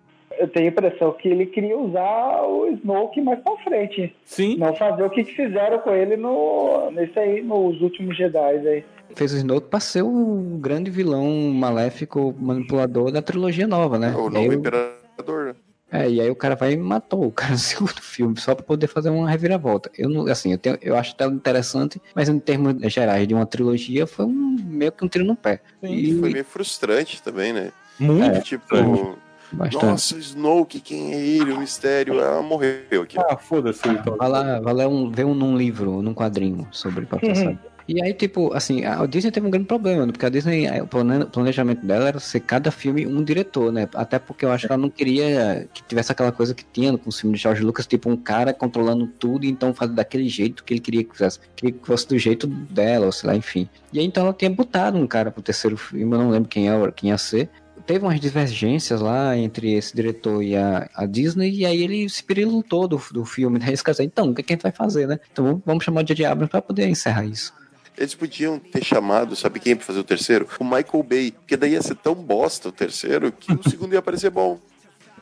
Speaker 5: Eu tenho a impressão que ele queria usar o Snoke mais pra frente.
Speaker 3: Sim,
Speaker 5: Não fazer o que que fizeram com ele no, nesse aí, nos últimos Jedi aí.
Speaker 1: fez o Snoke pra ser o grande vilão maléfico manipulador da trilogia nova, né?
Speaker 2: O novo imperador, né?
Speaker 1: É, e aí o cara vai e matou o cara no segundo filme, só pra poder fazer uma reviravolta. Eu não, assim, eu, tenho, eu acho até interessante, mas em termos gerais de uma trilogia, foi um meio que um tiro no pé.
Speaker 3: Sim,
Speaker 2: Foi
Speaker 1: E
Speaker 2: meio frustrante também, né?
Speaker 3: muito.
Speaker 2: tipo,
Speaker 1: bastante.
Speaker 2: nossa, Snoke, quem é ele? O mistério. Ela morreu aqui.
Speaker 3: Ah, foda-se. Então.
Speaker 1: Vai lá, vai lá um, ver um, num livro, num quadrinho sobre saber. E aí, tipo, assim, a Disney teve um grande problema, né? porque a Disney, eh, o plane- planejamento dela era ser cada filme um diretor, né? Até porque eu acho que ela não queria que tivesse aquela coisa que tinha com o filme de George Lucas, tipo, um cara controlando tudo, e então fazer daquele jeito que ele queria que fizesse, queria que fosse do jeito dela, ou sei lá, enfim. E aí, então ela tinha botado um cara pro terceiro filme, eu não lembro quem, é, quem ia ser, teve umas divergências lá entre esse diretor e a, a Disney, e aí ele se pirilou do, do filme, né? Esse cara então, o que, a gente vai fazer, né? Então vamos- chamar o J.J. Abrams pra poder encerrar isso.
Speaker 2: Eles podiam ter chamado, sabe quem pra fazer o terceiro? O Michael Bay. Porque daí ia ser tão bosta o terceiro que o segundo ia parecer bom.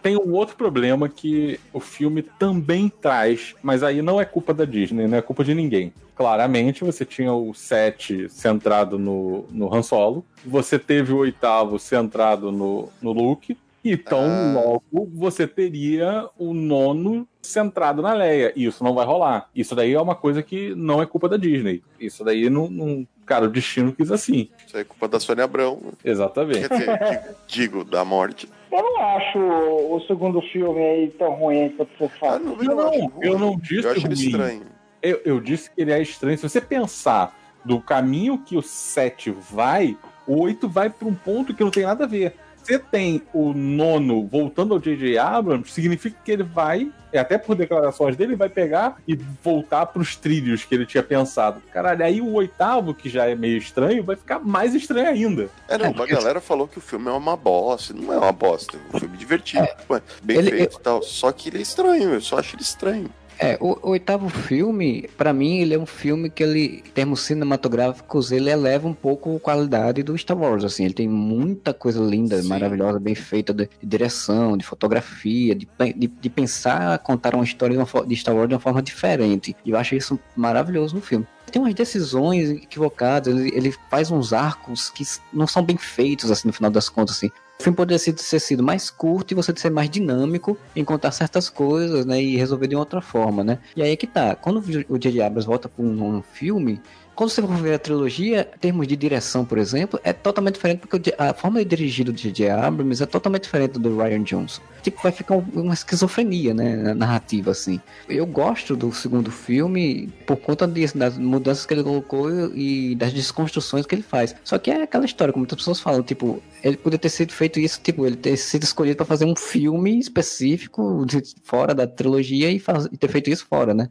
Speaker 3: Tem um outro problema que o filme também traz, mas aí não é culpa da Disney, não é culpa de ninguém. Claramente, você tinha o 7 centrado no, no Han Solo, você teve o oitavo centrado no, no Luke, então
Speaker 2: Ah.
Speaker 3: logo você teria o nono centrado na Leia. E isso não vai rolar. Isso daí é uma coisa que não é culpa da Disney. Isso daí não. não cara, o destino quis assim.
Speaker 2: Isso é culpa da Sônia Abrão.
Speaker 3: Exatamente.
Speaker 2: Quer dizer, digo, da morte.
Speaker 5: Eu não acho o segundo filme aí tão ruim quanto você
Speaker 2: Ah,
Speaker 5: fala.
Speaker 2: não,
Speaker 3: Não, não,
Speaker 2: acho ruim.
Speaker 3: eu não disse
Speaker 2: Eu acho ele
Speaker 3: ruim.
Speaker 2: estranho.
Speaker 3: Eu, eu disse que ele é estranho. Se você pensar do caminho que o 7 vai, o 8 vai para um ponto que não tem nada a ver. Você tem o nono voltando ao J.J. Abrams, significa que ele vai, e até por declarações dele, vai pegar e voltar para os trilhos que ele tinha pensado. Caralho, aí o oitavo, que já é meio estranho, vai ficar mais estranho ainda.
Speaker 2: É, não, uma galera falou que o filme é uma bosta. Não é uma bosta. É um filme divertido, ué, bem
Speaker 1: Ele-
Speaker 2: feito e tal. Só que ele é estranho, eu só acho ele estranho.
Speaker 1: É, o, o oitavo filme, pra mim, ele é um filme que ele, em termos cinematográficos, ele eleva um pouco a qualidade do Star Wars, assim, ele tem muita coisa linda,
Speaker 2: Sim.
Speaker 1: maravilhosa, bem feita de, de direção, de fotografia, de, de, de pensar, contar uma história de, uma de Star Wars de uma forma diferente, e eu acho isso maravilhoso no filme. Tem umas decisões equivocadas, ele, ele faz uns arcos que não são bem feitos, assim, no final das contas, assim. O filme poderia ser, sido mais curto e você ser mais dinâmico em contar certas coisas, né? E resolver de outra forma, né? E aí é que tá. Quando o J.J. Abrams volta para um, um filme, quando você for ver a trilogia, em termos de direção, por exemplo, é totalmente diferente, porque a forma de dirigir do J.J. Abrams é totalmente diferente do Ryan Johnson. Tipo, vai ficar uma esquizofrenia, né, narrativa, assim. Eu gosto do segundo filme por conta disso, das mudanças que ele colocou e das desconstruções que ele faz. Só que é aquela história, como muitas pessoas falam, tipo, ele poderia ter sido feito isso, tipo, ele ter sido escolhido para fazer um filme específico de, fora da trilogia e, faz, e ter feito isso fora, né?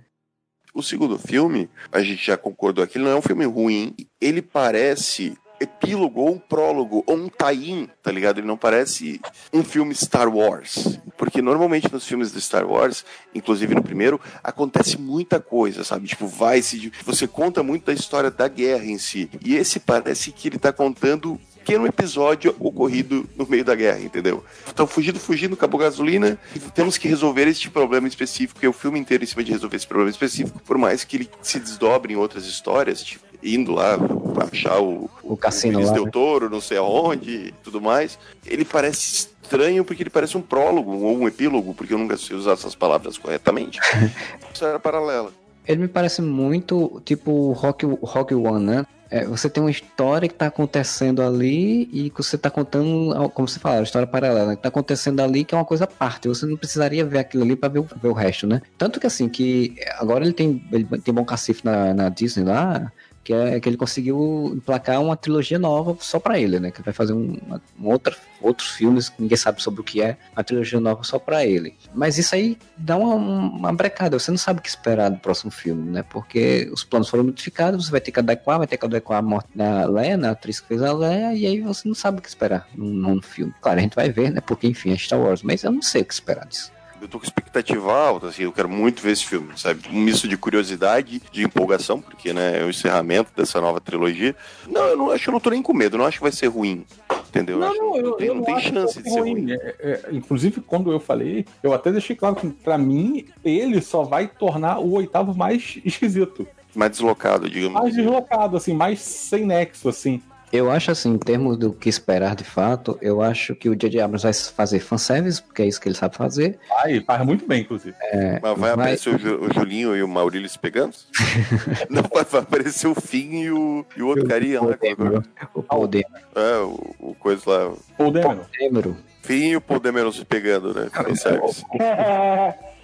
Speaker 2: O segundo filme, a gente já concordou aqui, não é um filme ruim. Ele parece epílogo ou um prólogo ou um tie-in, tá ligado? Ele não parece um filme Star Wars. Porque normalmente nos filmes de Star Wars, inclusive no primeiro, acontece muita coisa, sabe? Tipo, vai se. Você conta muito da história da guerra em si. E esse parece que ele tá contando pequeno episódio ocorrido no meio da guerra, entendeu? Estão fugindo, fugindo, acabou a gasolina, temos que resolver este problema específico, e o filme inteiro em cima de resolver esse problema específico, por mais que ele se desdobre em outras histórias, tipo, indo lá achar o,
Speaker 1: o cassino
Speaker 2: o
Speaker 1: lá,
Speaker 2: Del
Speaker 1: né?
Speaker 2: Toro, não sei aonde e tudo mais. Ele parece estranho porque ele parece um prólogo ou um epílogo, porque eu nunca sei usar essas palavras corretamente. Isso era paralela.
Speaker 1: Ele me parece muito tipo Rock, Rock One, né? É, você tem uma história que está acontecendo ali e que você está contando, como você fala, uma história paralela, que está acontecendo ali que é uma coisa à parte. Você não precisaria ver aquilo ali para ver, ver o resto, né? Tanto que assim, que agora ele tem, ele tem bom cacife na, na Disney lá, que é que ele conseguiu emplacar uma trilogia nova só para ele, né? Que vai fazer um, um outros filmes ninguém sabe sobre o que é, uma trilogia nova só para ele. Mas isso aí dá uma, uma brecada, você não sabe o que esperar do próximo filme, né? Porque os planos foram modificados, você vai ter que adequar, vai ter que adequar a morte da Leia, né? a atriz que fez a Leia, e aí você não sabe o que esperar num, num filme. Claro, a gente vai ver, né? Porque enfim, é Star Wars, mas eu não sei o que esperar disso.
Speaker 2: Eu tô com expectativa alta, assim, eu quero muito ver esse filme, sabe? Um misto de curiosidade, de empolgação, porque, né, é o encerramento dessa nova trilogia. Não, eu não acho que eu não tô nem com medo, eu não acho que vai ser ruim. Entendeu? Eu
Speaker 3: Não,
Speaker 2: acho
Speaker 3: não, eu,
Speaker 2: tem,
Speaker 3: eu
Speaker 2: não
Speaker 3: não
Speaker 2: tem
Speaker 3: acho
Speaker 2: chance de ser ruim.
Speaker 3: É, é, inclusive, quando eu falei, eu até deixei claro que, pra mim, ele só vai tornar o oitavo mais esquisito.
Speaker 2: Mais deslocado, digamos
Speaker 3: Mais
Speaker 2: assim.
Speaker 3: deslocado, assim, mais sem nexo, assim.
Speaker 1: Eu acho assim, em termos do que esperar de fato, eu acho que o J.J. Abrams vai fazer fanservice, porque é isso que ele sabe fazer.
Speaker 3: Vai, faz muito bem, inclusive.
Speaker 2: Mas vai
Speaker 1: Vai-
Speaker 2: aparecer o, Ju- o Julinho e o Maurílio se pegando? não, vai, vai aparecer o Finn e o, e o outro carinha lá. é é?
Speaker 1: O Paul Dameron.
Speaker 2: É, o, o coisa lá.
Speaker 3: Paul Dameron.
Speaker 1: Dameron.
Speaker 2: Finn e o Paul se pegando, né? Fanservice.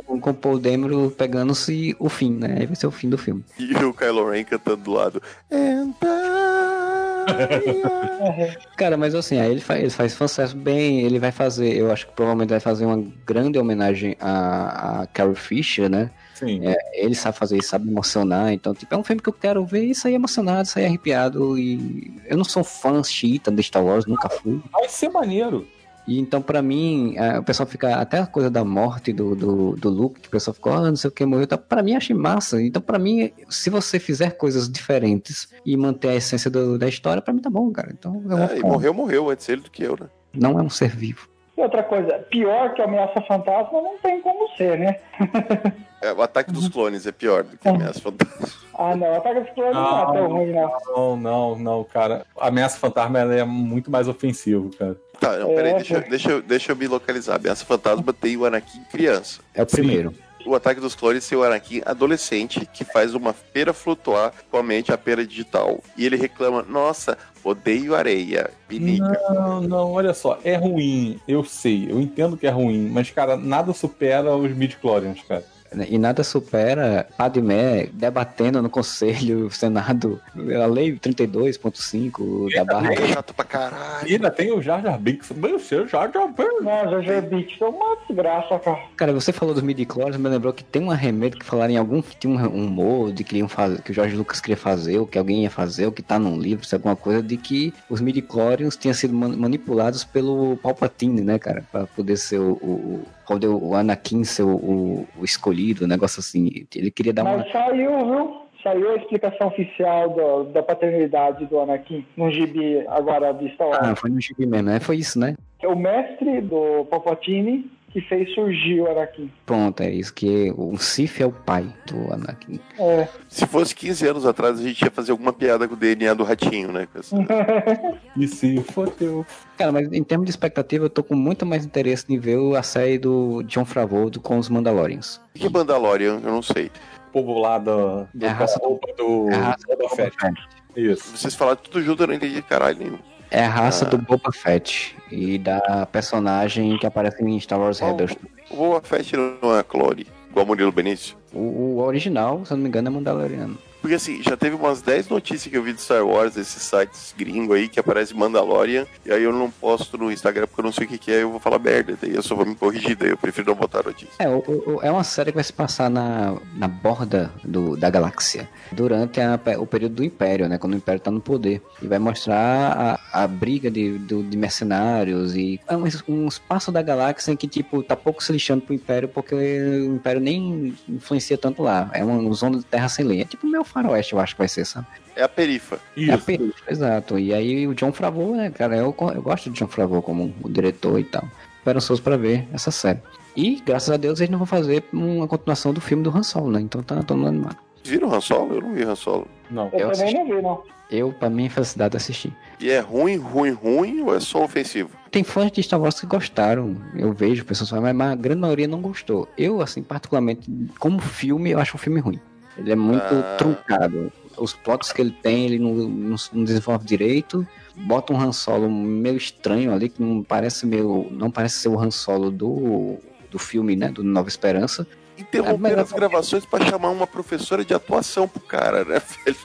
Speaker 1: Com o Paul Dameron pegando-se o fim, né? Aí vai ser o fim do filme.
Speaker 2: E o Kylo Ren cantando do lado. And I-
Speaker 1: Cara, mas assim, aí ele faz, ele faz fanservice bem, ele vai fazer, eu acho que provavelmente vai fazer uma grande homenagem a, a Carrie Fisher, né?
Speaker 3: Sim.
Speaker 1: É, ele sabe fazer isso, sabe emocionar, então, tipo, é um filme que eu quero ver e sair emocionado, sair arrepiado, e eu não sou fã chita de Star Wars, nunca fui.
Speaker 3: Vai ser maneiro.
Speaker 1: E então, pra mim, é, o pessoal fica. Até a coisa da morte do, do, do Luke, que o pessoal ficou, ah, não sei o que, morreu. Tá, pra mim, achei massa. Então, pra mim, se você fizer coisas diferentes e manter a essência do- da história, pra mim tá bom, cara. Então, eu vou
Speaker 2: e
Speaker 1: ficar-
Speaker 2: morreu, morreu antes ele do que eu, né?
Speaker 1: não é um ser vivo.
Speaker 5: E outra coisa, pior que Ameaça Fantasma não tem como ser, né?
Speaker 2: É, o ataque dos clones é pior do que ameaça fantasma.
Speaker 5: Ah, não, Ataque dos Clones não, é tão ruim, não.
Speaker 3: Não, não, não, cara. A ameaça fantasma ela é muito mais ofensivo, cara.
Speaker 2: Tá, não, peraí,
Speaker 5: É,
Speaker 2: deixa, deixa, eu- deixa eu me localizar. Ameaça fantasma tem o Anakin criança.
Speaker 1: É o primeiro.
Speaker 2: O ataque dos clones tem o Anakin adolescente que faz uma pera flutuar com a mente a pera digital. E ele reclama: Nossa, odeio areia. Pinica.
Speaker 3: Não, não, olha só, é ruim, eu sei, eu entendo que é ruim, mas, cara, nada supera os midi-chlorians, cara.
Speaker 1: E nada supera Padmé debatendo no Conselho, Senado, a lei 32.5 da barra.
Speaker 2: É chato pra caralho.
Speaker 3: E ainda tem o Jar Jar Binks, meu seu Jar Jar Binks.
Speaker 5: Não, Jojo Beat foi uma desgraça, cara.
Speaker 1: Cara, você falou dos midi-chlorians, me lembrou que tem uma remake que falaram em algum que tinha um, um molde que queriam fazer, que o Jorge Lucas queria fazer, ou que alguém ia fazer, ou que tá num livro, se alguma coisa, de que os midi-chlorians tinham sido man- manipulados pelo Palpatine, né, cara? Pra poder ser o, o, o- poder o Anakin ser o, o- o escolhido, um negócio assim. Ele queria dar uma.
Speaker 5: Mas saiu, viu? Saiu a explicação oficial do- da paternidade do Anakin no gibi agora de Star Wars.
Speaker 1: Ah, foi no gibi mesmo, né? Foi isso, né?
Speaker 5: É o mestre do Palpatine que fez surgir o Anakin.
Speaker 1: Pronto, é isso que o Sif é o pai do Anakin.
Speaker 5: É.
Speaker 2: Se fosse 15 anos atrás, a gente ia fazer alguma piada com o DNA do ratinho, né? essa-
Speaker 3: E se fodeu.
Speaker 1: Cara, mas em termos de expectativa, eu tô com muito mais interesse em ver a série do John Favreau com os Mandalorians.
Speaker 2: Que Mandalorian? Eu não sei.
Speaker 3: povo lá do, do
Speaker 1: É a raça
Speaker 3: da roupa do
Speaker 1: É a raça do.
Speaker 3: Fett. Isso.
Speaker 2: Vocês falaram tudo junto, eu não entendi caralho nenhum.
Speaker 1: É a raça
Speaker 2: Ah.
Speaker 1: do Boba Fett e da personagem que aparece em Star Wars? Rebels.
Speaker 2: O Boba Fett não é Clone, igual Murilo Benício.
Speaker 1: O, o original, se eu não me engano, é Mandaloriano.
Speaker 2: Porque assim, já teve umas 10 notícias que eu vi de Star Wars, esses sites gringos aí, que aparece Mandalorian, e aí eu não posto no Instagram porque eu não sei o que, que é, eu vou falar merda, daí eu só vou me corrigir, daí eu prefiro não botar notícia.
Speaker 1: É, o- o- é uma série que vai se passar na, na borda do, da galáxia, durante a- o período do Império, né? Quando o Império tá no poder. E vai mostrar a, a briga de, do- de mercenários e é um, um espaço da galáxia em que, tipo, tá pouco se lixando pro Império, porque o Império nem influencia tanto lá. É uma zona de terra sem lei. É tipo meu faroeste, eu acho que vai ser, sabe?
Speaker 2: É a perifa.
Speaker 1: É a
Speaker 3: Isso.
Speaker 1: perícia, exato. E aí o John Favreau, né, cara, eu, eu gosto de John Favreau como o diretor e tal. Esperançoso pra ver essa série. E, graças a Deus, eles não vão fazer uma continuação do filme do Han Solo, né? Então tá todo mundo animado.
Speaker 2: Viram Han Solo? Eu não vi Han Solo.
Speaker 3: Não.
Speaker 5: Eu,
Speaker 1: Eu
Speaker 5: também
Speaker 1: assisti.
Speaker 5: não vi, não.
Speaker 1: Eu, pra minha felicidade, assisti.
Speaker 2: E é ruim, ruim, ruim ou é só ofensivo?
Speaker 1: Tem fãs de Star Wars que gostaram, eu vejo pessoas falando, mas a grande maioria não gostou. Eu, assim, particularmente, como filme, eu acho um filme ruim. Ele é muito
Speaker 2: Ah.
Speaker 1: truncado. Os plots que ele tem, ele não, não, não desenvolve direito. Bota um Han Solo meio estranho ali, que não parece meio. não parece ser o Han Solo do, do filme, né? Do Nova Esperança.
Speaker 2: Interromper
Speaker 1: É,
Speaker 2: as gravações pra chamar uma professora de atuação pro cara, né, velho?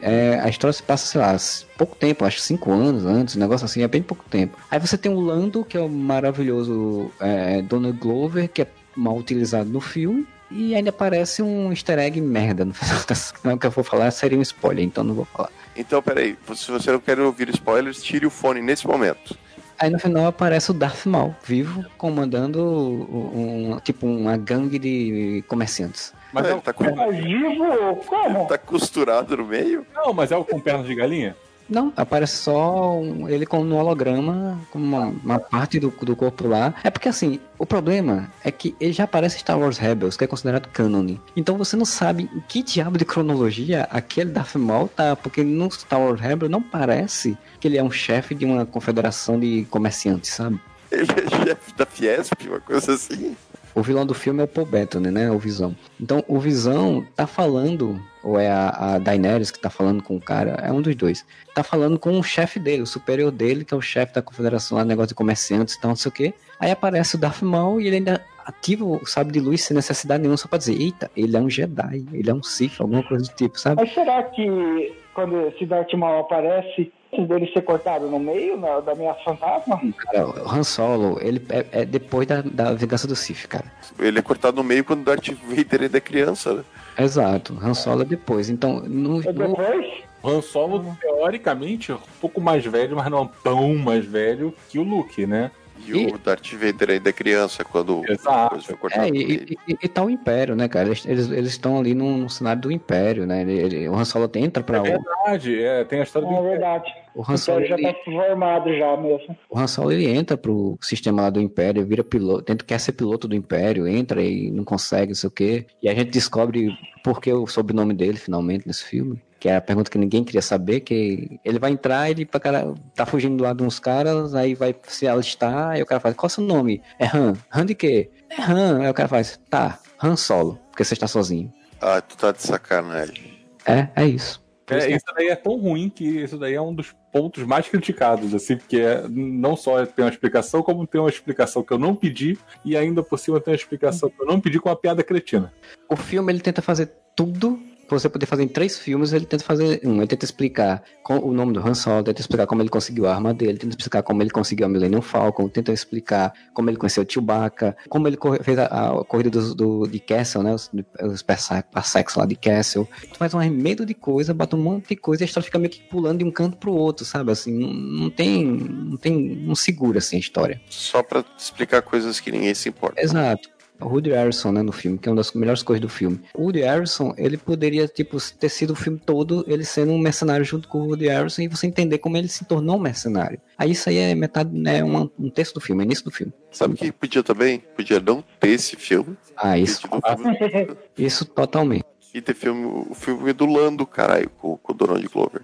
Speaker 1: É, a história se passa, sei lá, pouco tempo, acho que cinco anos antes, um negócio assim, é bem pouco tempo. Aí você tem o Lando, que é o maravilhoso é, Donald Glover, que é mal utilizado no filme. E ainda aparece um easter egg merda. No final das- Não, o que eu vou falar seria um spoiler, então não vou falar.
Speaker 2: Então, peraí, se você não quer ouvir spoilers, tire o fone nesse momento.
Speaker 1: Aí no final aparece o Darth Maul, vivo, comandando um, tipo uma gangue de comerciantes.
Speaker 3: Mas
Speaker 2: Ah,
Speaker 3: é
Speaker 2: ele tá com-
Speaker 5: Mas vivo, como?
Speaker 2: Tá costurado no meio?
Speaker 3: Não, mas é o com pernas de galinha?
Speaker 1: Não, aparece só um- ele como no holograma, como uma, uma parte do, do corpo lá. É porque assim, o problema é que ele já aparece em Star Wars Rebels, que é considerado canon. Então você não sabe em que diabo de cronologia aquele Darth Maul tá, porque no Star Wars Rebels não parece que ele é um chefe de uma confederação de comerciantes, sabe?
Speaker 2: Ele é chefe da Fiesp, uma coisa assim.
Speaker 1: O vilão do filme é o Paul Bettany, né? O Visão. Então, o Visão tá falando, ou é a, a Daenerys que tá falando com o cara, é um dos dois. Tá falando com o chefe dele, o superior dele, que é o chefe da confederação lá, negócio de comerciantes e tal, não sei o quê. Aí aparece o Darth Maul e ele ainda ativa o sabre de luz sem necessidade nenhuma, só pra dizer, eita, ele é um Jedi, ele é um Sith, alguma coisa do tipo, sabe?
Speaker 5: Mas será que quando esse Darth Maul aparece, antes dele ser cortado no meio na, da minha fantasma?
Speaker 1: Cara, o Han Solo, ele é, é depois da, da vingança do Sith, cara.
Speaker 2: Ele é cortado no meio quando Darth Vader ainda é criança, né?
Speaker 1: Exato, Han Solo é depois. Então, no,
Speaker 5: É
Speaker 1: no,
Speaker 5: depois?
Speaker 3: O Han Solo, teoricamente, um pouco mais velho, mas não tão mais velho que o Luke, né?
Speaker 2: E o Darth Vader ainda é criança quando
Speaker 3: Exato.
Speaker 2: foi cortada
Speaker 1: É, e, e, e- e tá o Império, né, cara? Eles estão ali no, no cenário do Império, né? Ele, ele- o Han Solo entra pra
Speaker 3: É
Speaker 1: o,
Speaker 3: verdade, é, tem a história do
Speaker 5: É verdade.
Speaker 1: o Han
Speaker 5: Então
Speaker 1: Solo,
Speaker 5: ele já tá formado já mesmo.
Speaker 1: o Han Solo ele entra pro sistema lá do Império, vira piloto, tenta quer ser piloto do Império, entra e não consegue, não sei o quê. E a gente descobre por que o sobrenome dele finalmente nesse filme. Que é a pergunta que ninguém queria saber, que ele vai entrar, ele pra cara, tá fugindo lá de uns caras, aí vai se alistar, aí o cara faz, qual é o seu nome? É Han. Han de quê? É Han. Aí o cara faz, tá, Han Solo, porque você está sozinho.
Speaker 2: Ah, tu tá de sacanagem.
Speaker 1: É, é isso. Isso
Speaker 3: É,
Speaker 1: que-
Speaker 3: isso daí é tão ruim que isso daí é um dos pontos mais criticados, assim, porque é- não só tem uma explicação, como tem uma explicação que eu não pedi, e ainda por cima tem uma explicação que eu não pedi com uma piada cretina.
Speaker 1: O filme ele tenta fazer tudo você poder fazer em três filmes, ele tenta fazer um, ele tenta explicar com o nome do Han Solo, tenta explicar como ele conseguiu a arma dele, tenta explicar como ele conseguiu a Millennium Falcon, tenta explicar como ele conheceu o Chewbacca, como ele corre- fez a, a corrida do, do- de Castle, né, os, os Parsecs lá de Castle. Tu faz um arremedo de coisa, bota um monte de coisa e a história fica meio que pulando de um canto pro outro, sabe? Assim, não, não tem, não tem, não segura assim a história.
Speaker 2: Só pra explicar coisas que ninguém se importa.
Speaker 1: Exato. O Woody Harrison, né, no filme, que é uma das melhores coisas do filme. O Woody Harrison, ele poderia, tipo, ter sido o filme todo ele sendo um mercenário junto com o Woody Harrison e você entender como ele se tornou um mercenário. Aí isso aí é metade, né, um, um terço do filme, é início do filme.
Speaker 2: Sabe o que podia também? Podia não ter esse filme.
Speaker 1: Ah, isso,
Speaker 2: filme-
Speaker 1: isso totalmente.
Speaker 2: E ter filme, o filme do Lando, caralho, com, com o Donald Glover.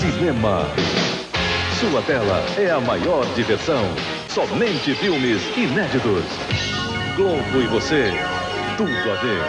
Speaker 4: Cinema. Sua tela é a maior diversão. Somente filmes inéditos. Globo e você, tudo a ver.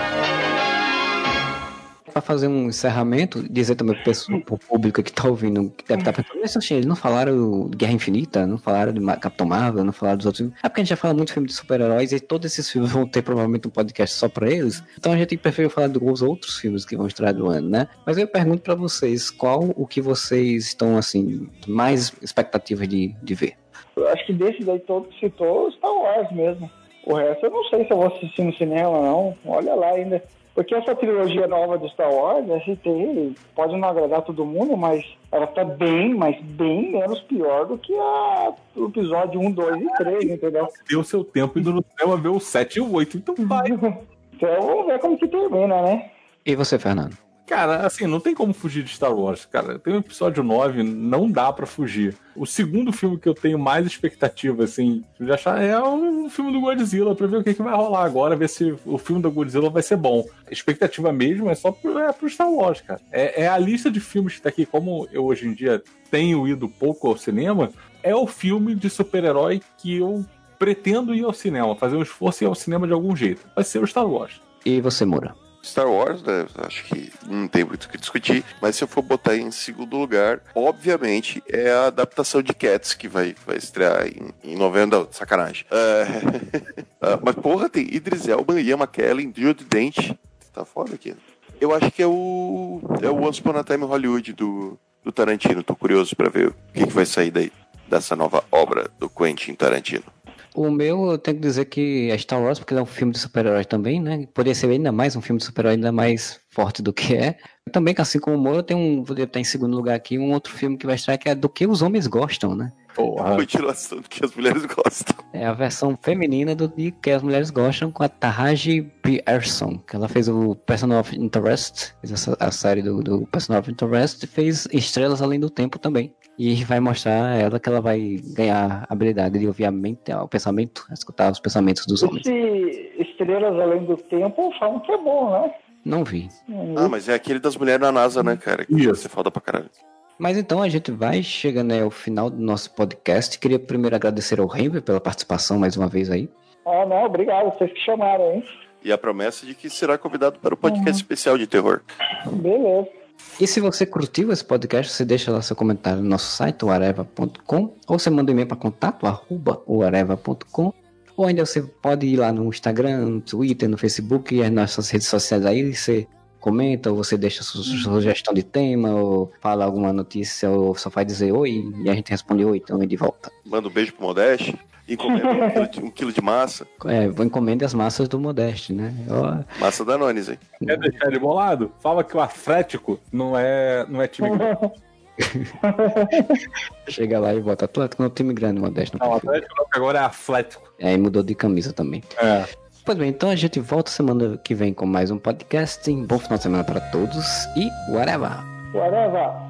Speaker 1: Pra fazer um encerramento, dizer também pessoal, pro público que tá ouvindo, que deve estar pensando, mas oxe, eles não falaram de Guerra Infinita, não falaram de Capitão Marvel, não falaram dos outros filmes. É porque a gente já fala muito de filme de super-heróis e todos esses filmes vão ter provavelmente um podcast só pra eles. Então a gente prefere falar dos outros filmes que vão estrear do ano, né? Mas eu pergunto pra vocês, qual o que vocês estão, assim, mais expectativas de, de ver?
Speaker 5: Eu acho que desses aí todos que citou, Star Wars mesmo. O resto eu não sei se eu vou assistir no cinema ou não. Olha lá ainda. Porque essa trilogia nova do Star Wars, gente pode não agradar todo mundo, mas ela tá bem, mas bem menos pior do que a, o episódio 1, 2 e 3, entendeu?
Speaker 3: Deu seu tempo indo no cinema ver o 7 e o 8, então vai.
Speaker 5: Então vamos ver como que termina, né?
Speaker 1: E você, Fernando?
Speaker 3: Cara, assim, não tem como fugir de Star Wars, cara. Tem o episódio 9, não dá pra fugir. O segundo filme que eu tenho mais expectativa, assim, de achar é o filme do Godzilla, pra ver o que, que vai rolar agora, ver se o filme do Godzilla vai ser bom. A expectativa mesmo é só pro, é pro Star Wars, cara. É, é a lista de filmes que tá aqui, como eu hoje em dia tenho ido pouco ao cinema, é o filme de super-herói que eu pretendo ir ao cinema, fazer um esforço e ir ao cinema de algum jeito. Vai ser o Star Wars.
Speaker 1: E você, Moura?
Speaker 2: Star Wars, né? Acho que não tem muito o que discutir. Mas se eu for botar em segundo lugar, obviamente é a adaptação de Cats que vai, vai estrear em, em novembro. Sacanagem. É, ah, mas porra, tem Idris Elba, Ian McKellen, Jude Dent. Tá foda aqui. Eu acho que é o. É o Once Upon a Time Hollywood do, do Tarantino. Tô curioso pra ver o que, que vai sair daí. Dessa nova obra do Quentin Tarantino.
Speaker 1: O meu, eu tenho que dizer que é Star Wars, porque ele é um filme de super-herói também, né? Poderia ser ainda mais um filme de super-herói, ainda mais forte do que é. Também, que assim como o Moro, eu tenho um, vou botar em segundo lugar aqui, um outro filme que vai estrear, que é do que os homens gostam, né?
Speaker 3: Porra.
Speaker 2: Continuação do que as mulheres gostam.
Speaker 1: É a versão feminina do de que as mulheres gostam com a Taraji Pearson, que ela fez o Person of Interest, fez essa, a série do, do Person of Interest, e fez Estrelas Além do Tempo também. E vai mostrar a ela que ela vai ganhar a habilidade de ouvir a mente, o pensamento, escutar os pensamentos dos homens.
Speaker 5: Esse Estrelas Além do Tempo falam que é bom, né?
Speaker 1: Não vi.
Speaker 2: Ah, mas é aquele das mulheres na NASA, né, cara? Que
Speaker 3: Isso.
Speaker 2: você foda pra caralho.
Speaker 1: Mas então a gente vai chegando aí ao final do nosso podcast. Queria primeiro agradecer ao Renver pela participação mais uma vez aí.
Speaker 5: Ah, não, obrigado, vocês que chamaram, hein?
Speaker 2: E a promessa de que será convidado para o podcast especial de terror.
Speaker 5: Beleza.
Speaker 1: E se você curtiu esse podcast, você deixa lá seu comentário no nosso site, areva.com, ou você manda um e-mail para contato, arroba, areva.com, ou ainda você pode ir lá no Instagram, no Twitter, no Facebook, e as nossas redes sociais aí, você comenta, ou você deixa sua sugestão de tema, ou fala alguma notícia, ou só faz dizer oi, e a gente responde oi, então é de volta.
Speaker 2: Manda um beijo pro Modeste. Encomenda um quilo de, um quilo de massa.
Speaker 1: É, vou encomender as massas do Modeste, né? Eu-
Speaker 2: Massa Danones, hein?
Speaker 3: Quer deixar ele bolado? Fala que o Atlético não é, não é time grande.
Speaker 1: Chega lá e bota Atlético no time grande, Modesto.
Speaker 3: Não,
Speaker 1: Não,
Speaker 3: Atlético agora é Atlético.
Speaker 1: Aí mudou de camisa também.
Speaker 3: É.
Speaker 1: Pois bem, então a gente volta semana que vem com mais um podcast. Bom final de semana para todos e whatever!
Speaker 5: Whatever.